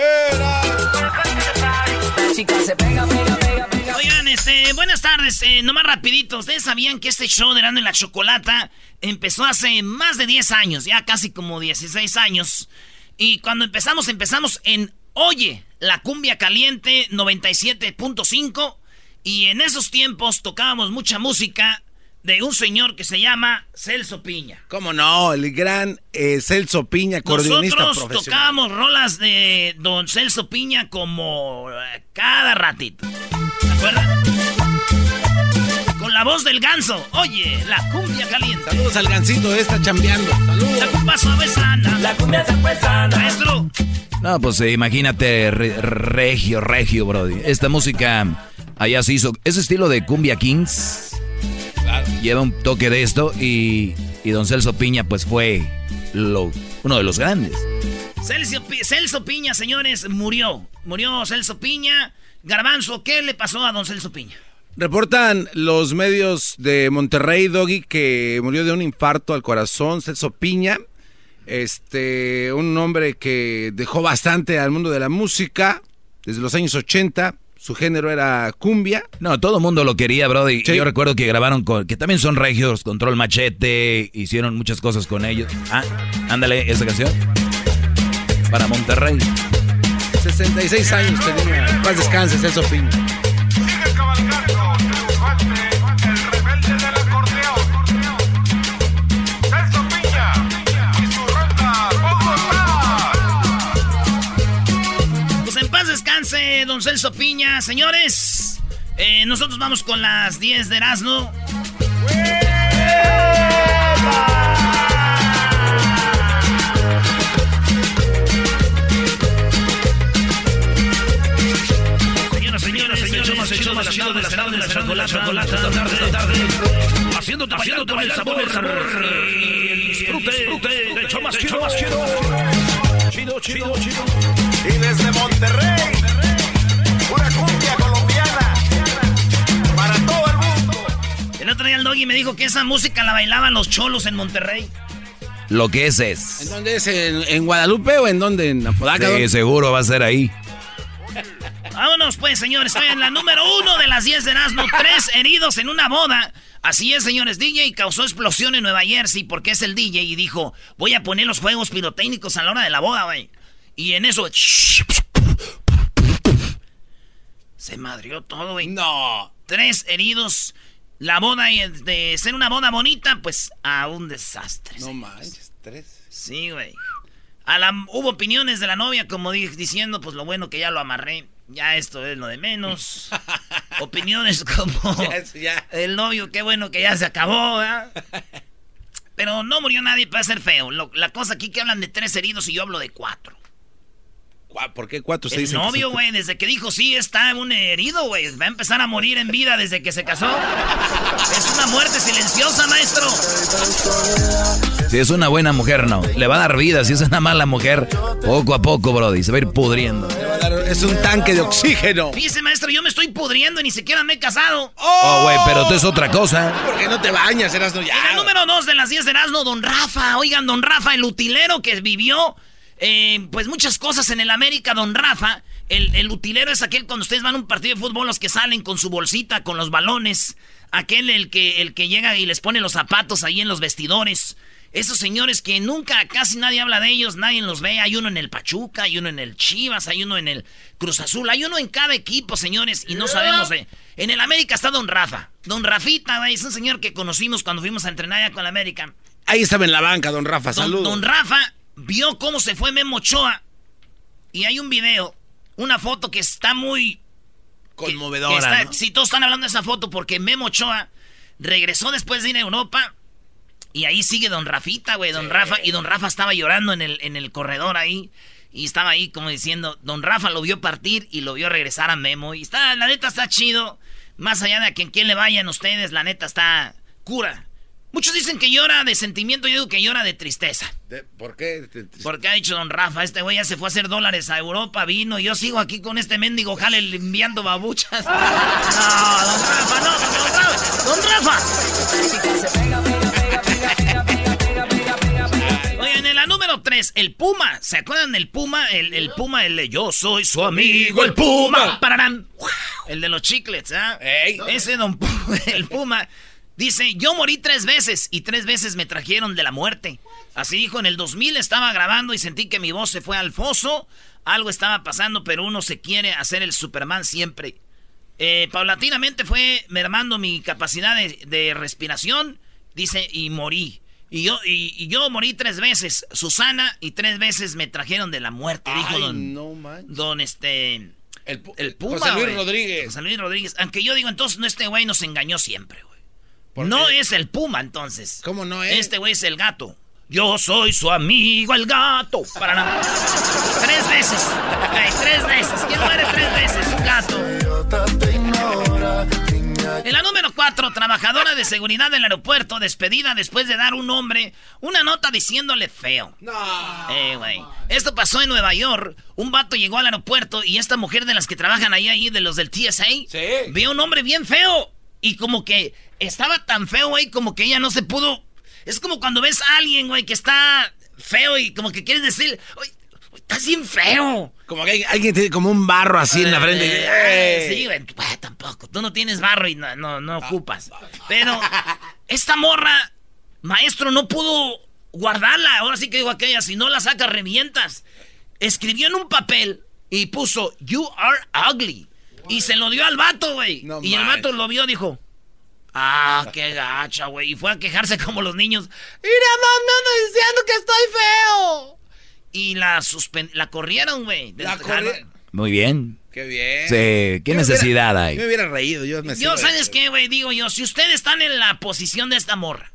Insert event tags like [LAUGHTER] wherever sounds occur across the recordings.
¡Erasno! ¡Erasno! ¡Erasno! Oigan, este, buenas tardes. Eh, nomás rapidito, ¿ustedes sabían que este show de Erasmo y la Chocolata empezó hace más de 10 años, ya casi como 16 años? Y cuando empezamos, empezamos en Oye, la cumbia caliente 97.5. Y en esos tiempos tocábamos mucha música de un señor que se llama Celso Piña. ¿Cómo no? El gran eh, Celso Piña, acordeonista Nosotros profesional. tocábamos rolas de don Celso Piña como eh, cada ratito. ¿Se acuerdan? Con la voz del ganso. Oye, la cumbia caliente. Saludos al gancito, está chambeando. Saludos. La cumbia suavesana. La cumbia suavesana. Maestro. No, pues eh, imagínate, re- regio, regio, brody. Esta música allá se hizo. Ese estilo de Cumbia Kings lleva un toque de esto y, y Don Celso Piña, pues fue lo, uno de los grandes. Celso Piña, señores, murió. Murió Celso Piña. Garbanzo, ¿qué le pasó a don Celso Piña? Reportan los medios de Monterrey, Doggy, que murió de un infarto al corazón, Celso Piña. Este, un hombre que dejó bastante al mundo de la música desde los años 80. Su género era cumbia. No, todo el mundo lo quería, brody. Sí. Yo recuerdo que grabaron con, que también son regios, Control Machete, hicieron muchas cosas con ellos. Ah, ándale, esa canción. Para Monterrey. 66 años tenía. Paz descanse, Celso Piña. Sigue cabalgando, don Celso Piña. Señores, eh, nosotros vamos con las 10 de Erasmo. Señoras, señores, señores, el sabor, el sabor, y el disfrute, disfrute del show más chido, más chido. Chido, chido, chido. Y desde Monterrey, otro día el doggy me dijo que esa música la bailaban los cholos en Monterrey. Lo que es es. ¿En dónde es? ¿En, en Guadalupe o en dónde? ¿En Apodaca? Sí, seguro va a ser ahí. Vámonos pues, señores. Estoy en la número uno de las 10 de Erasmo. Tres heridos en una boda. Así es, señores. DJ causó explosión en Nueva Jersey porque es el DJ y dijo, voy a poner los juegos pirotécnicos a la hora de la boda, güey. Y en eso... Se madrió todo, güey. No. Tres heridos. La boda, y de ser una boda bonita, pues a un desastre. No manches, tres. Sí, güey. A la, hubo opiniones de la novia, como di- diciendo, pues lo bueno que ya lo amarré. Ya esto es lo de menos. [LAUGHS] opiniones como Ya, ya. el novio, qué bueno que ya se acabó, ¿verdad? [LAUGHS] Pero no murió nadie para ser feo. Lo- la cosa aquí que hablan de tres heridos y yo hablo de cuatro. ¿Por qué cuatro? El novio, güey, desde que dijo sí está un herido, güey. Va a empezar a morir en vida desde que se casó. Es una muerte silenciosa, maestro. Si es una buena mujer, no. Le va a dar vida. Si es una mala mujer, poco a poco, Brody. Se va a ir pudriendo. Es un tanque de oxígeno. Fíjese, maestro, yo me estoy pudriendo y ni siquiera me he casado. Oh, güey, pero tú es otra cosa. ¿Por qué no te bañas, Erasno? En Ya. el número dos de las 10 de Erasmo, don Rafa. Oigan, don Rafa, el utilero que vivió, eh, pues muchas cosas en el América, don Rafa. El, el utilero es aquel cuando ustedes van a un partido de fútbol, los que salen con su bolsita, con los balones. Aquel el que, el que llega y les pone los zapatos ahí en los vestidores. Esos señores que nunca, casi nadie habla de ellos, nadie los ve. Hay uno en el Pachuca, hay uno en el Chivas, hay uno en el Cruz Azul, hay uno en cada equipo, señores, y no sabemos de... En el América está Don Rafa. Don Rafita, es un señor que conocimos cuando fuimos a entrenar con el América. Ahí estaba en la banca, don Rafa. Don, Saludos. don Rafa vio cómo se fue Memo Ochoa. Y hay un video, una foto que está muy... Conmovedora, que está- ¿no? Sí, todos están hablando de esa foto porque Memo Ochoa regresó después de ir a Europa. Y ahí sigue Don Rafita, güey, Don Rafa. Y Don Rafa estaba llorando en el, en el corredor ahí. Y estaba ahí como diciendo, Don Rafa lo vio partir y lo vio regresar a Memo. Y está, la neta está chido. Más allá de a quien, quién le vayan ustedes, la neta está cura. Muchos dicen que llora de sentimiento, yo digo que llora de tristeza. De- ¿Por qué? Porque ha dicho don Rafa, este güey ya se fue a hacer dólares a Europa, vino, y yo sigo aquí con este mendigo jale enviando babuchas. [LAUGHS] No, don Rafa, no, don Rafa. Don Rafa. Oigan, en la número 3, el Puma. ¿Se acuerdan del Puma? El, el Puma, el de yo soy su amigo, el Puma. Pararán. El de los chiclets, ¿ah? Ey. Ese don Puma, [LAUGHS] el Puma. Dice, yo morí tres veces y tres veces me trajeron de la muerte. Así dijo, en el 2000 estaba grabando y sentí que mi voz se fue al foso. Algo estaba pasando, pero uno se quiere hacer el Superman siempre. Eh, paulatinamente fue mermando mi capacidad de, de respiración, dice, y morí. Y yo, y, y yo morí tres veces, Susana, y tres veces me trajeron de la muerte, dijo Ay, don, no manches. don este... El, El Puma, José Luis. Rodríguez. José Luis Rodríguez. Aunque yo digo, entonces, no, este güey nos engañó siempre, güey. ¿Por No qué? es el Puma, entonces. ¿Cómo no es? Este güey es el gato. Yo soy su amigo, el gato. Para nada. Tres veces. Tres veces. ¿Quién muere tres veces? Un gato. En la número cuatro, trabajadora de seguridad del aeropuerto, despedida después de dar un hombre una nota diciéndole feo. Eh, güey. Esto pasó en Nueva York. Un vato llegó al aeropuerto y esta mujer de las que trabajan ahí, ahí de los del TSA, vio un hombre bien feo. Y como que estaba tan feo, güey, como que ella no se pudo. Es como cuando ves a alguien, güey, que está feo y como que quieres decir, "Oye, estás bien feo. Como que alguien tiene como un barro así en la frente. Eh. Sí, güey, pues, tampoco. Tú no tienes barro y no, no, no ocupas. Pero esta morra, maestro, no pudo guardarla. Ahora sí que digo aquella, si no la sacas, revientas. Escribió en un papel y puso, You are ugly. Y se lo dio al vato, güey. No y el vato lo vio, dijo. Ah, qué gacha, güey. Y fue a quejarse como los niños. Mira, mamá, ando diciendo que estoy feo. Y la suspen la corrieron, güey. La corri- Muy bien. Qué bien. Sí, ¿qué Yo me necesidad hubiera- hay? Yo me hubiera reído. Yo, me Yo, ¿sabes qué, güey? Digo yo, si ustedes están en la posición de esta morra,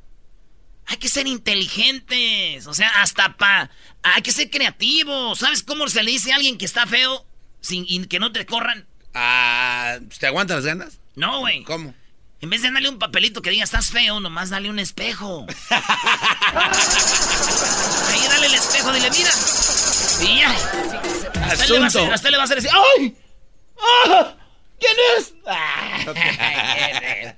hay que ser inteligentes. O sea, hasta pa... Hay que ser creativos. ¿Sabes cómo se le dice a alguien que está feo sin y que no te corran? Ah, ¿Te aguantas las ganas? No, güey. ¿Cómo? En vez de darle un papelito que diga estás feo, nomás dale un espejo. [LAUGHS] Ahí dale el espejo, dile, mira. Y ya. Asunto. hasta le va a hacer así. ¡Ay! ¿Quién es? Ah, ¿quién es?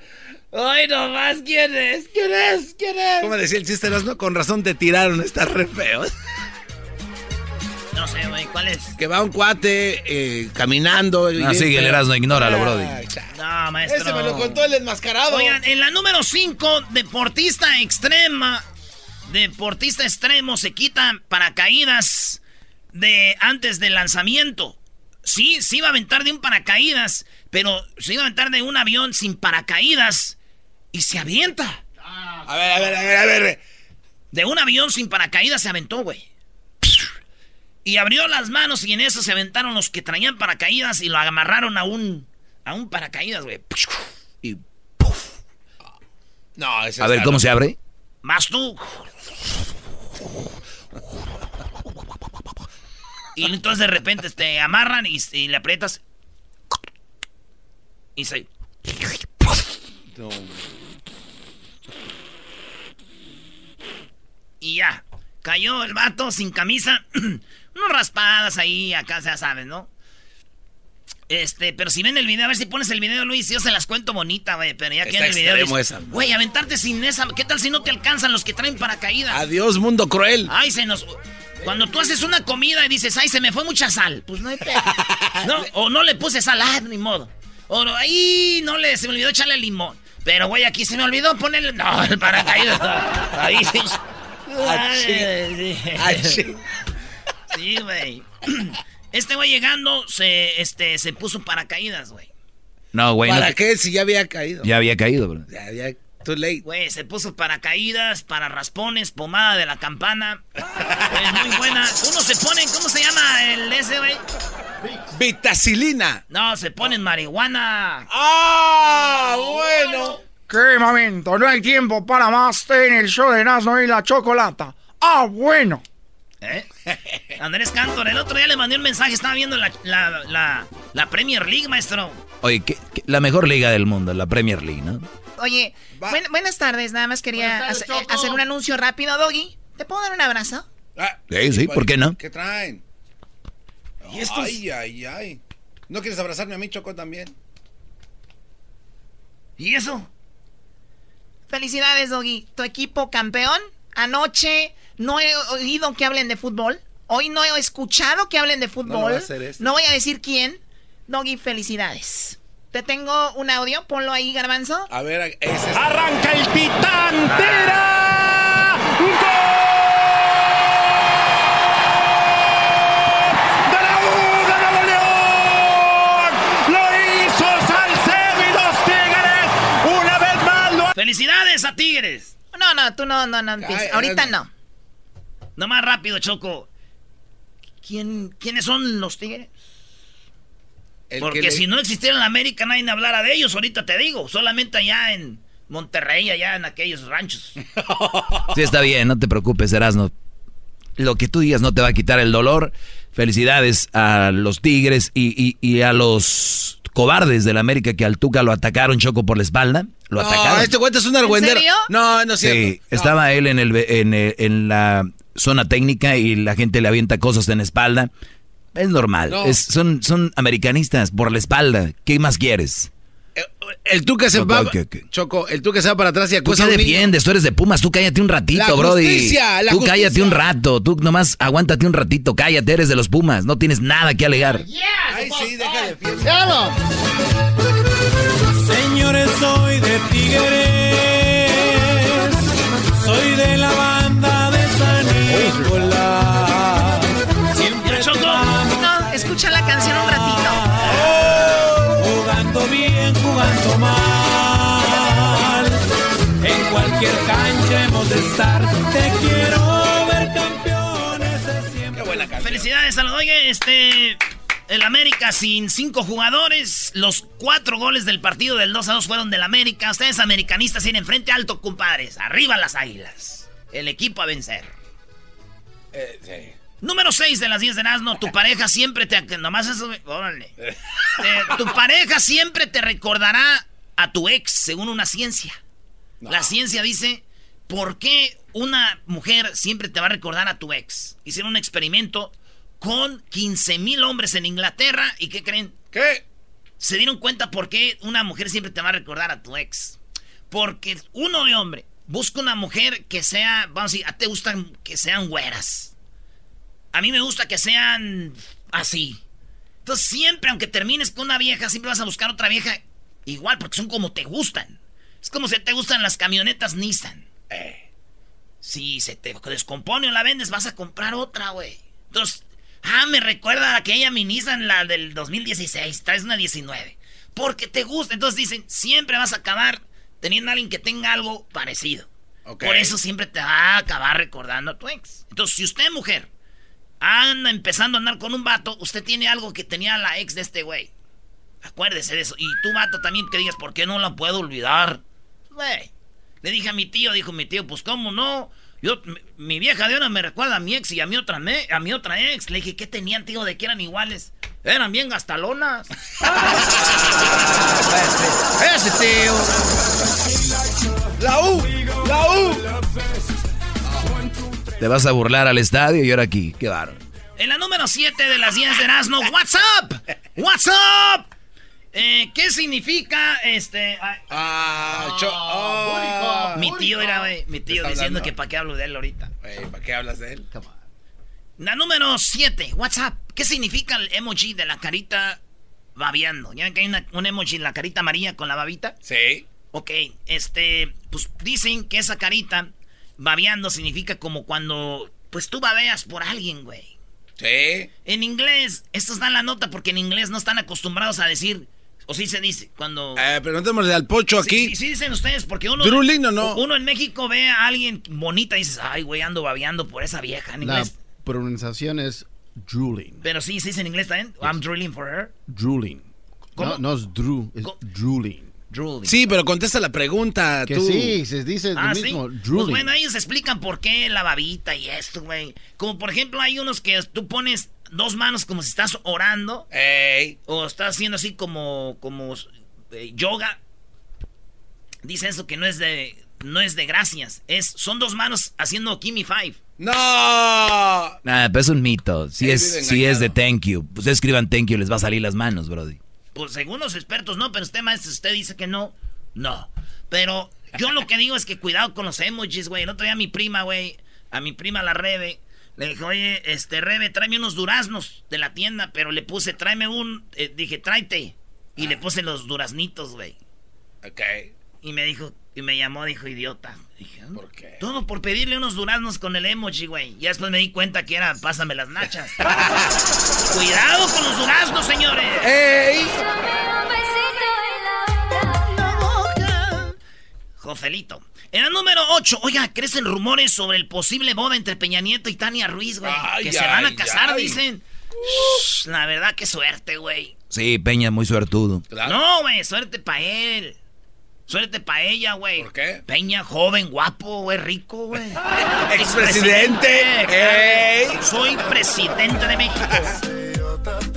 [LAUGHS] ¡Ay, nomás! ¿Quién es? ¿Quién es? ¿Quién es? ¿Cómo decía el chiste, no? Con razón te tiraron, estás re feo. No sé, güey, ¿cuál es? Que va un cuate eh, caminando. y No, sigue el. Erasmo, ignóralo, brody. Ay, cha- No, maestro. Ese me lo contó el enmascarado. Oigan, en la número 5, deportista extrema. Deportista extremo se quita paracaídas de antes del lanzamiento. Sí, sí iba a aventar de un paracaídas, pero se iba a aventar de un avión sin paracaídas y se avienta. A ver, a ver, a ver, a ver. De un avión sin paracaídas se aventó, güey. Y abrió las manos y en eso se aventaron los que traían paracaídas y lo amarraron a un a un paracaídas, güey. Y No, ese A ver, ¿cómo loco. se abre? Más tú. Y entonces de repente te amarran y, y le aprietas. Y se. Y ya. Cayó el vato sin camisa. Unas raspadas ahí, acá ya sabes, ¿no? Este, pero si ven el video, a ver si pones el video, Luis, yo se las cuento bonita, güey. Pero ya que en el video. Güey, aventarte sin esa. ¿Qué tal si no te alcanzan los que traen paracaídas? Adiós, mundo cruel. Ay, se nos. Cuando tú haces una comida y dices, ay, se me fue mucha sal. Pues no hay [LAUGHS] No, o no le puse sal, ah, ni modo. O ahí no le, se me olvidó echarle limón. Pero, güey, aquí se me olvidó ponerle. No, el paracaídas. Ahí sí. [LAUGHS] Sí, güey. [CLEARS THROAT] Este güey llegando se, este, se puso paracaídas, güey. No, güey. ¿Para qué? Si ya había caído. Ya había caído, bro. Ya, ya, too late. Güey, se puso paracaídas, para raspones, pomada de la campana. es muy buena. Uno se pone, ¿cómo se llama el ese, güey? Vitacilina. No, se ponen marihuana. ¡Ah! Bueno. ¡Qué momento! No hay tiempo para más en el show de Nazno y la Chocolata. ¡Ah, bueno! ¿Eh? [LAUGHS] Andrés Cantor, el otro día le mandé un mensaje, estaba viendo la, la, la, Premier League, maestro. Oye, la mejor liga del mundo, la Premier League, ¿no? Oye, buenas tardes, nada más quería hacer un anuncio rápido, Doggy. ¿Te puedo dar un abrazo? Ah, sí, sí, ¿por qué no? ¿Qué traen? ¿Y Ay, ay, ay. ¿No quieres abrazarme a mí, Choco, también? ¿Y eso? Felicidades, Doggy. Tu equipo campeón. Anoche no he oído que hablen de fútbol. Hoy no he escuchado que hablen de fútbol. No, voy a decir quién. Doggy, felicidades. Te tengo un audio, ponlo ahí, Garbanzo. A ver, ese Arranca el titán, tira. ¡Felicidades a Tigres! No, no, tú no, no, no Ahorita no. No más rápido, Choco. ¿Quién, ¿Quiénes son los Tigres? Porque si no existiera en América, nadie hablara de ellos, ahorita te digo. Solamente allá en Monterrey, allá en aquellos ranchos. [LAUGHS] Sí, está bien, no te preocupes, Erasno. Lo que tú digas no te va a quitar el dolor. Felicidades a los Tigres y, y a los cobardes de la América que al Tuca lo atacaron Choco por la espalda. Lo no, atacaron. este cuento es un argüendero. No, no es cierto. Sí, estaba él en, el, en, en, la zona técnica y la gente le avienta cosas en la espalda. Es normal. Es, son, son americanistas por la espalda. ¿Qué más quieres? Eh, el, Tuca se va. Choco, el Tuca se va para atrás y acusa ¿Tú qué defiendes? Tú eres de Pumas. Tú cállate un ratito, la Brody. tú cállate un rato. Tú nomás aguántate un ratito. Cállate, eres de los Pumas. No tienes nada que alegar. Ay, sí, déjale Señores, soy de Tigres. No, escucha la canción un ratito. jugando bien, jugando mal. En cualquier cancha hemos de estar. Te quiero ver campeones de siempre. Qué buena canción. Felicidades a los oye, este. El América sin cinco jugadores. Los cuatro goles del partido del 2 a 2 fueron del América. Ustedes americanistas tienen frente alto, compadres. Arriba las águilas. El equipo a vencer. Eh, Número 6 de las 10 de Nazno. Tu pareja siempre te. Nomás eso. Órale. tu pareja siempre te recordará a tu ex, según una ciencia. La ciencia dice: ¿por qué una mujer siempre te va a recordar a tu ex? Hicieron un experimento con 15 mil hombres en Inglaterra. ¿Y qué creen? ¿Qué? Se dieron cuenta por qué una mujer siempre te va a recordar a tu ex. Porque uno de hombre busca una mujer que sea, vamos a decir, te gustan que sean güeras. A mí me gusta que sean así. Entonces siempre, aunque termines con una vieja, siempre vas a buscar otra vieja igual, porque son como te gustan. Es como si te gustan las camionetas Nissan. Eh. Si se te descompone o la vendes, vas a comprar otra, güey. Entonces, Ah, me recuerda a aquella en la del 2016. Traes una 19. Porque te gusta. Entonces dicen, siempre vas a acabar teniendo a alguien que tenga algo parecido. Por eso siempre te va a acabar recordando a tu ex. Entonces, si usted, mujer, anda empezando a andar con un vato, usted tiene algo que tenía la ex de este güey. Acuérdese de eso. Y tú, vato, también que digas, ¿por qué no la puedo olvidar? Güey. Le dije a mi tío, dijo mi tío, pues cómo no. Yo, mi vieja de una me recuerda a mi ex y a mi otra, a mi otra ex. Le dije, ¿qué tenían, tío, de que eran iguales? Eran bien gastalonas. [LAUGHS] Ese tío. La U, la U. Te vas a burlar al estadio y ahora aquí. Qué bárbaro. En la número 7 de las 10 de Erasmo, What's up? What's up? Eh, ¿Qué significa este? Ah, ah mi tío era, güey, mi tío diciendo que para qué hablo de él ahorita. ¿Para qué hablas de él? La número 7, WhatsApp. ¿Qué significa el emoji de la carita babeando? ¿Ya ven que hay un emoji en la carita amarilla con la babita? Sí. Ok, este, pues dicen que esa carita babeando significa como cuando, pues tú babeas por alguien, güey. Sí. En inglés, estos dan la nota porque en inglés no están acostumbrados a decir, o sí se dice, cuando... Eh, preguntémosle al pocho aquí. Sí, sí, dicen ustedes, porque uno... Drulino, no. Uno en México ve a alguien bonita y dices, ay, güey, ando babeando por esa vieja en inglés. La pronunciación es drooling. Pero sí, se dice en inglés también. I'm drooling for her. Drooling. No, no es drew, es drooling. Sí, pero contesta la pregunta. Que tú. sí, se dice lo ah, mismo. ¿sí? Pues bueno, ellos explican por qué la babita y esto, güey. Como por ejemplo, hay unos que tú pones dos manos como si estás orando. Ey. O estás haciendo así como, como eh, yoga. Dice eso que no es de. No es de gracias. Es, son dos manos haciendo Kimi Five. ¡No! Nada, pero es un mito. Si es, si es de thank you. Pues escriban thank you, les va a salir las manos, Brody. Pues según los expertos no, pero usted maestro, usted dice que no. No. Pero yo lo que digo es que cuidado con los emojis, güey. El otro día a mi prima, güey, a mi prima la Rebe, le dijo, oye, este Rebe, tráeme unos duraznos de la tienda, pero le puse, tráeme un, eh, dije, tráete. Y le puse los duraznitos, güey. Ok. Y me dijo, y me llamó, dijo, idiota. Dije, ¿por qué? Todo por pedirle unos duraznos con el emoji, güey. Y después me di cuenta que era, pásame las nachas. [LAUGHS] Cuidado con los duraznos, señores. ¡Ey! Joselito. En el número 8, oiga, crecen rumores sobre el posible boda entre Peña Nieto y Tania Ruiz, güey. Que se van a casar, dicen. la verdad, qué suerte, güey. Sí, Peña, muy suertudo. No, güey, suerte para él. Suerte para ella, güey. ¿Por qué? Peña, joven, guapo, güey, rico, güey. [LAUGHS] Expresidente. Soy presidente de México.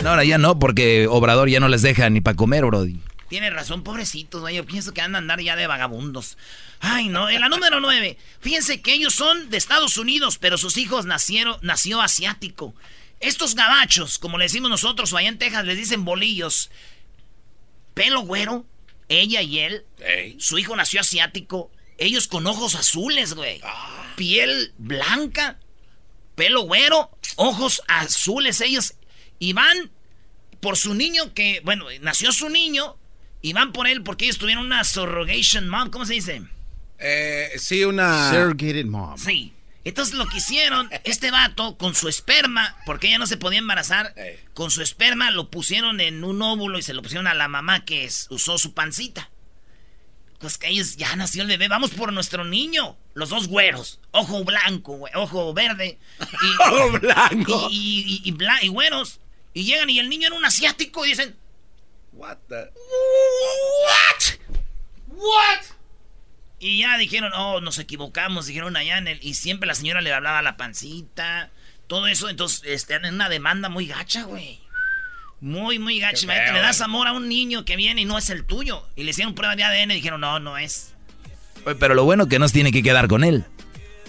No, ahora ya no, porque Obrador ya no les deja ni para comer, Brody. Tiene razón, pobrecitos, güey. Yo pienso que andan a andar ya de vagabundos. Ay, no. En la número nueve. Fíjense que ellos son de Estados Unidos, pero sus hijos nacieron, nació asiático. Estos gabachos, como le decimos nosotros, o allá en Texas les dicen bolillos. Pelo güero, ella y él. Su hijo nació asiático. Ellos con ojos azules, güey. Piel blanca. Pelo güero. Ojos azules ellos. Y van por su niño que, bueno, nació su niño. Y van por él porque ellos tuvieron una surrogation mom. ¿Cómo se dice? Eh, sí, una... Surrogated mom. Sí. Entonces lo que hicieron, este vato con su esperma, porque ella no se podía embarazar, con su esperma lo pusieron en un óvulo y se lo pusieron a la mamá que usó su pancita. Pues que ellos ya nació el bebé, vamos por nuestro niño. Los dos güeros, ojo blanco, güey, ojo verde. Y, [LAUGHS] ojo blanco. Y, y, y, güeros. Y llegan y el niño era un asiático y dicen... What the... What? What? Y ya dijeron, oh, nos equivocamos, dijeron allá en el... Y siempre la señora le hablaba a la pancita, todo eso. Entonces, este, en una demanda muy gacha, güey. Muy, muy gacha. Imagínate, le das amor a un niño que viene y no es el tuyo. Y le hicieron prueba de ADN y dijeron, no, no es. Pero lo bueno que no tiene que quedar con él.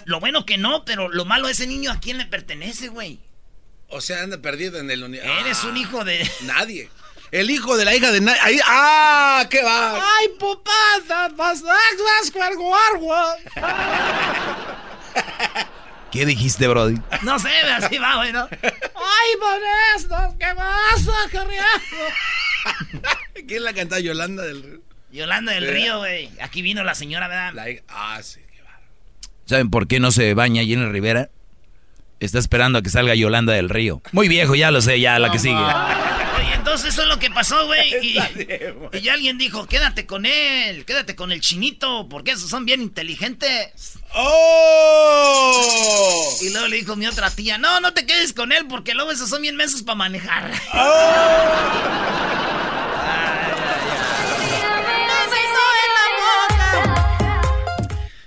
Lo bueno que no, pero lo malo ese niño, ¿a quién le pertenece, güey? O sea, anda perdido en el universo. Eres un hijo de... Nadie. El hijo de la hija de nadie. ¡Ah! ¡Qué va! ¡Ay, papá! ¡Vas [LAUGHS] ¿Qué dijiste, Brody? No sé, así va, güey, ¿no? ¡Ay, Bonestos! ¿Qué pasa, carriazo? [LAUGHS] ¿Quién la canta? Yolanda del Río. Yolanda del Río, güey. Aquí vino la señora, ¿verdad? La... Ah, sí, qué va. ¿Saben por qué no se baña allí en el Rivera? Está esperando a que salga Yolanda del Río. Muy viejo, ya lo sé, ya la que sigue. Entonces eso es lo que pasó, güey. [LAUGHS] Y, y, alguien dijo, quédate con él, quédate con el chinito, porque esos son bien inteligentes. ¡Oh! Y luego le dijo mi otra tía, no, no te quedes con él, porque luego esos son bien mensos para manejar. ¡Oh! [LAUGHS]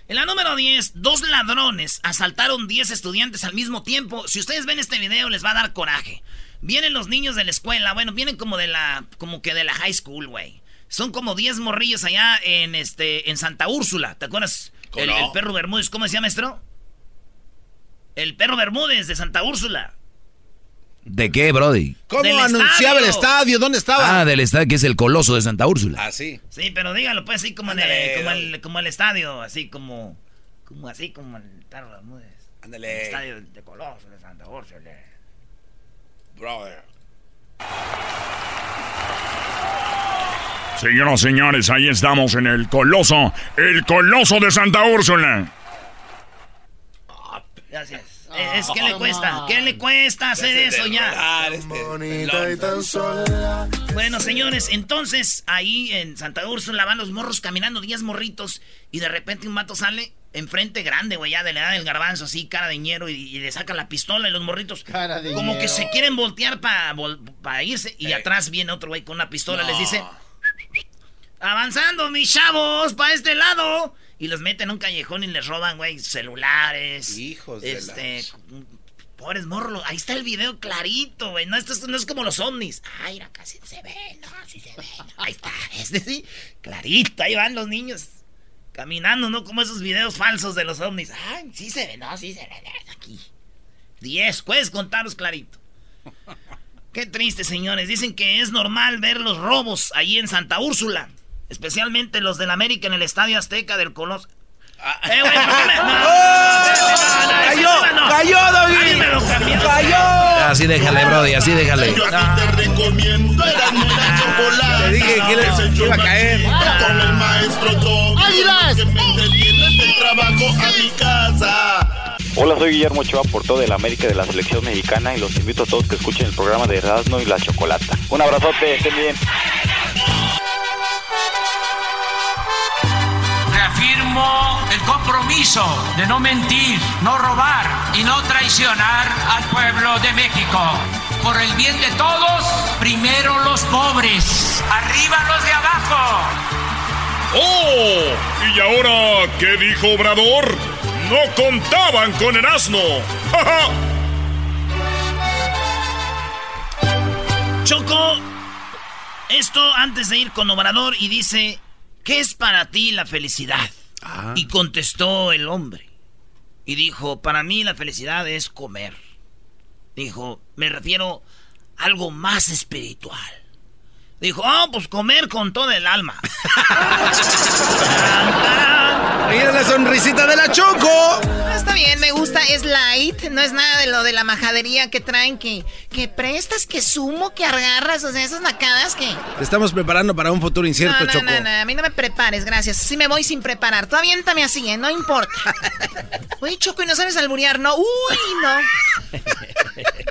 En la número 10, dos ladrones asaltaron 10 estudiantes al mismo tiempo. Si ustedes ven este video les va a dar coraje. Vienen los niños de la escuela, bueno, vienen como de la como que de la high school, güey. Son como 10 morrillos allá en este en Santa Úrsula, ¿te acuerdas? El, el, perro Bermúdez, ¿cómo decía, maestro? El perro Bermúdez de Santa Úrsula. ¿De qué, Brody? ¿Cómo anunciaba el estadio? ¿Dónde estaba? Ah, del estadio que es el Coloso de Santa Úrsula. Ah, sí. Sí, pero dígalo pues así como, en el, como, el, como el estadio, así como, como así como el perro Bermúdez. Ándale. El estadio de Coloso de Santa Úrsula. Brother. Señoras y señores, ahí estamos en el Coloso, el Coloso de Santa Úrsula. Gracias. Es, que le cuesta, ¿qué le cuesta hacer eso ya? Bueno, señores, entonces ahí en Santa Úrsula van los morros caminando, 10 morritos, y de repente un mato sale enfrente grande, güey, ya de la edad del garbanzo, así, cara de ñero, y, le saca la pistola y los morritos como que se quieren voltear para irse, y atrás viene otro güey con una pistola, les dice, avanzando, mis chavos, para este lado. Y los meten en un callejón y les roban, güey, celulares. Hijos de este, Pobres morros. Ahí está el video clarito, güey. No, esto no es como los ovnis. Ay, era casi se ve. No, sí se ve. ahí está. [LAUGHS] Este sí. Clarito. Ahí van los niños. Caminando, ¿no? Como esos videos falsos de los ovnis. Ay, sí se ve. No, sí se ve. Aquí. Diez. Puedes contaros clarito. Qué triste, señores. Dicen que es normal ver los robos ahí en Santa Úrsula. Especialmente los del América en el Estadio Azteca del Coloso. ¡Eh, güey! ¡Cayó! ¡Cayó, David! ¡Cayó! Así déjale, Brody, así déjale. Yo a ti te recomiendo era chocolate. Te dije que le iba a caer. Con el maestro Doggy. Que me entretiene del trabajo a mi casa. Hola, soy Guillermo Ochoa, portero de la América de la Selección Mexicana y los invito a todos que escuchen el programa de Erasmo y la Chocolata. Un abrazote, estén bien. El compromiso de no mentir, no robar y no traicionar al pueblo de México. Por el bien de todos, primero los pobres, arriba los de abajo. ¡Oh! ¿Y ahora qué dijo Obrador? No contaban con el asno. Choco, esto antes de ir con Obrador y dice, ¿qué es para ti la felicidad? Y contestó el hombre. Y dijo, para mí la felicidad es comer. Dijo, me refiero a algo más espiritual. Dijo, oh, pues comer con todo el alma. [LAUGHS] Mira la sonrisita de la Choco. Está bien, me gusta, es light, no es nada de lo de la majadería que traen, que, que prestas, que sumo, que agarras, o sea, esas nacadas que... Te estamos preparando para un futuro incierto, no, no, Choco. No, no, a mí no me prepares, gracias. Sí me voy sin preparar. Tú aviéntame así, ¿eh? No importa. [LAUGHS] Oye, Choco, ¿y no sabes alburear? No, uy, no.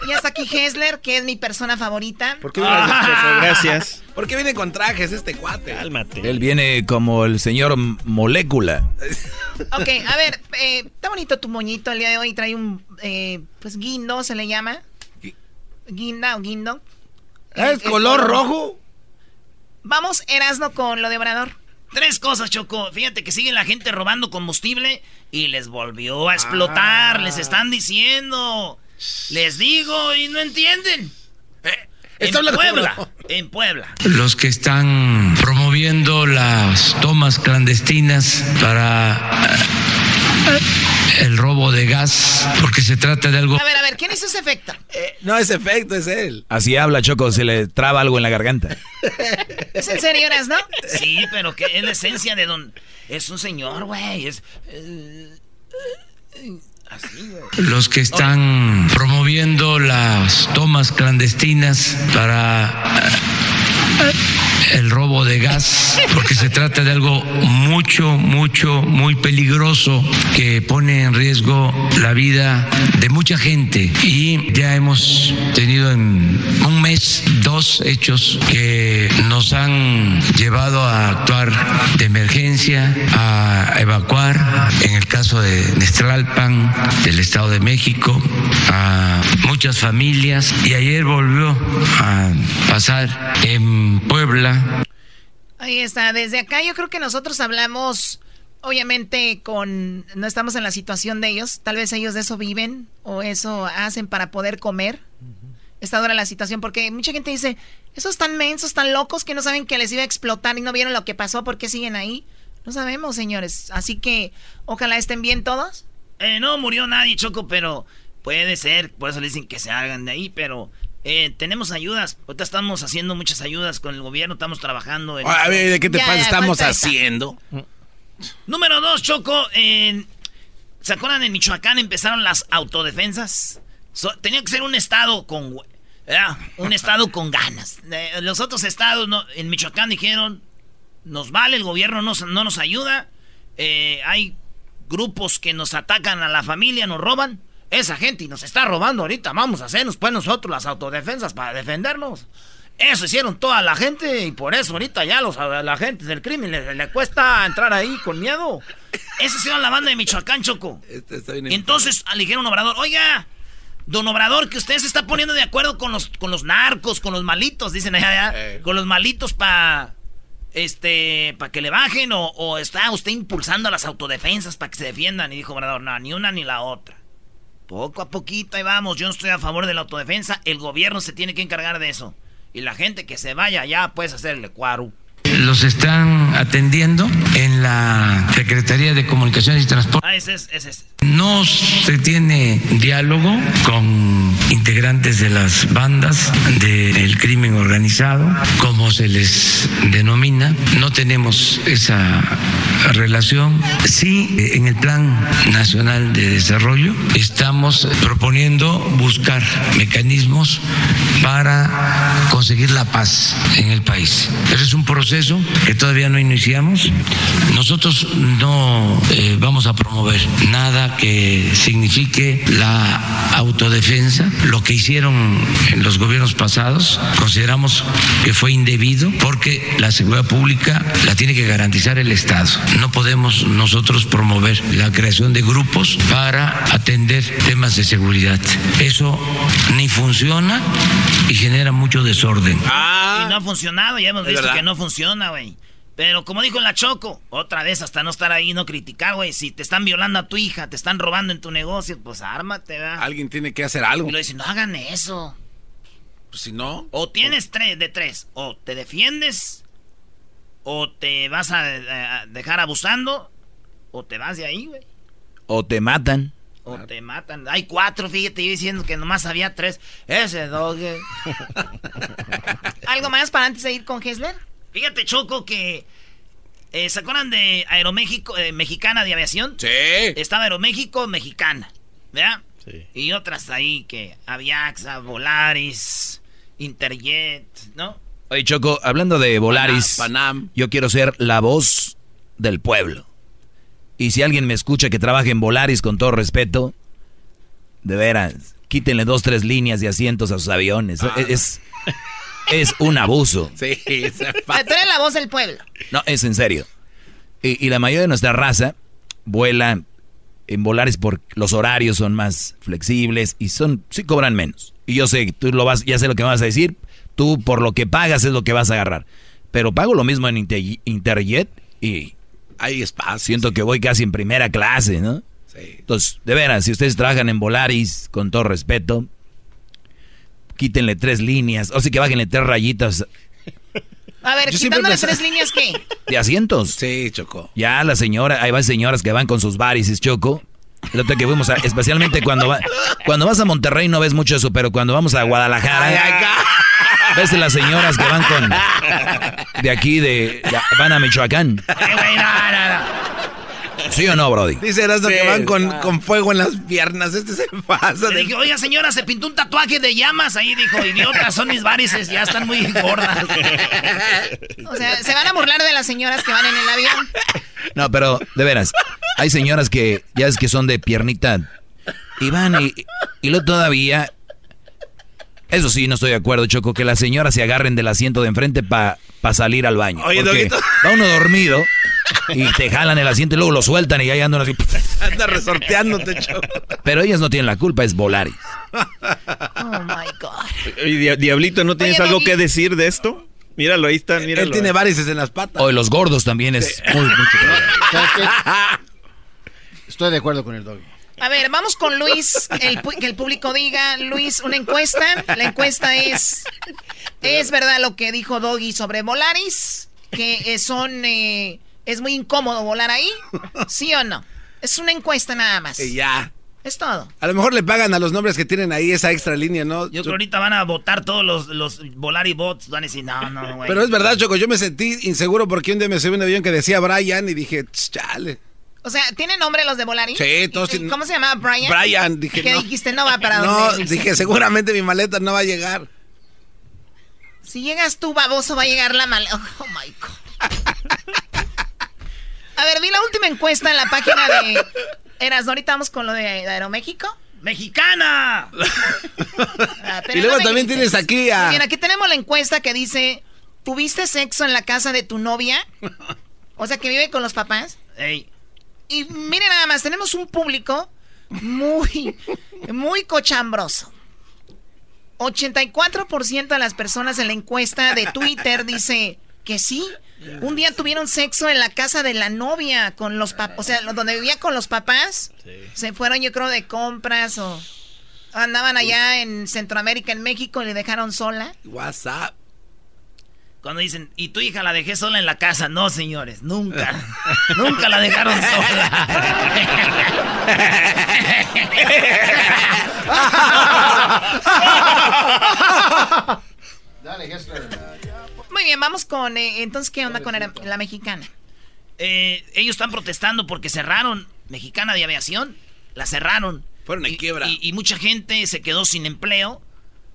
y hasta aquí Hessler, que es mi persona favorita. ¿Por qué Choco? Gracias. ¿Por qué viene con trajes este cuate? Cálmate. Él viene como el señor Molécula. [LAUGHS] Ok, a ver, eh, está bonito tu moñito el día de hoy. Trae un, eh, pues, guindo, se le llama. Guinda o guindo. ¿Es El- el color rojo? Vamos, Erasno, con lo de Obrador. Tres cosas, Choco. Fíjate que sigue la gente robando combustible y les volvió a explotar. Les están diciendo. Les digo y no entienden. En está hablando- Puebla. En Puebla. Los que están promoviendo las tomas clandestinas para eh, el robo de gas, porque se trata de algo A ver, a ver, ¿quién hizo ese efecto? No es efecto, es él. Así habla Choco, se le traba algo en la garganta. [LAUGHS] ¿Es en serio, Erasno? Sí, pero que es la esencia de don. Es un señor, güey. Es. eh, eh. Los que están promoviendo las tomas clandestinas para el robo de gas, porque se trata de algo mucho, mucho, muy peligroso que pone en riesgo la vida de mucha gente. Y ya hemos tenido en un mes dos hechos que nos han llevado a actuar de emergencia, a evacuar, en el caso de Nestralpan, del Estado de México, a muchas familias. Y ayer volvió a pasar en Puebla. Ahí está, desde acá yo creo que nosotros hablamos, obviamente con, no estamos en la situación de ellos, tal vez ellos de eso viven o eso hacen para poder comer. Está dura la situación porque mucha gente dice, esos tan mensos, tan locos que no saben que les iba a explotar y no vieron lo que pasó, ¿por qué siguen ahí? No sabemos, señores. Así que ojalá estén bien todos. Eh, no murió nadie, Choco, pero puede ser. Por eso le dicen que se hagan de ahí, pero... Eh, tenemos ayudas. Ahorita estamos haciendo muchas ayudas con el gobierno. Estamos trabajando en. A ver, ¿de qué te pasa? Estamos haciendo. Número dos, Choco. En, ¿Se acuerdan en Michoacán empezaron las autodefensas? tenía que ser un estado con. Un estado con ganas. los otros estados no, en Michoacán dijeron: Nos vale, el gobierno no, no nos ayuda. Eh, hay grupos que nos atacan a la familia, nos roban esa gente y nos está robando ahorita. Vamos a hacernos pues nosotros las autodefensas para defendernos. Eso hicieron toda la gente y por eso ahorita ya los, a la gente del crimen le, cuesta entrar ahí con miedo. Esa hicieron la banda de Michoacán, Choco. Este Entonces le dijeron Obrador, oiga, don Obrador, que usted se está poniendo de acuerdo con los, con los narcos, con los malitos, dicen allá, eh. con los malitos para este, para que le bajen o, o, está usted impulsando a las autodefensas para que se defiendan. Y dijo Obrador, no, ni una ni la otra. Poco a poquito ahí vamos. Yo no estoy a favor de la autodefensa. El gobierno se tiene que encargar de eso. Y la gente que se vaya allá puede hacerle cuaru. Los están atendiendo en la Secretaría de Comunicaciones y Transporte. Ah, ese es, ese es. No se tiene diálogo con integrantes de las bandas del crimen organizado, como se les denomina. No tenemos esa relación. Sí, en el Plan Nacional de Desarrollo estamos proponiendo buscar mecanismos para conseguir la paz en el país. Ese es un proceso que todavía no iniciamos. Nosotros no eh, vamos a promover nada que signifique la autodefensa. Lo que hicieron en los gobiernos pasados consideramos que fue indebido porque la seguridad pública la tiene que garantizar el Estado. No podemos nosotros promover la creación de grupos para atender temas de seguridad. Eso ni funciona y genera mucho desorden. Ah, y no ha funcionado, ya hemos visto que no funciona, güey. Pero como dijo la Choco, otra vez hasta no estar ahí no criticar, güey. Si te están violando a tu hija, te están robando en tu negocio, pues ármate, ¿verdad? Alguien tiene que hacer algo. Y lo dicen, no hagan eso. Pues si no. O tienes tres de tres. O te defiendes, o te vas a, dejar abusando, o te vas de ahí, güey. O te matan. O te matan. Hay cuatro, fíjate, yo diciendo que nomás había tres. Ese dog. [LAUGHS] ¿Algo más para antes de ir con Hessler? Fíjate, Choco, que. Eh, ¿Se acuerdan de Aeroméxico, eh, Mexicana de Aviación? Sí. Estaba Aeroméxico, Mexicana. ¿Verdad? Sí. Y otras ahí que Aviaxa, Volaris, Interjet, ¿no? Oye, Choco, hablando de Volaris, Panam, yo quiero ser la voz del pueblo. Y si alguien me escucha que trabaje en Volaris, con todo respeto, de veras, quítenle dos, tres líneas de asientos a sus aviones. Ah. Es, es un abuso. Sí, [LAUGHS] trae la voz del pueblo. No, es en serio. Y, la mayoría de nuestra raza vuela en Volaris porque los horarios son más flexibles y son sí cobran menos. Y yo sé, tú lo vas, ya sé lo que vas a decir, tú por lo que pagas es lo que vas a agarrar. Pero pago lo mismo en Interjet y hay espacio. Siento que voy casi en primera clase, ¿no? Sí. Entonces, de veras, si ustedes trabajan en Volaris, con todo respeto, quítenle tres líneas, o sí que bájenle tres rayitas. A ver, quitándole tres líneas, ¿qué? De asientos. Sí, Choco. Ya la señora, hay varias señoras que van con sus varices, Choco. El otro que fuimos, a, especialmente cuando va, cuando vas a Monterrey no ves mucho eso, pero cuando vamos a Guadalajara, ves las señoras que van con de aquí de, van a Michoacán. ¿Sí o no, Brody? Dice Erasmo que van con, fuego en las piernas. Este se pasa. Le dije, oiga, señora, se pintó un tatuaje de llamas. Ahí dijo, idiota, son mis varices, ya están muy gordas. [LAUGHS] o sea, ¿se van a burlar de las señoras que van en el avión? No, pero, de veras, hay señoras que ya es que son de piernita. Y van y, y luego todavía... Eso sí, no estoy de acuerdo, Choco, que las señoras se agarren del asiento de enfrente para pa salir al baño. Oye, porque va uno dormido y te jalan el asiento y luego lo sueltan y ahí andan así. [LAUGHS] Anda resorteándote, Pero ellas no tienen la culpa, es Volaris. Oh my God. ¿Y Diablito, no tienes algo que decir de esto? Míralo, ahí está, míralo. Él tiene varices en las patas. O los gordos también es muy, mucho. Estoy de acuerdo con el doggy. A ver, vamos con Luis, que el público diga, Luis, una encuesta. La encuesta es, ¿es verdad lo que dijo Doggy sobre Volaris? Que son, eh, es muy incómodo volar ahí, ¿sí o no? Es una encuesta nada más. Y ya. Es todo. A lo mejor le pagan a los nombres que tienen ahí esa extra línea, ¿no? Yo creo que ahorita van a votar todos los, los Volari bots. Van a decir, no, no, güey. Pero es verdad, Choco, yo me sentí inseguro porque un día me subí un avión que decía Brian y dije, chale. O sea, ¿tiene nombre los de Volari? Sí, todos tienen. ¿Cómo se llama? ¿Brian? Brian, dije. ¿Qué dijiste? No va para No, dónde. dije, seguramente mi maleta no va a llegar. Si llegas tú, baboso, va a llegar la maleta. [LAUGHS] Oh, my God. [LAUGHS] a ver, vi la última encuesta en la página de Eras. Ahorita vamos con lo de Aeroméxico. ¡Mexicana! Ah, y luego también tienes aquí a... Bien, aquí tenemos la encuesta que dice, ¿tuviste sexo en la casa de tu novia? O sea, que vive con los papás. Ey. Y miren nada más, tenemos un público muy, muy cochambroso. 84% de las personas en la encuesta de Twitter dice que sí. Un día tuvieron sexo en la casa de la novia con los papás, o sea, donde vivía con los papás. Se fueron, yo creo, de compras o andaban allá en Centroamérica, en México y le dejaron sola. WhatsApp. Cuando dicen, y tu hija la dejé sola en la casa. No, señores, nunca. [LAUGHS] nunca la dejaron sola. [LAUGHS] [LAUGHS] Muy bien, vamos con. Eh, entonces, ¿qué onda con la, la mexicana? Eh, ellos están protestando porque cerraron Mexicana de Aviación. La cerraron. Fueron en y, quiebra. Y, y, mucha gente se quedó sin empleo.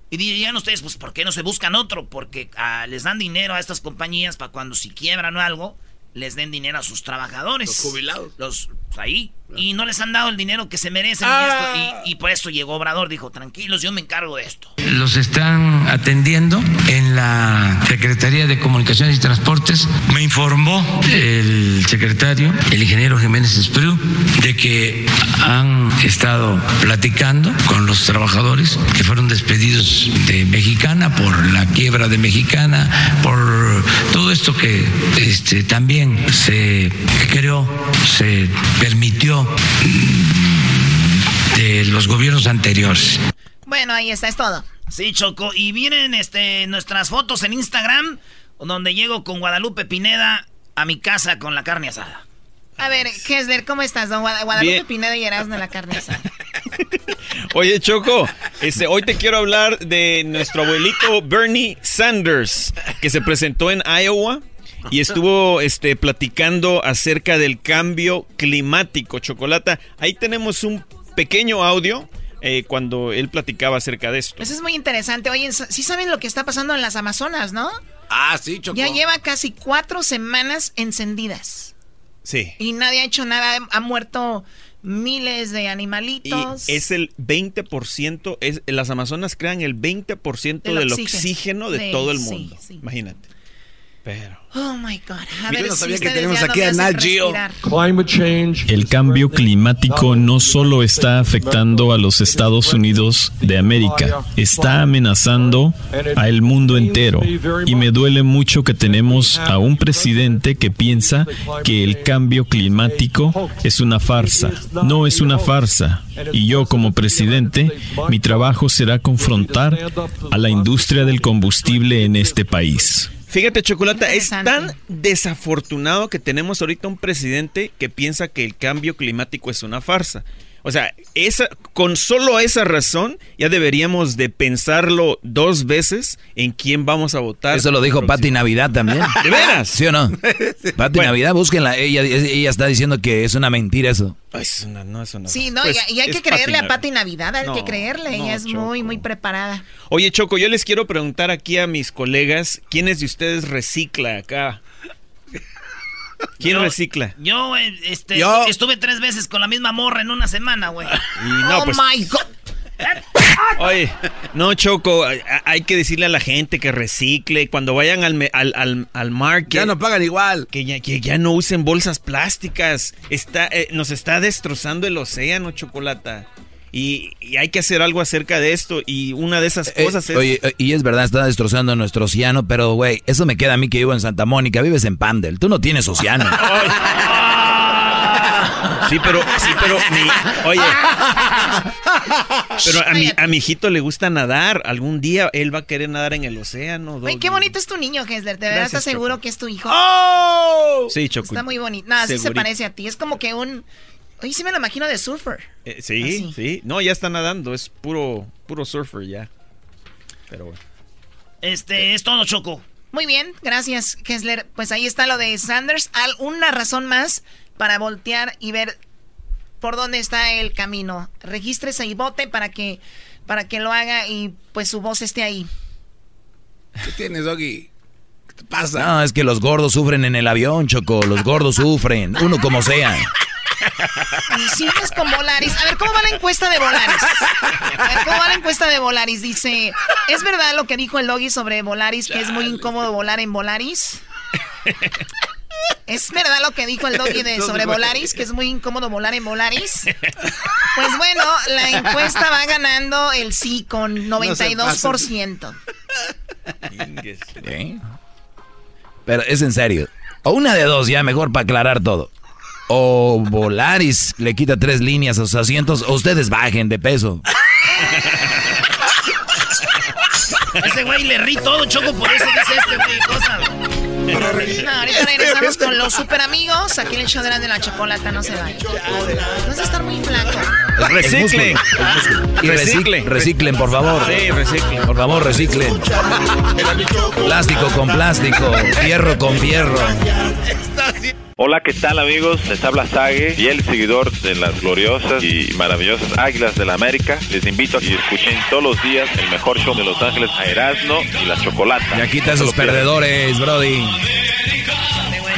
Y dirían ustedes, pues, ¿por qué no se buscan otro? Porque ah, les dan dinero a estas compañías para cuando si quiebran o algo, les den dinero a sus trabajadores. Los jubilados. Los, pues, ahí. Y no les han dado el dinero que se merecen. Ah. Y, por eso llegó Obrador. Dijo, tranquilos, yo me encargo de esto. Los están atendiendo en la Secretaría de Comunicaciones y Transportes. Me informó el secretario, el ingeniero Jiménez Esprú, de que han estado platicando con los trabajadores que fueron despedidos de Mexicana por la quiebra de Mexicana, por todo esto que este, también se creó, se permitió de los gobiernos anteriores. Bueno, ahí está, es todo. Sí, Choco. Y vienen este, nuestras fotos en Instagram, donde llego con Guadalupe Pineda a mi casa con la carne asada. A ver, Kesler, ¿cómo estás, don Guadalupe Bien. Pineda y Erasmo de la carne asada? [LAUGHS] Oye, Choco, este, hoy te quiero hablar de nuestro abuelito Bernie Sanders, que se presentó en Iowa y estuvo este, platicando acerca del cambio climático, Chocolata. Ahí tenemos un pequeño audio eh, cuando él platicaba acerca de esto. Eso es muy interesante. Oye, sí saben lo que está pasando en las Amazonas, ¿no? Ah, sí, Choco. Ya lleva casi cuatro semanas encendidas. Sí. Y nadie ha hecho nada. Ha muerto miles de animalitos. Y es el 20%, es, las Amazonas crean el 20% del, del oxígeno, oxígeno de, de, todo el mundo. Sí, sí. Imagínate. Pero... Oh my God. A Yo no sabía si que tenemos aquí a Nat Geo. El cambio climático no solo está afectando a los Estados Unidos de América, está amenazando a el mundo entero. Y me duele mucho que tenemos a un presidente que piensa que el cambio climático es una farsa. No es una farsa. Y yo como presidente, mi trabajo será confrontar a la industria del combustible en este país. Fíjate, Chocolata, es tan desafortunado que tenemos ahorita un presidente que piensa que el cambio climático es una farsa. O sea, esa, con solo esa razón ya deberíamos de pensarlo dos veces en quién vamos a votar. Eso lo dijo Patti Navidad también. [LAUGHS] ¿De veras? ¿Sí o no? [LAUGHS] Patti bueno. Navidad, búsquenla. Ella, ella está diciendo que es una mentira eso. Es una, no es una Sí, no, pues, y, y, hay que creerle Pati a Patti Navidad, hay no, que creerle. No, ella es Choco. muy, muy preparada. Oye, Choco, yo les quiero preguntar aquí a mis colegas, ¿quiénes de ustedes recicla acá? ¿Quién yo, recicla? Yo, este, yo, estuve tres veces con la misma morra en una semana, güey. [LAUGHS] No, oh pues, my God. Oye, no, Choco, hay que decirle a la gente que recicle. Cuando vayan al, al, al, al market. Ya no pagan igual. Que ya, que ya no usen bolsas plásticas. Está, eh, nos está destrozando el océano, Chocolata. Y, y, hay que hacer algo acerca de esto. Y una de esas cosas eh, es. Oye, y es verdad, está destrozando nuestro océano. Pero, güey, eso me queda a mí que vivo en Santa Mónica. Vives en Pandel. Tú no tienes océano. [LAUGHS] Sí, pero, sí, pero, mi, oye, pero a mi, a mi hijito le gusta nadar. Algún día él va a querer nadar en el océano. Oye, qué bonito es tu niño, Gessler. ¿De verdad estás seguro que es tu hijo? ¡Oh! Sí, Choco. Está muy bonito. No, así se parece a ti. Es como que un, Oye, sí me lo imagino de surfer. Eh, sí, sí. No, ya está nadando. Es puro, puro surfer ya. Pero bueno. Este, es todo, Choco. Muy bien, gracias, Kessler. Pues ahí está lo de Sanders. Una razón más para voltear y ver por dónde está el camino. Regístrese y vote para que, para que lo haga y pues su voz esté ahí. ¿Qué tienes, Doggy? ¿Qué te pasa? No, es que los gordos sufren en el avión, Choco. Los gordos sufren, uno como sea. [LAUGHS] Y sigues con Volaris. A ver, ¿cómo va la encuesta de Volaris? A ver, ¿cómo va la encuesta de Volaris? Dice, ¿es verdad lo que dijo el Doggy sobre Volaris, que es muy incómodo volar en Volaris? ¿Es verdad lo que dijo el Doggy de sobre Volaris, que es muy incómodo volar en Volaris? Pues bueno, la encuesta va ganando el sí con 92%. Pero es en serio. O una de dos, ya mejor para aclarar todo. O Volaris le quita tres líneas a sus asientos, o ustedes bajen de peso. Ese güey le rí todo, Choco, por eso dice este güey cosas. No, ahorita regresamos con los super amigos. Aquí en el show de la, de la chocolata no se va. Vas a estar muy flaco. Reciclen. Y reciclen. Reciclen, por favor. Sí, reciclen. Por favor, reciclen. Plástico con plástico. Fierro con fierro. Hola, ¿qué tal amigos? Les habla Sage, el seguidor de las gloriosas y maravillosas Águilas de la América. Les invito a que escuchen todos los días el mejor show de Los Ángeles a Erasmo y la Chocolata. Ya quita esos perdedores, Brody.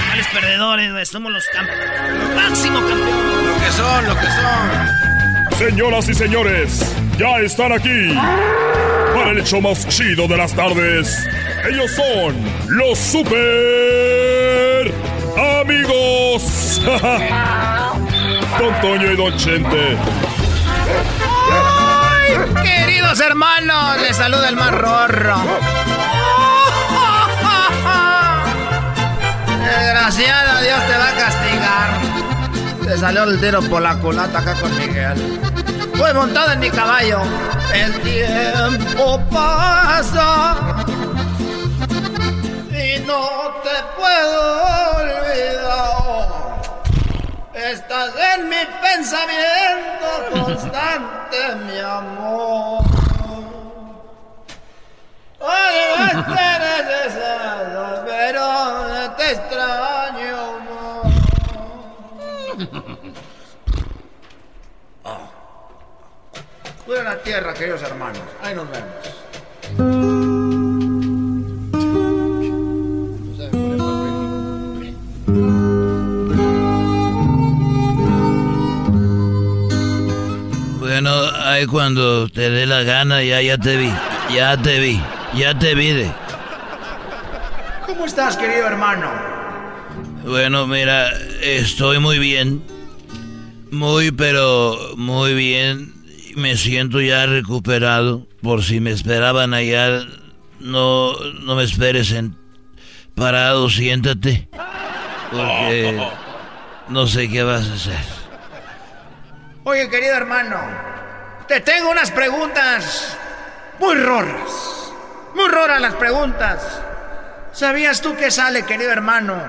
¿Cuáles perdedores, güey? Somos los campeones. Máximo campeón. Lo que son, lo que son. Señoras y señores, ya están aquí para el hecho más chido de las tardes. Ellos son los super amigos. [LAUGHS] Don Toño y Don Chente. ¡Ay, queridos hermanos! Les saluda el más rorro. [LAUGHS] Desgraciada, Dios te va a castigar. Te salió el tiro por la culata acá con Miguel. Voy montado en mi caballo. El tiempo pasa y no te puedo olvidar. Estás en mi pensamiento constante, mi amor. Oye, no te necesito, pero te extraño, amor. Ah. Cuida la tierra, queridos hermanos. Ahí nos vemos. Cuando te dé la gana, ya, ya te vi. Ya te vi. Ya te vi de. ¿Cómo estás, querido hermano? Bueno, mira, estoy muy bien. Muy, pero muy bien. Me siento ya recuperado. Por si me esperaban allá, no, no me esperes en parado, siéntate. Porque no sé qué vas a hacer. Oye, querido hermano, te tengo unas preguntas muy roras. Muy roras las preguntas. ¿Sabías tú qué sale, querido hermano?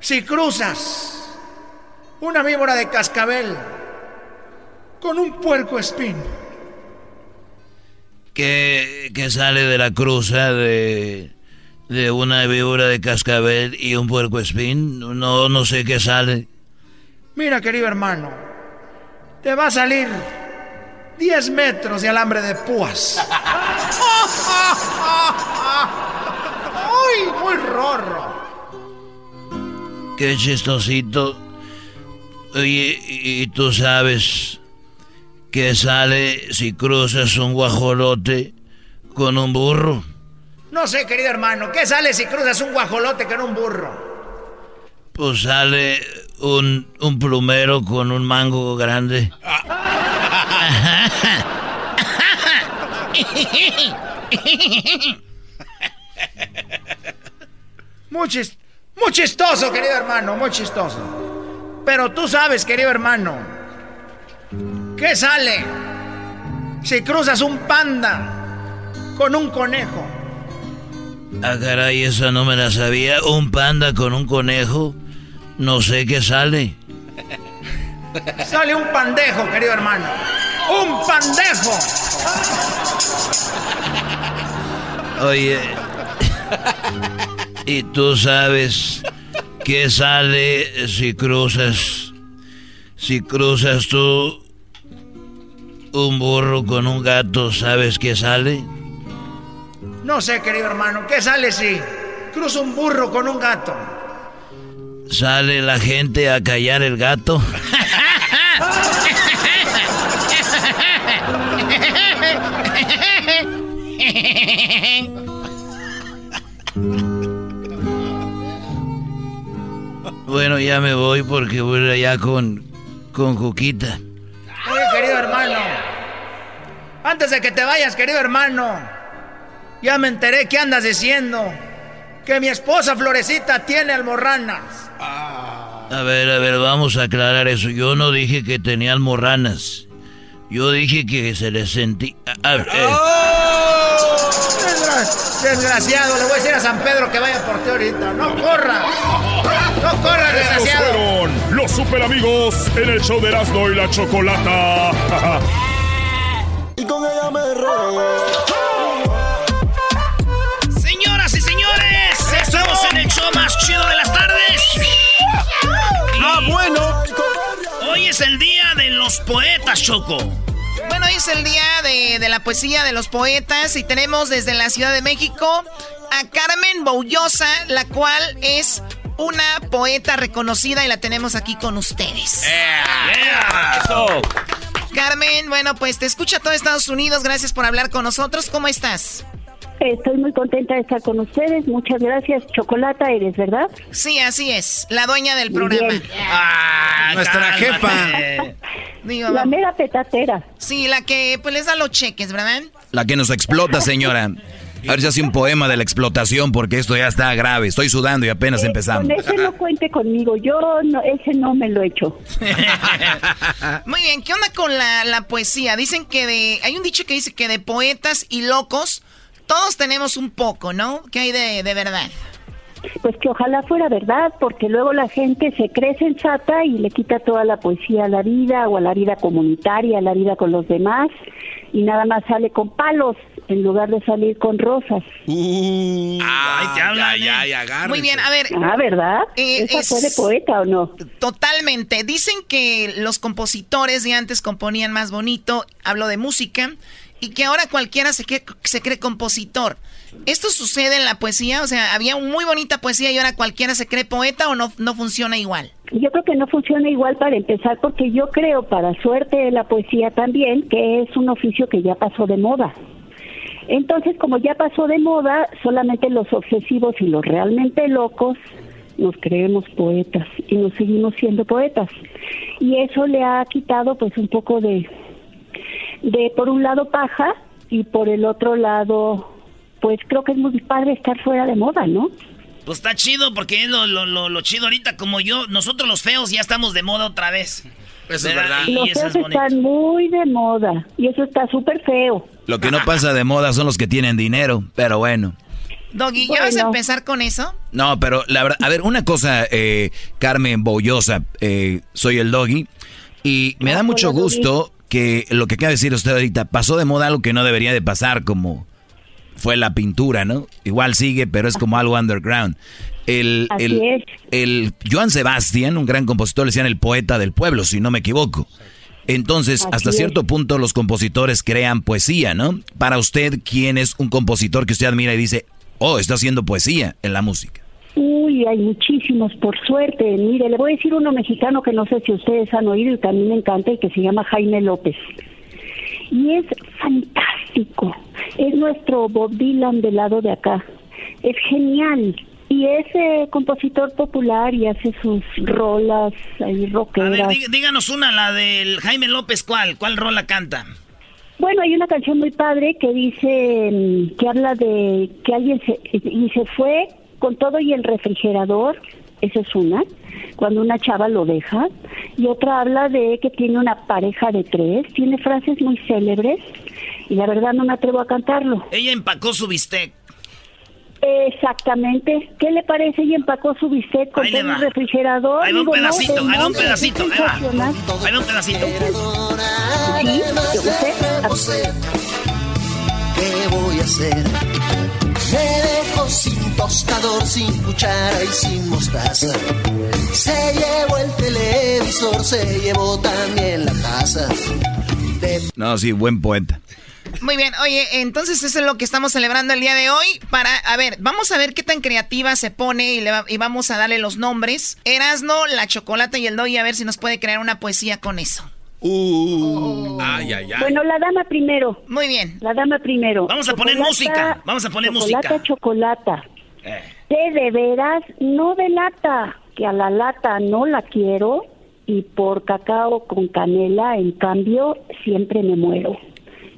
Si cruzas una víbora de cascabel con un puerco espín. ¿Qué, qué sale de la cruza de, de una víbora de cascabel y un puerco espín? No, no sé qué sale. Mira, querido hermano, te va a salir 10 metros de alambre de púas. [LAUGHS] ¡Uy, muy rorro! Qué chistosito. Oye, ¿y tú sabes qué sale si cruzas un guajolote con un burro? No sé, querido hermano, ¿qué sale si cruzas un guajolote con un burro? Pues sale un, un plumero con un mango grande. Muy, chis- muy chistoso, querido hermano, muy chistoso. Pero tú sabes, querido hermano, ¿qué sale si cruzas un panda con un conejo? Ah, caray, esa no me la sabía. Un panda con un conejo. No sé qué sale. Sale un pandejo, querido hermano. ¡Un pandejo! Oye, ¿y tú sabes qué sale si cruzas, si cruzas tú un burro con un gato, ¿sabes qué sale? No sé, querido hermano, ¿qué sale si cruzo un burro con un gato? ¿Sale la gente a callar el gato? [LAUGHS] Bueno, ya me voy porque voy allá con, con Juquita. Oye, querido hermano. Antes de que te vayas, querido hermano. Ya me enteré que andas diciendo. Que mi esposa Florecita tiene almorranas. A ver, a ver, vamos a aclarar eso. Yo no dije que tenía almorranas. Yo dije que se le sentía... A ver, eh. ¡Oh! desgraciado, le voy a decir a San Pedro que vaya por ti ahorita. ¡No corra! ¡No corra, desgraciado! fueron los super amigos en el show de Erasmo y la Chocolata. [LAUGHS] y con ella me Señoras y señores, estamos en el show más chido de las tardes. Ah, bueno. Hoy es el día de los poetas, Choco. Bueno, hoy es el día de, de la poesía de los poetas y tenemos desde la Ciudad de México a Carmen Boullosa, la cual es una poeta reconocida y la tenemos aquí con ustedes. Carmen, bueno, pues te escucha todo Estados Unidos. Gracias por hablar con nosotros. ¿Cómo estás? Estoy muy contenta de estar con ustedes. Muchas gracias. Chocolata eres, ¿verdad? Sí, así es. La dueña del programa. Bien. Ah, Nuestra jefa. [LAUGHS] Digo, La mera petatera. sí, la que pues les da los cheques, ¿verdad? La que nos explota, señora. A ver si hace un poema de la explotación, porque esto ya está grave. Estoy sudando y apenas empezamos. Con ese no cuente conmigo. Yo no, ese no me lo he hecho. [LAUGHS] Muy bien, ¿qué onda con la, la poesía? Dicen que de... Hay un dicho que dice que de poetas y locos todos tenemos un poco, ¿no? ¿Qué hay de, de verdad? Pues que ojalá fuera verdad, porque luego la gente se cree sensata y le quita toda la poesía a la vida o a la vida comunitaria, a la vida con los demás y nada más sale con palos en lugar de salir con rosas. Ay, te ya, ya, agárrense. Muy bien, a ver. Ah, ¿verdad? Eh, ¿Esa es- fue de poeta o no? Totalmente. Dicen que los compositores de antes componían más bonito, hablo de música, y que ahora cualquiera se cree, se cree compositor. ¿Esto sucede en la poesía? O sea, había muy bonita poesía y ahora cualquiera se cree poeta o no, no funciona igual. Yo creo que no funciona igual para empezar, porque yo creo, para suerte de la poesía también, que es un oficio que ya pasó de moda. Entonces, como ya pasó de moda, solamente los obsesivos y los realmente locos nos creemos poetas y nos seguimos siendo poetas. Y eso le ha quitado pues un poco de, de por un lado paja y por el otro lado, pues creo que es muy padre estar fuera de moda, ¿no? Pues está chido porque es lo, lo, lo, lo chido ahorita como yo. Nosotros los feos ya estamos de moda otra vez. Eso es ¿Verdad? Y Los eso feos es están muy de moda y eso está súper feo. Lo que no pasa de moda son los que tienen dinero, pero bueno. Doggy, ¿ya vas a empezar con eso? No, pero la verdad, a ver, una cosa, eh, Carmen Boullosa, eh, soy el doggy, y me da mucho Doggy. Que lo que acaba de decir usted ahorita, pasó de moda algo que no debería de pasar, como fue la pintura, ¿no? Igual sigue, pero es como algo underground. El, Así el, es. el Joan Sebastián, un gran compositor, le decían el poeta del pueblo, si no me equivoco. Entonces, Así hasta es. cierto punto los compositores crean poesía, ¿no? Para usted, ¿quién es un compositor que usted admira y dice, oh, está haciendo poesía en la música? Uy, hay muchísimos, por suerte. Mire, le voy a decir uno mexicano que no sé si ustedes han oído y que a mí me encanta y que se llama Jaime López. Y es fantástico. Es nuestro Bob Dylan del lado de acá. Es genial. Y es eh, compositor popular y hace sus rolas ahí A ver, rockeras. dí- díganos una, la del Jaime López, ¿cuál? ¿Cuál rola canta? Bueno, hay una canción muy padre que dice, mm, que habla de que alguien se, y se fue con todo y el refrigerador, esa es una, cuando una chava lo deja, y otra habla de que tiene una pareja de tres, tiene frases muy célebres, y la verdad no me atrevo a cantarlo. Ella empacó su bistec. Exactamente. ¿Qué le parece? Y empacó su bistec con todo el refrigerador. Ahí va un pedacito, ahí va un pedacito, ahí va. Ahí va un pedacito. Sí. ¿Qué voy a hacer? Me dejo sin tostador, sin cuchara y sin mostaza. Se llevó el televisor, se llevó también la casa. No, sí, buen poeta. Muy bien, oye, entonces eso es lo que estamos celebrando el día de hoy. Para, a ver, vamos a ver qué tan creativa se pone y, le va- y vamos a darle los nombres. Erasno, la chocolate y el doggy, a ver si nos puede crear una poesía con eso. Uh, ay, ay, ay. Bueno, la dama primero. Muy bien. La dama primero. Vamos a poner Chocolata- música, vamos a poner chocolata, música. chocolata. Eh. Té de veras, no de lata, que a la lata no la quiero y por cacao con canela, en cambio, siempre me muero.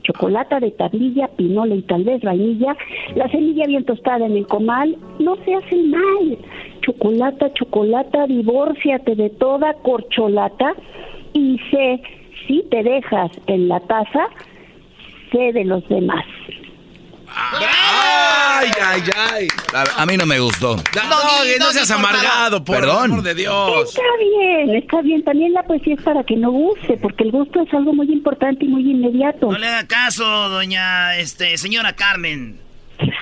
Chocolata de tablilla, pinola y tal vez vainilla, la semilla bien tostada en el comal, no se hace mal. Chocolata, chocolata, divórciate de toda corcholata y sé, si te dejas en la taza, sé de los demás. Ay, ay, ay. A, a mí no me gustó. No, no, no seas amargado, por Perdón. el amor de Dios. Está bien, está bien. También la poesía es para que no guste, porque el gusto es algo muy importante y muy inmediato. No le haga caso, doña, este, señora Carmen.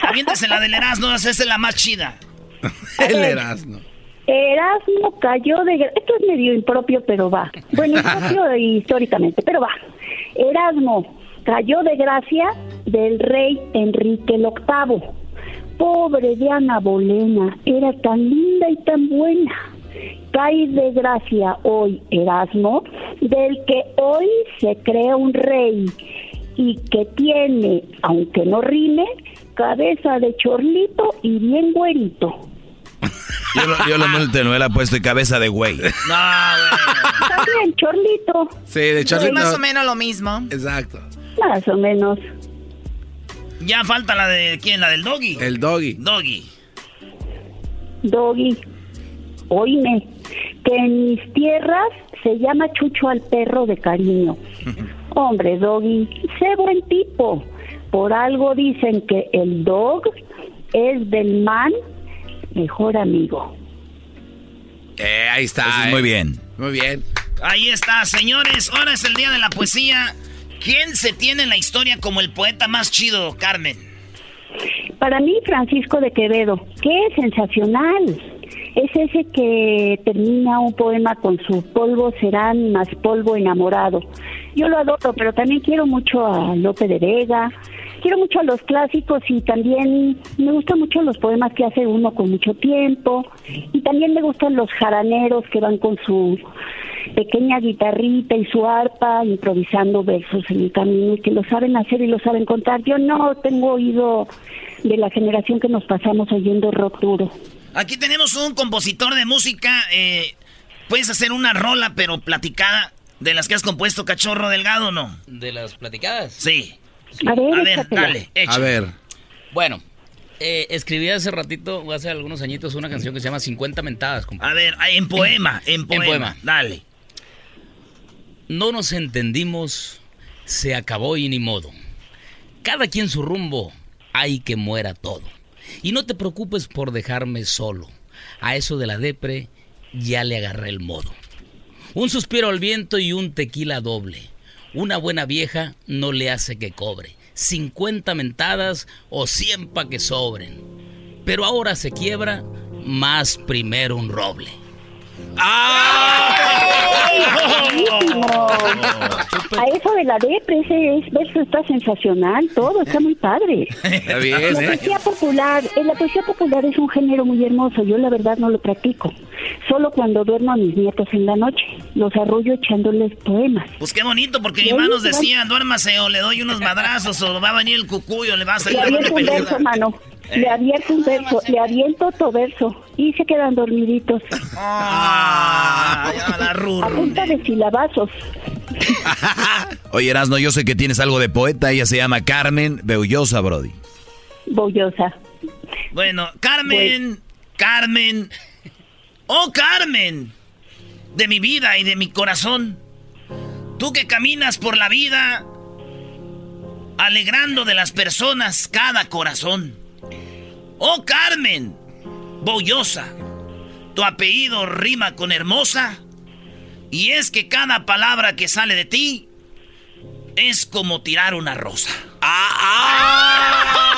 Aviéntese la del Erasmo, esa es la más chida. [LAUGHS] El Erasmo. Erasmo cayó de... Esto es medio impropio, pero va. Bueno, impropio [LAUGHS] históricamente, pero va. Erasmo cayó de gracia del rey Enrique VIII. Pobre de Ana Bolena, era tan linda y tan buena. Cae de gracia hoy Erasmo, del que hoy se crea un rey y que tiene, aunque no rime, cabeza de chorlito y bien güerito. Yo lo, yo lo mismo te hubiera puesto y cabeza de güey. Está bien, chorlito. Sí, de Es Charlie. más o menos lo mismo. Exacto. Más o menos. Ya falta la de quién, la del doggy. El doggy. Doggy. Doggy, oíme, que en mis tierras se llama Chucho al perro de cariño. [LAUGHS] Hombre, Doggy, sé buen tipo. Por algo dicen que el dog es del man mejor amigo. Eh, ahí está. Eso es eh. muy bien. Muy bien. Ahí está, señores. Ahora es el día de la poesía. ¿Quién se tiene en la historia como el poeta más chido, Carmen? Para mí, Francisco de Quevedo, qué sensacional. Es ese que termina un poema con su polvo serán más polvo enamorado. Yo lo adoro, pero también quiero mucho a Lope de Vega, quiero mucho a los clásicos y también me gustan mucho los poemas que hace uno con mucho tiempo y también me gustan los jaraneros que van con su pequeña guitarrita y su arpa improvisando versos en el camino y que lo saben hacer y lo saben contar. Yo no tengo oído de la generación que nos pasamos oyendo rock duro. Aquí tenemos un compositor de música. eh, Puedes hacer una rola, pero platicada, de las que has compuesto, cachorro delgado, ¿o ¿no? ¿De las platicadas? Sí. A ver, A ver, échatela. dale, échale. A ver. Bueno, eh, escribí hace ratito, hace algunos añitos, una canción que se llama 50 mentadas. A ver, en poema, [CLEARS THROAT] en poema. poema. Dale. No nos entendimos, se acabó y ni modo. Cada quien su rumbo, hay que muera todo. Y no te preocupes por dejarme solo. A eso de la depre ya le agarré el modo. Un suspiro al viento y un tequila doble. Una buena vieja no le hace que cobre. 50 mentadas o 100 pa' que sobren. Pero ahora se quiebra, más primero un roble. Buenísimo. A eso de la depre, ese es- verso está sensacional, todo está muy padre. Está bien, La ¿eh? poesía popular, eh, la poesía popular es un género muy hermoso. Yo la verdad no lo practico. Solo cuando duermo a mis nietos en la noche, los arrullo echándoles poemas. Pues qué bonito, porque mi mamá nos decía, duérmase o le doy unos madrazos o va a venir el cucuyo, le va a salir aviento un verso, mano. Le abierto un verso, le aviento otro verso y se quedan dormiditos. Ah, ya la A punta de silabazos. [LAUGHS] Oye, Erasno, yo sé que tienes algo de poeta. Ella se llama Carmen Beullosa, Brody. Bollosa. Bueno, Carmen, Carmen, oh Carmen, de mi vida y de mi corazón, tú que caminas por la vida, alegrando de las personas cada corazón. Oh Carmen, Bollosa, tu apellido rima con hermosa. Y es que cada palabra que sale de ti es como tirar una rosa. ¡Ah,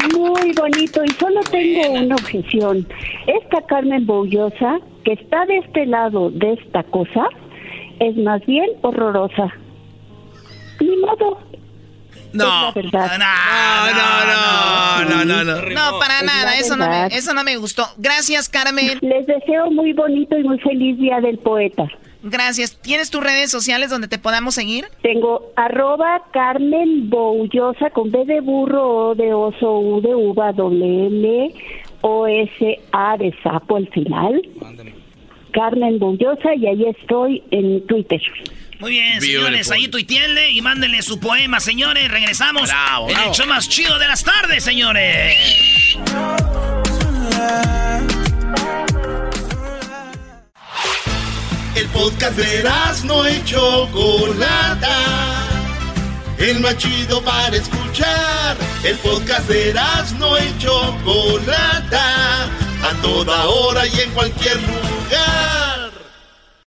Es muy bonito y solo tengo una objeción. Esta Carmen Bollosa, que está de este lado de esta cosa, es más bien horrorosa. Ni modo. No, es la verdad. no, no, no, no, No, para Es nada, eso no, me, eso no me gustó. Gracias, Carmen. Les deseo muy bonito y muy feliz Día del Poeta. Gracias. ¿Tienes tus redes sociales donde te podamos seguir? Tengo arroba Carmen Boullosa con B de burro, O de oso, U de uva, doble L, O, S, A de sapo al final. Carmen Boullosa y ahí estoy en Twitter. Muy bien, señores, ahí tuitienle y mándenle su poema, señores. Regresamos Bravo, en el show más chido de las tardes, señores. El podcast de no y Chocolata. El más chido para escuchar. El podcast de no y Chocolata. A toda hora y en cualquier lugar.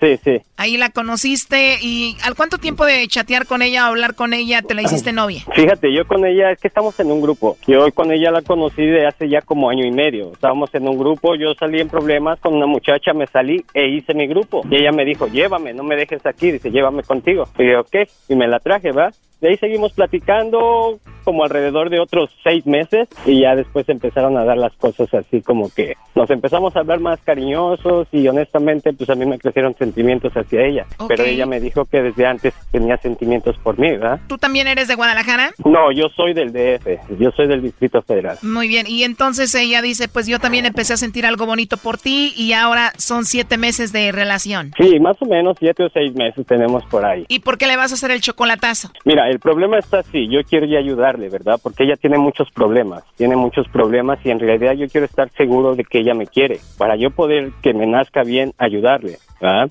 Sí, sí. Ahí la conociste y ¿al cuánto tiempo de chatear con ella o hablar con ella te la hiciste [CLEARS THROAT] novia? Fíjate, yo con ella, es que estamos en un grupo. Yo con ella la conocí de hace ya como año y medio. Estábamos en un grupo, yo salí en problemas con una muchacha, me salí e hice mi grupo. Y ella me dijo, llévame, no me dejes aquí, dice, llévame contigo. Y yo, ok, y me la traje, ¿va? De ahí seguimos platicando como alrededor de otros seis meses y ya después empezaron a dar las cosas así como que nos empezamos a hablar más cariñosos y honestamente pues a mí me crecieron sentimientos hacia ella. Pero ella me dijo que desde antes tenía sentimientos por mí, ¿verdad? ¿Tú también eres de Guadalajara? No, yo soy del DF, yo soy del Distrito Federal. Muy bien, y entonces ella dice, pues yo también empecé a sentir algo bonito por ti y ahora son siete meses de relación. Sí, más o menos siete o seis meses tenemos por ahí. ¿Y por qué le vas a hacer el chocolatazo? Mira, el problema está así, yo quiero ya ayudarle, ¿verdad? Porque ella tiene muchos problemas, tiene muchos problemas y en realidad yo quiero estar seguro de que ella me quiere, para yo poder que me nazca bien ayudarle, ¿verdad?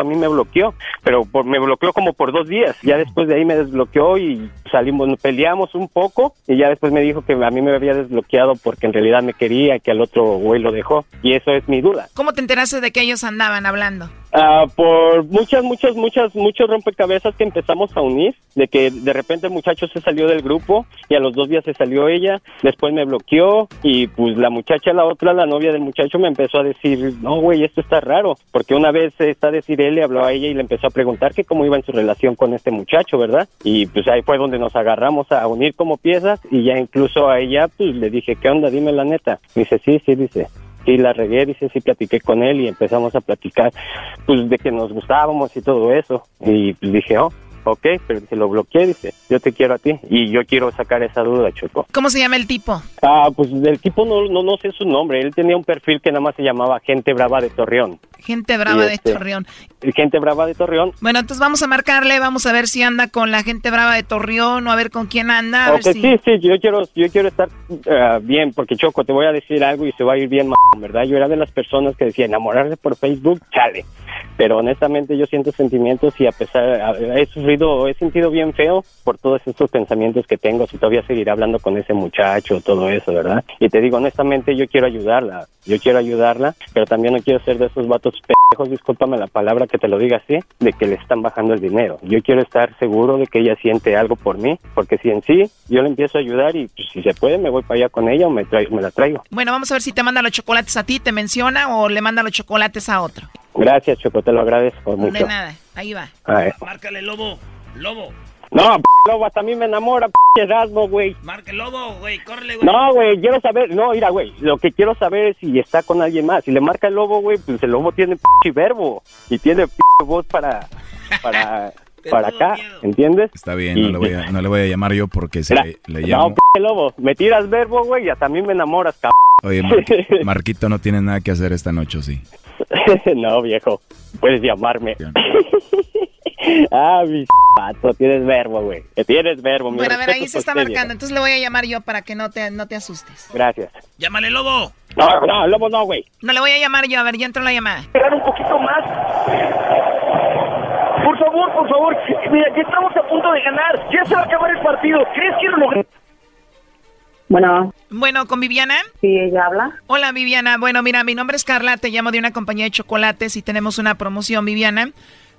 a mí me bloqueó, pero por, me bloqueó como por dos días. Ya después de ahí me desbloqueó y salimos, peleamos un poco y ya después me dijo que a mí me había desbloqueado porque en realidad me quería que al otro güey lo dejó. Y eso es mi duda. ¿Cómo te enteraste de que ellos andaban hablando? Ah, por muchas, muchas, muchas, muchos rompecabezas que empezamos a unir, de que de repente el muchacho se salió del grupo y a los dos días se salió ella, después me bloqueó y pues la muchacha, la otra, la novia del muchacho me empezó a decir, no güey, esto está raro, porque una vez está decir él le habló a ella y le empezó a preguntar que cómo iba en su relación con este muchacho, ¿verdad? Y pues ahí fue donde nos agarramos a unir como piezas y ya incluso a ella pues le dije, ¿qué onda? Dime la neta. dice, sí, sí, dice sí la regué, dice, sí platiqué con él y empezamos a platicar, pues de que nos gustábamos y todo eso. Y pues dije, oh, ok, pero se lo bloqueé, dice, yo te quiero a ti y yo quiero sacar esa duda, Choco. ¿Cómo se llama el tipo? Ah, pues del tipo no, no, no sé su nombre, él tenía un perfil que nada más se llamaba Gente Brava de Torreón. Gente brava de este, Torreón. Gente brava de Torreón. Bueno, entonces vamos a marcarle, vamos a ver si anda con la gente brava de Torreón o a ver con quién anda. A Sí, sí, yo quiero, yo quiero estar eh, bien, porque Choco, te voy a decir algo y se va a ir bien, ¿verdad? Yo era de las personas que decía enamorarse por Facebook, chale. Pero honestamente yo siento sentimientos y a pesar, he sufrido, he sentido bien feo por todos estos pensamientos que tengo, si todavía seguiré hablando con ese muchacho, todo eso, ¿verdad? Y te digo, honestamente yo quiero ayudarla, yo quiero ayudarla, pero también no quiero ser de esos vatos pendejos, discúlpame la palabra que te lo diga así, de que le están bajando el dinero. Yo quiero estar seguro de que ella siente algo por mí, porque si en sí yo le empiezo a ayudar y pues, si se puede me voy para allá con ella o me, traigo, me la traigo. Bueno, vamos a ver si te manda los chocolates a ti, te menciona o le manda los chocolates a otro. Gracias, Choco, te lo agradezco mucho. De nada, ahí va. Márcale, lobo, lobo. No, lobo, hasta a mí me enamora, p Erasmo, güey. Marque lobo, güey, córrele, güey. No, güey, quiero saber, no, mira, güey, lo que quiero saber es si está con alguien más. Si le marca el lobo, güey, pues el lobo tiene p verbo y tiene p voz para, para, [LAUGHS] para acá, ¿entiendes? Está bien, no, le voy a, no le voy a llamar yo porque se le, llamo. No, p lobo, me tiras verbo, güey, y hasta a mí me enamoras, cabrón. Oye, [LAUGHS] Marquito no tiene nada que hacer esta noche, ¿sí? [LAUGHS] no, viejo, puedes llamarme. Ah, mi pato, tienes verbo, güey. Tienes verbo. Bueno, a ver, ahí se está marcando. Entonces le voy a llamar yo para que no te, no te asustes. Gracias. Llámale, lobo. No, no, lobo no, güey. No le voy a llamar yo. A ver, ya entró la llamada. Esperar un poquito más. Por favor, por favor. Mira, ya estamos a punto de ganar. Ya se va a acabar el partido. ¿Crees que lo logré? Bueno. Bueno, ¿con Viviana? Sí, ella habla. Hola, Viviana. Bueno, mira, mi nombre es Carla, te llamo de una compañía de chocolates y tenemos una promoción, Viviana,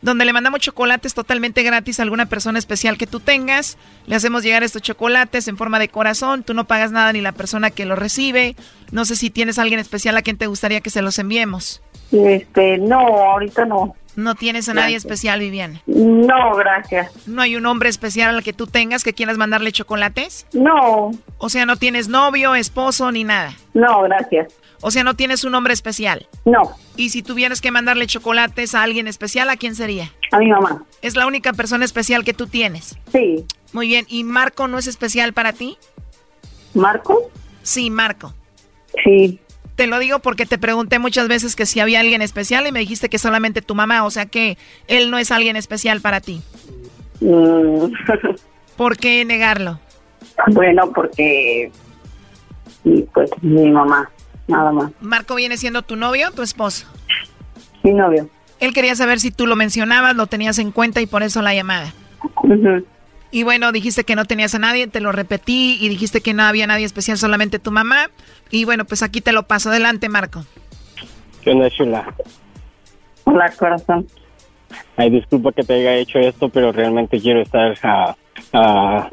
donde le mandamos chocolates totalmente gratis a alguna persona especial que tú tengas. Le hacemos llegar estos chocolates en forma de corazón, tú no pagas nada ni la persona que lo recibe. No sé si tienes a alguien especial a quien te gustaría que se los enviemos. Este, no, ahorita no. ¿No tienes a nadie especial, Viviana? No, gracias. ¿No hay un hombre especial al que tú tengas que quieras mandarle chocolates? No. O sea, no tienes novio, esposo ni nada. No, gracias. O sea, no tienes un hombre especial. No. Y si tuvieras que mandarle chocolates a alguien especial, ¿a quién sería? A mi mamá. ¿Es la única persona especial que tú tienes? Sí. Muy bien. ¿Y Marco no es especial para ti? ¿Marco? Sí, Marco. Sí. Te lo digo porque te pregunté muchas veces que si había alguien especial y me dijiste que solamente tu mamá, o sea que él no es alguien especial para ti. Mm. [LAUGHS] ¿Por qué negarlo? Bueno, porque pues mi mamá, nada más. ¿Marco viene siendo tu novio o tu esposo? Mi novio. Él quería saber si tú lo mencionabas, lo tenías en cuenta y por eso la llamada. Y bueno, dijiste que no tenías a nadie, te lo repetí y dijiste que no había nadie especial, solamente tu mamá. Y bueno, pues aquí te lo paso. Adelante, Marco. ¿Qué onda, Chula? Hola, corazón. Ay, disculpa que te haya hecho esto, pero realmente quiero estar a, a,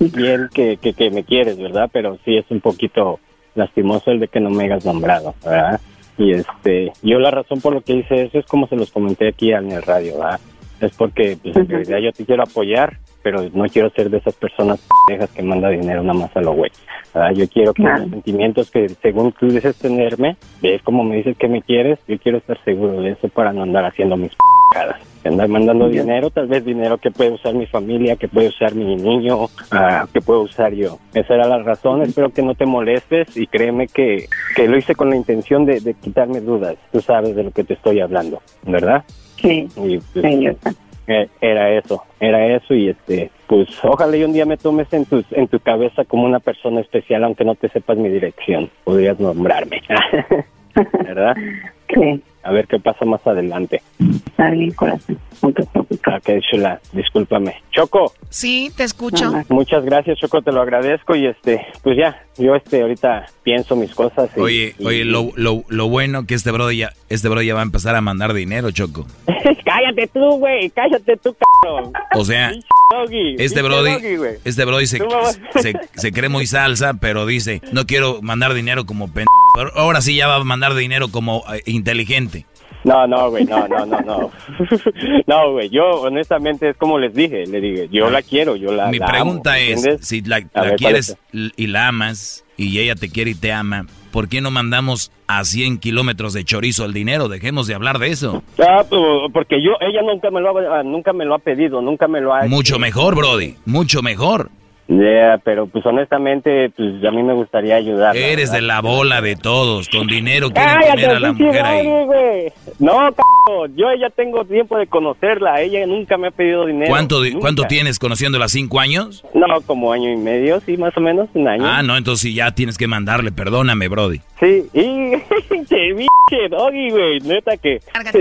bien que, que, que me quieres, ¿verdad? Pero sí es un poquito lastimoso el de que no me hayas nombrado, ¿verdad? Y este, yo la razón por lo que hice eso es como se los comenté aquí en el radio, ¿verdad? Es porque pues, en realidad yo te quiero apoyar, pero no quiero ser de esas personas pendejas que manda dinero nada más a lo güey. ¿verdad? Yo quiero que los sentimientos que según tú dices tenerme, ves como me dices que me quieres, yo quiero estar seguro de eso para no andar haciendo mis pendejadas. Andar mandando dinero, tal vez dinero que puede usar mi familia, que puede usar mi niño, ah, que puedo usar yo. Esa era la razón, espero que no te molestes y créeme que, que lo hice con la intención de, de quitarme dudas. Tú sabes de lo que te estoy hablando, ¿verdad? Sí. Y, pues, eh, era eso, era eso y este, pues ojalá y un día me tomes en tu, en tu cabeza como una persona especial, aunque no te sepas mi dirección, podrías nombrarme, [LAUGHS] ¿verdad? Sí. A ver qué pasa más adelante. Está bien, corazón. Preocupes. Ok, chula, discúlpame. Choco. Sí, te escucho. Muchas gracias, Choco, te lo agradezco y este, pues ya, yo este ahorita pienso mis cosas. y- Oye, y- oye, lo, lo, lo bueno que este bro ya, este bro ya va a empezar a mandar dinero, Choco. [LAUGHS] cállate tú, güey, cállate tú, cabrón. O sea, este brody, este brody se, se, se cree muy salsa, pero dice, no quiero mandar dinero como pen... Pero ahora sí ya va a mandar dinero como eh, inteligente. No, no, güey, no, no, no, no. [LAUGHS] No, güey, yo honestamente es como les dije, le dije, yo la quiero, yo la Mi la amo, pregunta es, ¿entiendes? si la, A la ver, ¿cuál quieres y la amas y ella te quiere y te ama, ¿por qué no mandamos a 100 kilómetros de chorizo el dinero? Dejemos de hablar de eso. Ah, pues, porque yo, ella nunca me lo ha, nunca me lo ha pedido, nunca me lo ha... Mucho mejor, Brody, mucho mejor. Yeah, pero pues honestamente, pues a mí me gustaría ayudar. Eres de la bola de todos, con dinero quieren tener a la mujer ahí. No, c yo ya tengo tiempo de conocerla. Ella nunca me ha pedido dinero. ¿Cuánto, Nunca. ¿Cuánto tienes conociéndola? ¿Cinco años? No, como año y medio, sí, más o menos, un año. Ah, no, entonces sí, ya tienes que mandarle, perdóname, Brody. Sí, y [LAUGHS] che, doggy, güey, neta que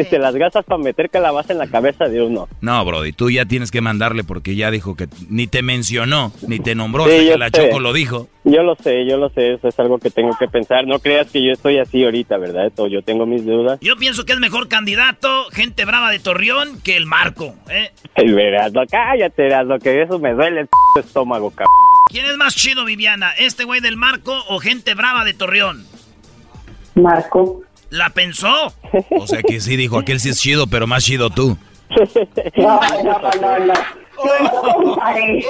se las gastas para meter calabaza en la cabeza de uno. No, Brody, tú ya tienes que mandarle porque ya dijo que ni te mencionó, ni te nombró, Sí, hasta yo que la sé. Choco lo dijo. Yo lo sé, yo lo sé, eso es algo que tengo que pensar. No creas que yo estoy así ahorita, ¿verdad? Esto, yo tengo mis dudas. Yo pienso que es mejor candidato, gente brava de Torreón, que el Marco, ¿eh? Ay, verás, no, cállate, verás, lo que eso me duele el p estómago, cabrón. ¿Quién es más chido, Viviana? ¿Este güey del Marco o gente brava de Torreón? Marco. ¿La pensó? O sea que sí dijo, aquel sí es chido, pero más chido tú. No, no, no, no.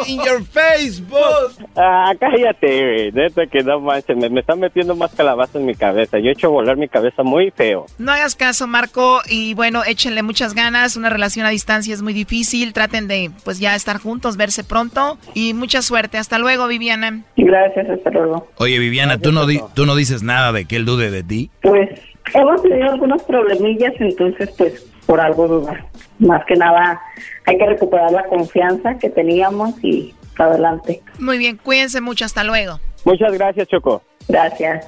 In your Facebook. Ah, cállate, güey. Neta que no manches, me, me están metiendo más calabaza en mi cabeza. Yo he hecho volar mi cabeza muy feo. No hagas caso, Marco, y bueno, échenle muchas ganas. Una relación a distancia es muy difícil. Traten de, pues, ya estar juntos, verse pronto. Y mucha suerte. Hasta luego, Viviana. Gracias, hasta luego. Oye, Viviana, ¿tú no, di- ¿tú no dices nada de que él dude de ti? Pues hemos tenido algunos problemillas, entonces pues por algo dudar. Más que nada hay que recuperar la confianza que teníamos y adelante. Muy bien, cuídense mucho. Hasta luego. Muchas gracias, Choco. Gracias.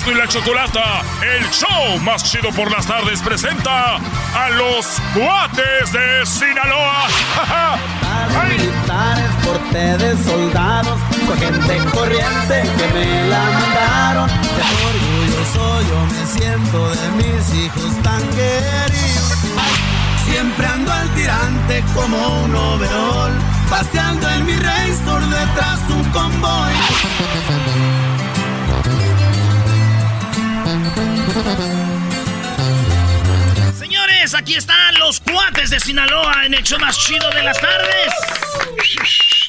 Erasmo y la Chocolata, el show más chido por las tardes, presenta a los cuates de Sinaloa. [LAUGHS] militares, porte de soldados, fue gente corriente que me la mandaron. Orgulloso yo me siento de mis hijos tan queridos. Siempre ando al tirante como un overol, paseando en mi Razor detrás de un convoy. Señores, aquí están los cuates de Sinaloa en el show más chido de las tardes.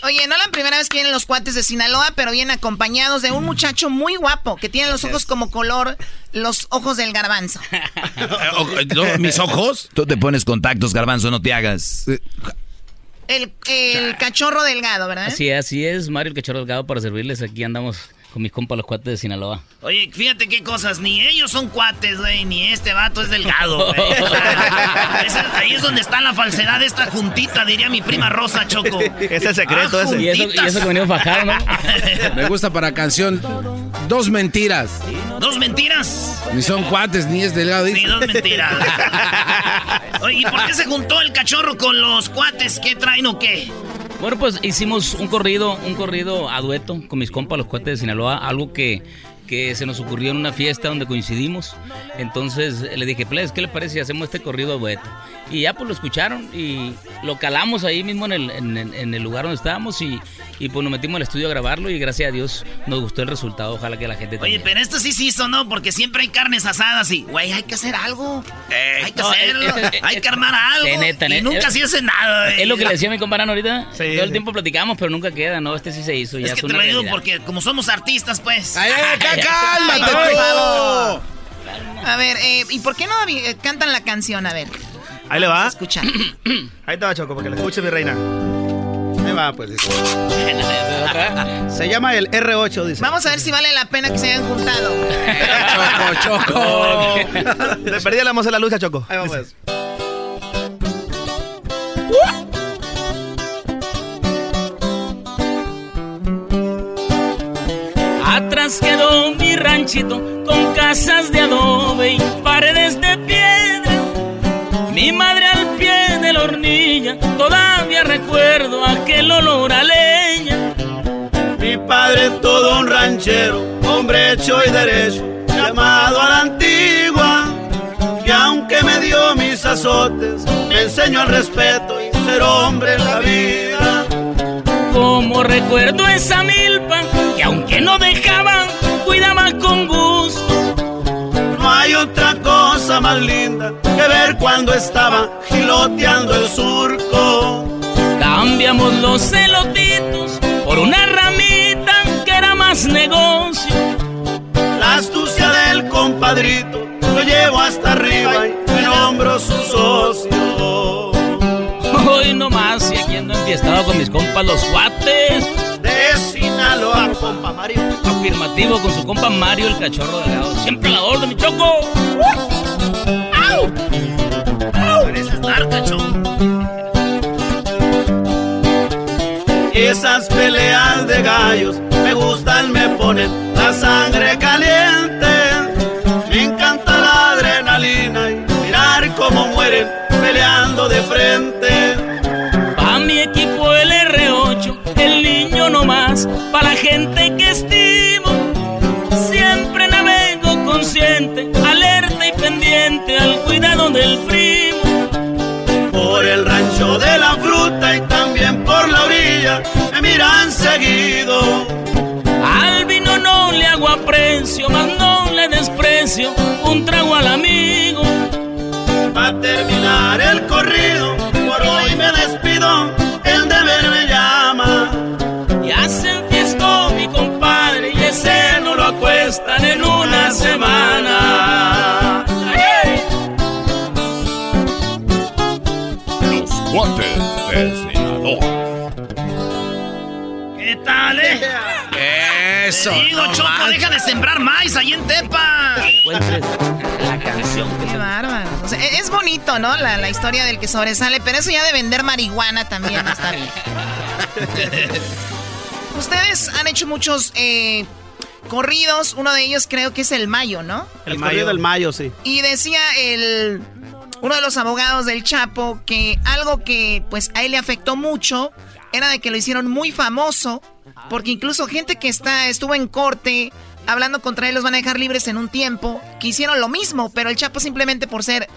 Oye, no la primera vez que vienen los cuates de Sinaloa, pero vienen acompañados de un muchacho muy guapo que tiene los ojos como color los ojos del garbanzo. [LAUGHS] ¿Mis ojos? Tú te pones contactos, garbanzo, no te hagas. El, el cachorro delgado, ¿verdad? Así, así es, Mario el Cachorro Delgado, para servirles. Aquí andamos con mis compas los cuates de Sinaloa. Oye, fíjate qué cosas, ni ellos son cuates, güey, ni este vato es delgado, güey. [LAUGHS] Esa- ahí es donde está la falsedad de esta juntita, diría mi prima Rosa Choco. [LAUGHS] Es el secreto Ah, ese. Y eso, y eso que venimos bajar, ¿no? [LAUGHS] Me gusta para canción. Dos mentiras. ¿Dos mentiras? Ni son cuates, ni es delgado. Sí, dos mentiras. Oye, ¿y por qué se juntó el cachorro con los cuates? ¿Qué traen o qué? Bueno, pues hicimos un corrido, un corrido a dueto con mis compas, los cuates de Sinaloa, algo que, que se nos ocurrió en una fiesta donde coincidimos. Entonces le dije, Ples, ¿qué le parece si hacemos este corrido a dueto? Y ya pues lo escucharon y lo calamos ahí mismo en el, en, el- en el lugar donde estábamos y, y pues nos metimos al estudio a grabarlo y gracias a Dios nos gustó el resultado. Ojalá que la gente Oye, también. pero esto sí se hizo, ¿no? Porque siempre hay carnes asadas y, güey, hay que hacer algo. hay que no, hacerlo. eh, [LAUGHS] eh, hay que armar algo. Neta, y neta. nunca se hace nada, güey. Es lo que le decía a mi compadre ahorita. Sí, Todo el sí. tiempo platicamos, pero nunca queda, ¿no? Este sí se hizo. Ya Es que es te lo digo porque como somos artistas, pues. ¡Ay, [LAUGHS] ay, Ay, cálmate favor. A ver, eh, ¿y por qué no eh, cantan la canción? A ver. Ahí le va. Escucha. [CLEARS THROAT] Ahí te va, Choco, para que la escuche mi reina. Ahí va, pues. [LAUGHS] Se llama el R8, dice. Vamos a ver si vale la pena que se hayan juntado. [LAUGHS] Choco, Choco. [LAUGHS] Le perdí la moza la lucha, Choco. Ahí va, pues. Atrás quedó mi ranchito con casas de adobe y paredes de piedra. Mi madre al pie de la hornilla, todavía recuerdo aquel olor a leña. Mi padre todo un ranchero, hombre hecho y derecho, llamado a la antigua, que aunque me dio mis azotes, me enseñó el respeto y ser hombre en la vida. Como recuerdo esa milpa, que aunque no dejaban, con gusto. No hay otra cosa más linda que ver cuando estaba giloteando el surco. Cambiamos los celotitos por una ramita que era más negocio. La astucia del compadrito lo llevo hasta arriba y me nombro su socio. Hoy nomás y aquí ando enfiestado con mis compas los cuates. Compa Mario. Afirmativo con su compa Mario el cachorro delgado. Siempre la orden, mi choco. ¡Au! Pareces. Esas peleas de gallos me gustan, me ponen la sangre caliente. Me encanta la adrenalina y mirar cómo mueren peleando de frente. Pa' mi equipo el R8, el niño nomás, la gente que estimo. Siempre navego consciente, alerta y pendiente al cuidado del primo. Por el rancho de la fruta y también por la orilla me miran seguido. Al vino no le hago aprecio, más no le desprecio, un trago al amigo. Pa' terminar el corrido, acuestan en una semana. ¡Ay! Los guantes de Sinaloa. ¿Qué tal, eh? Eso. Te digo, no Choco, deja de sembrar maíz ahí en Tepa. La canción Qué bárbaro. O sea, e- es bonito, ¿no? La, la historia del que sobresale, pero eso ya de vender marihuana también no está bien. [LAUGHS] Ustedes han hecho muchos eh, corridos. Uno de ellos creo que es el Mayo, ¿no? El, corrido del Mayo, sí. Y decía el uno de los abogados del Chapo que algo que pues a él le afectó mucho era de que lo hicieron muy famoso, porque incluso gente que está estuvo en corte hablando contra él los van a dejar libres en un tiempo, que hicieron lo mismo, pero el Chapo simplemente por ser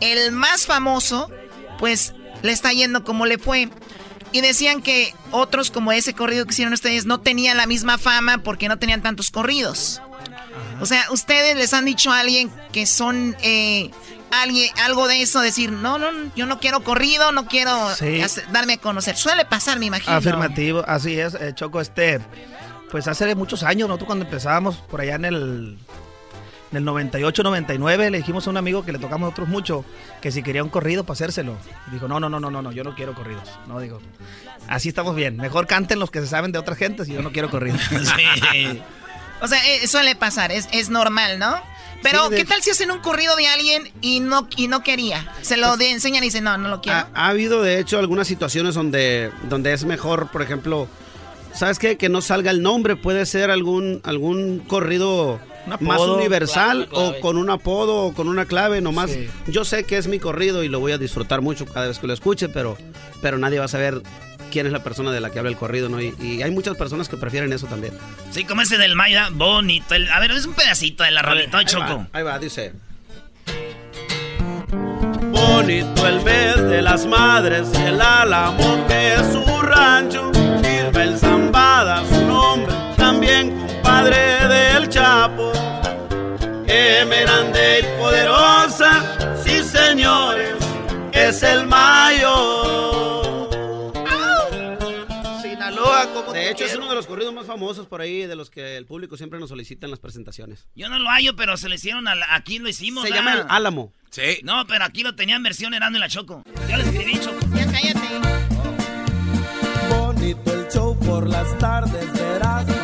el más famoso, pues le está yendo como le fue. Y decían que otros como ese corrido que hicieron ustedes no tenían la misma fama porque no tenían tantos corridos. O sea, ustedes les han dicho a alguien que son eh, alguien, algo de eso, decir, no, no, yo no quiero corrido, no quiero Sí. hacer- darme a conocer. Suele pasar, me imagino. Afirmativo, así es, eh, Choco, este, pues hace muchos años, nosotros cuando empezábamos por allá en el, en el 98, 99, le dijimos a un amigo que le tocamos a nosotros mucho, que si quería un corrido para hacérselo. Dijo, no, no, no, no, no, no, yo no quiero corridos. No, digo, así estamos bien, mejor canten los que se saben de otras gentes y yo no quiero corridos. [LAUGHS] Sí. O sea, eh, suele pasar, es, es normal, ¿no? Pero, Sí, de- ¿qué tal si hacen un corrido de alguien y no, y no quería? Se lo de- enseñan y dicen, no, no lo quiero. Ha, ha habido de hecho algunas situaciones donde, donde es mejor, por ejemplo, ¿sabes qué? Que no salga el nombre, puede ser algún, algún corrido apodo, más universal clave, o con un apodo o con una clave nomás. Sí. Yo sé que es mi corrido y lo voy a disfrutar mucho cada vez que lo escuche, pero, pero nadie va a saber quién es la persona de la que habla el corrido, ¿no? Y, y hay muchas personas que prefieren eso también. Sí, como ese del Maya, bonito. El- a ver, es un pedacito de la rolita, Choco. va, ahí va, dice. Bonito el mes de las madres y el álamo que es su rancho. Ismael Zambada, su nombre, compadre del Chapo. Que grande y poderosa, sí señores, es el mayo. Sinaloa, como De hecho, es uno de los corridos más famosos por ahí, de los que el público siempre nos solicita en las presentaciones. Yo no lo hallo, pero se le hicieron a la- aquí lo hicimos. Se ¿ah? llama el Álamo. Sí. No, pero aquí lo tenían versión Erando y la Choco. Yo le escribí, Choco. Ya cállate. Bonito el show por las tardes, verás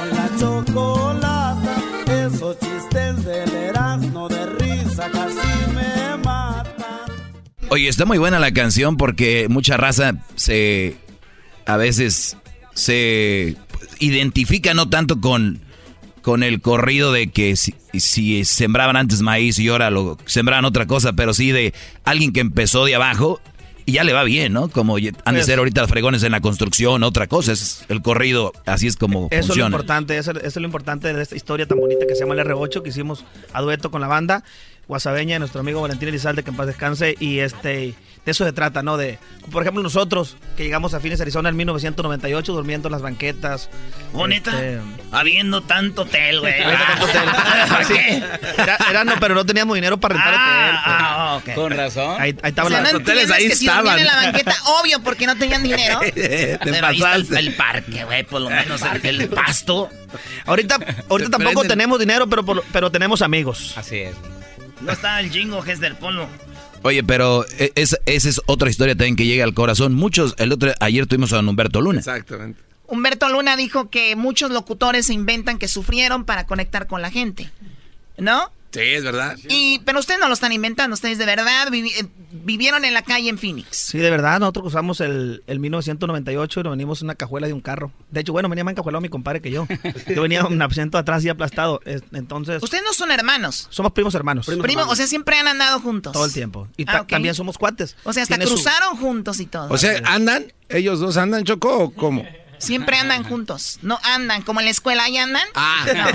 Oye, está muy buena la canción porque mucha raza se a veces se identifica no tanto con, con el corrido de que si, si sembraban antes maíz y ahora lo sembraban otra cosa, pero sí de alguien que empezó de abajo y ya le va bien, ¿no? Como han de Pues- ser ahorita fregones en la construcción, otra cosa, es el corrido, así es como Eso es lo importante, eso, eso es lo importante de esta historia tan bonita que se llama el R8 que hicimos a dueto con la banda. Guasabeña de nuestro amigo Valentín Elizalde, que en paz descanse. Y este, de eso se trata, ¿no? De, por ejemplo, nosotros que llegamos a Phoenix, Arizona en 1998, durmiendo en las banquetas. ¿Bonita? Este, Habiendo tanto hotel, güey. [LAUGHS] Sí, era, era no, pero no teníamos dinero para rentar hotel. pues. Ah, ok. Con razón. Ahí, ahí estaban O sea, las no hoteles, ahí que si estaban. en la banqueta, obvio, porque no tenían dinero. [LAUGHS] Pero ahí está el, el parque, güey, por lo menos el, el pasto. Ahorita, ahorita tampoco tenemos dinero, pero, por- pero tenemos amigos. Así es. No está el jingo, que es del polo. Oye, pero e- es- esa es otra historia también que llega al corazón. Muchos, el otro, ayer tuvimos a don Humberto Luna. Exactamente. Humberto Luna dijo que muchos locutores se inventan que sufrieron para conectar con la gente. ¿No? Sí, es verdad. Y, pero ustedes no lo están inventando, ustedes de verdad vivi- eh, vivieron en la calle en Phoenix. Sí, de verdad, nosotros usamos el, el 1998 y nos venimos en una cajuela de un carro. De hecho, bueno, venía más encajuelado mi compadre que yo. [LAUGHS] Yo venía un asiento atrás y aplastado. Es- Entonces, Ustedes no son hermanos. somos primos hermanos. Primo, o sea, siempre han andado juntos. Todo el tiempo. Y Ah, también somos cuates. O sea, hasta Tiene su- cruzaron juntos y todo. O sea, ¿andan? ¿Ellos dos andan, Choco, o cómo? Siempre andan juntos. No andan, como en la escuela, ¿ahí andan? Ah. No.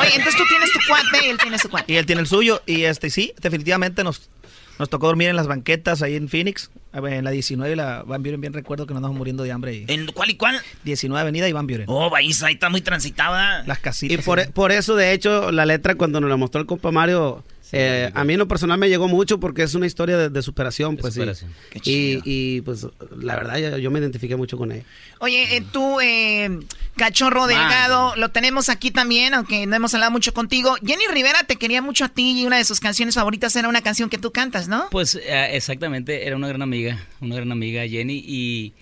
Oye, entonces tú tienes tu cuate y él tiene su cuate. Y él tiene el suyo. Y este sí, definitivamente nos, nos tocó dormir en las banquetas ahí en Phoenix. En la 19 y la Van Buren, bien recuerdo que nos andamos muriendo de hambre. Y ¿En cuál y cuál? 19 Avenida y Van Buren. Oh, ahí está, ahí está muy transitada. Las Y casitas. por, por eso, de hecho, la letra cuando nos la mostró el compa Mario, eh, a mí en lo personal me llegó mucho porque es una historia de, de superación, pues superación. sí. Qué Y, chido. y, pues la verdad yo, yo me identifiqué mucho con ella. Oye, eh, tú, eh, cachorro delgado, lo tenemos aquí también, aunque no hemos hablado mucho contigo. Jenny Rivera te quería mucho a ti y una de sus canciones favoritas era una canción que tú cantas, ¿no? Pues eh, exactamente, era una gran amiga, una gran amiga Jenny y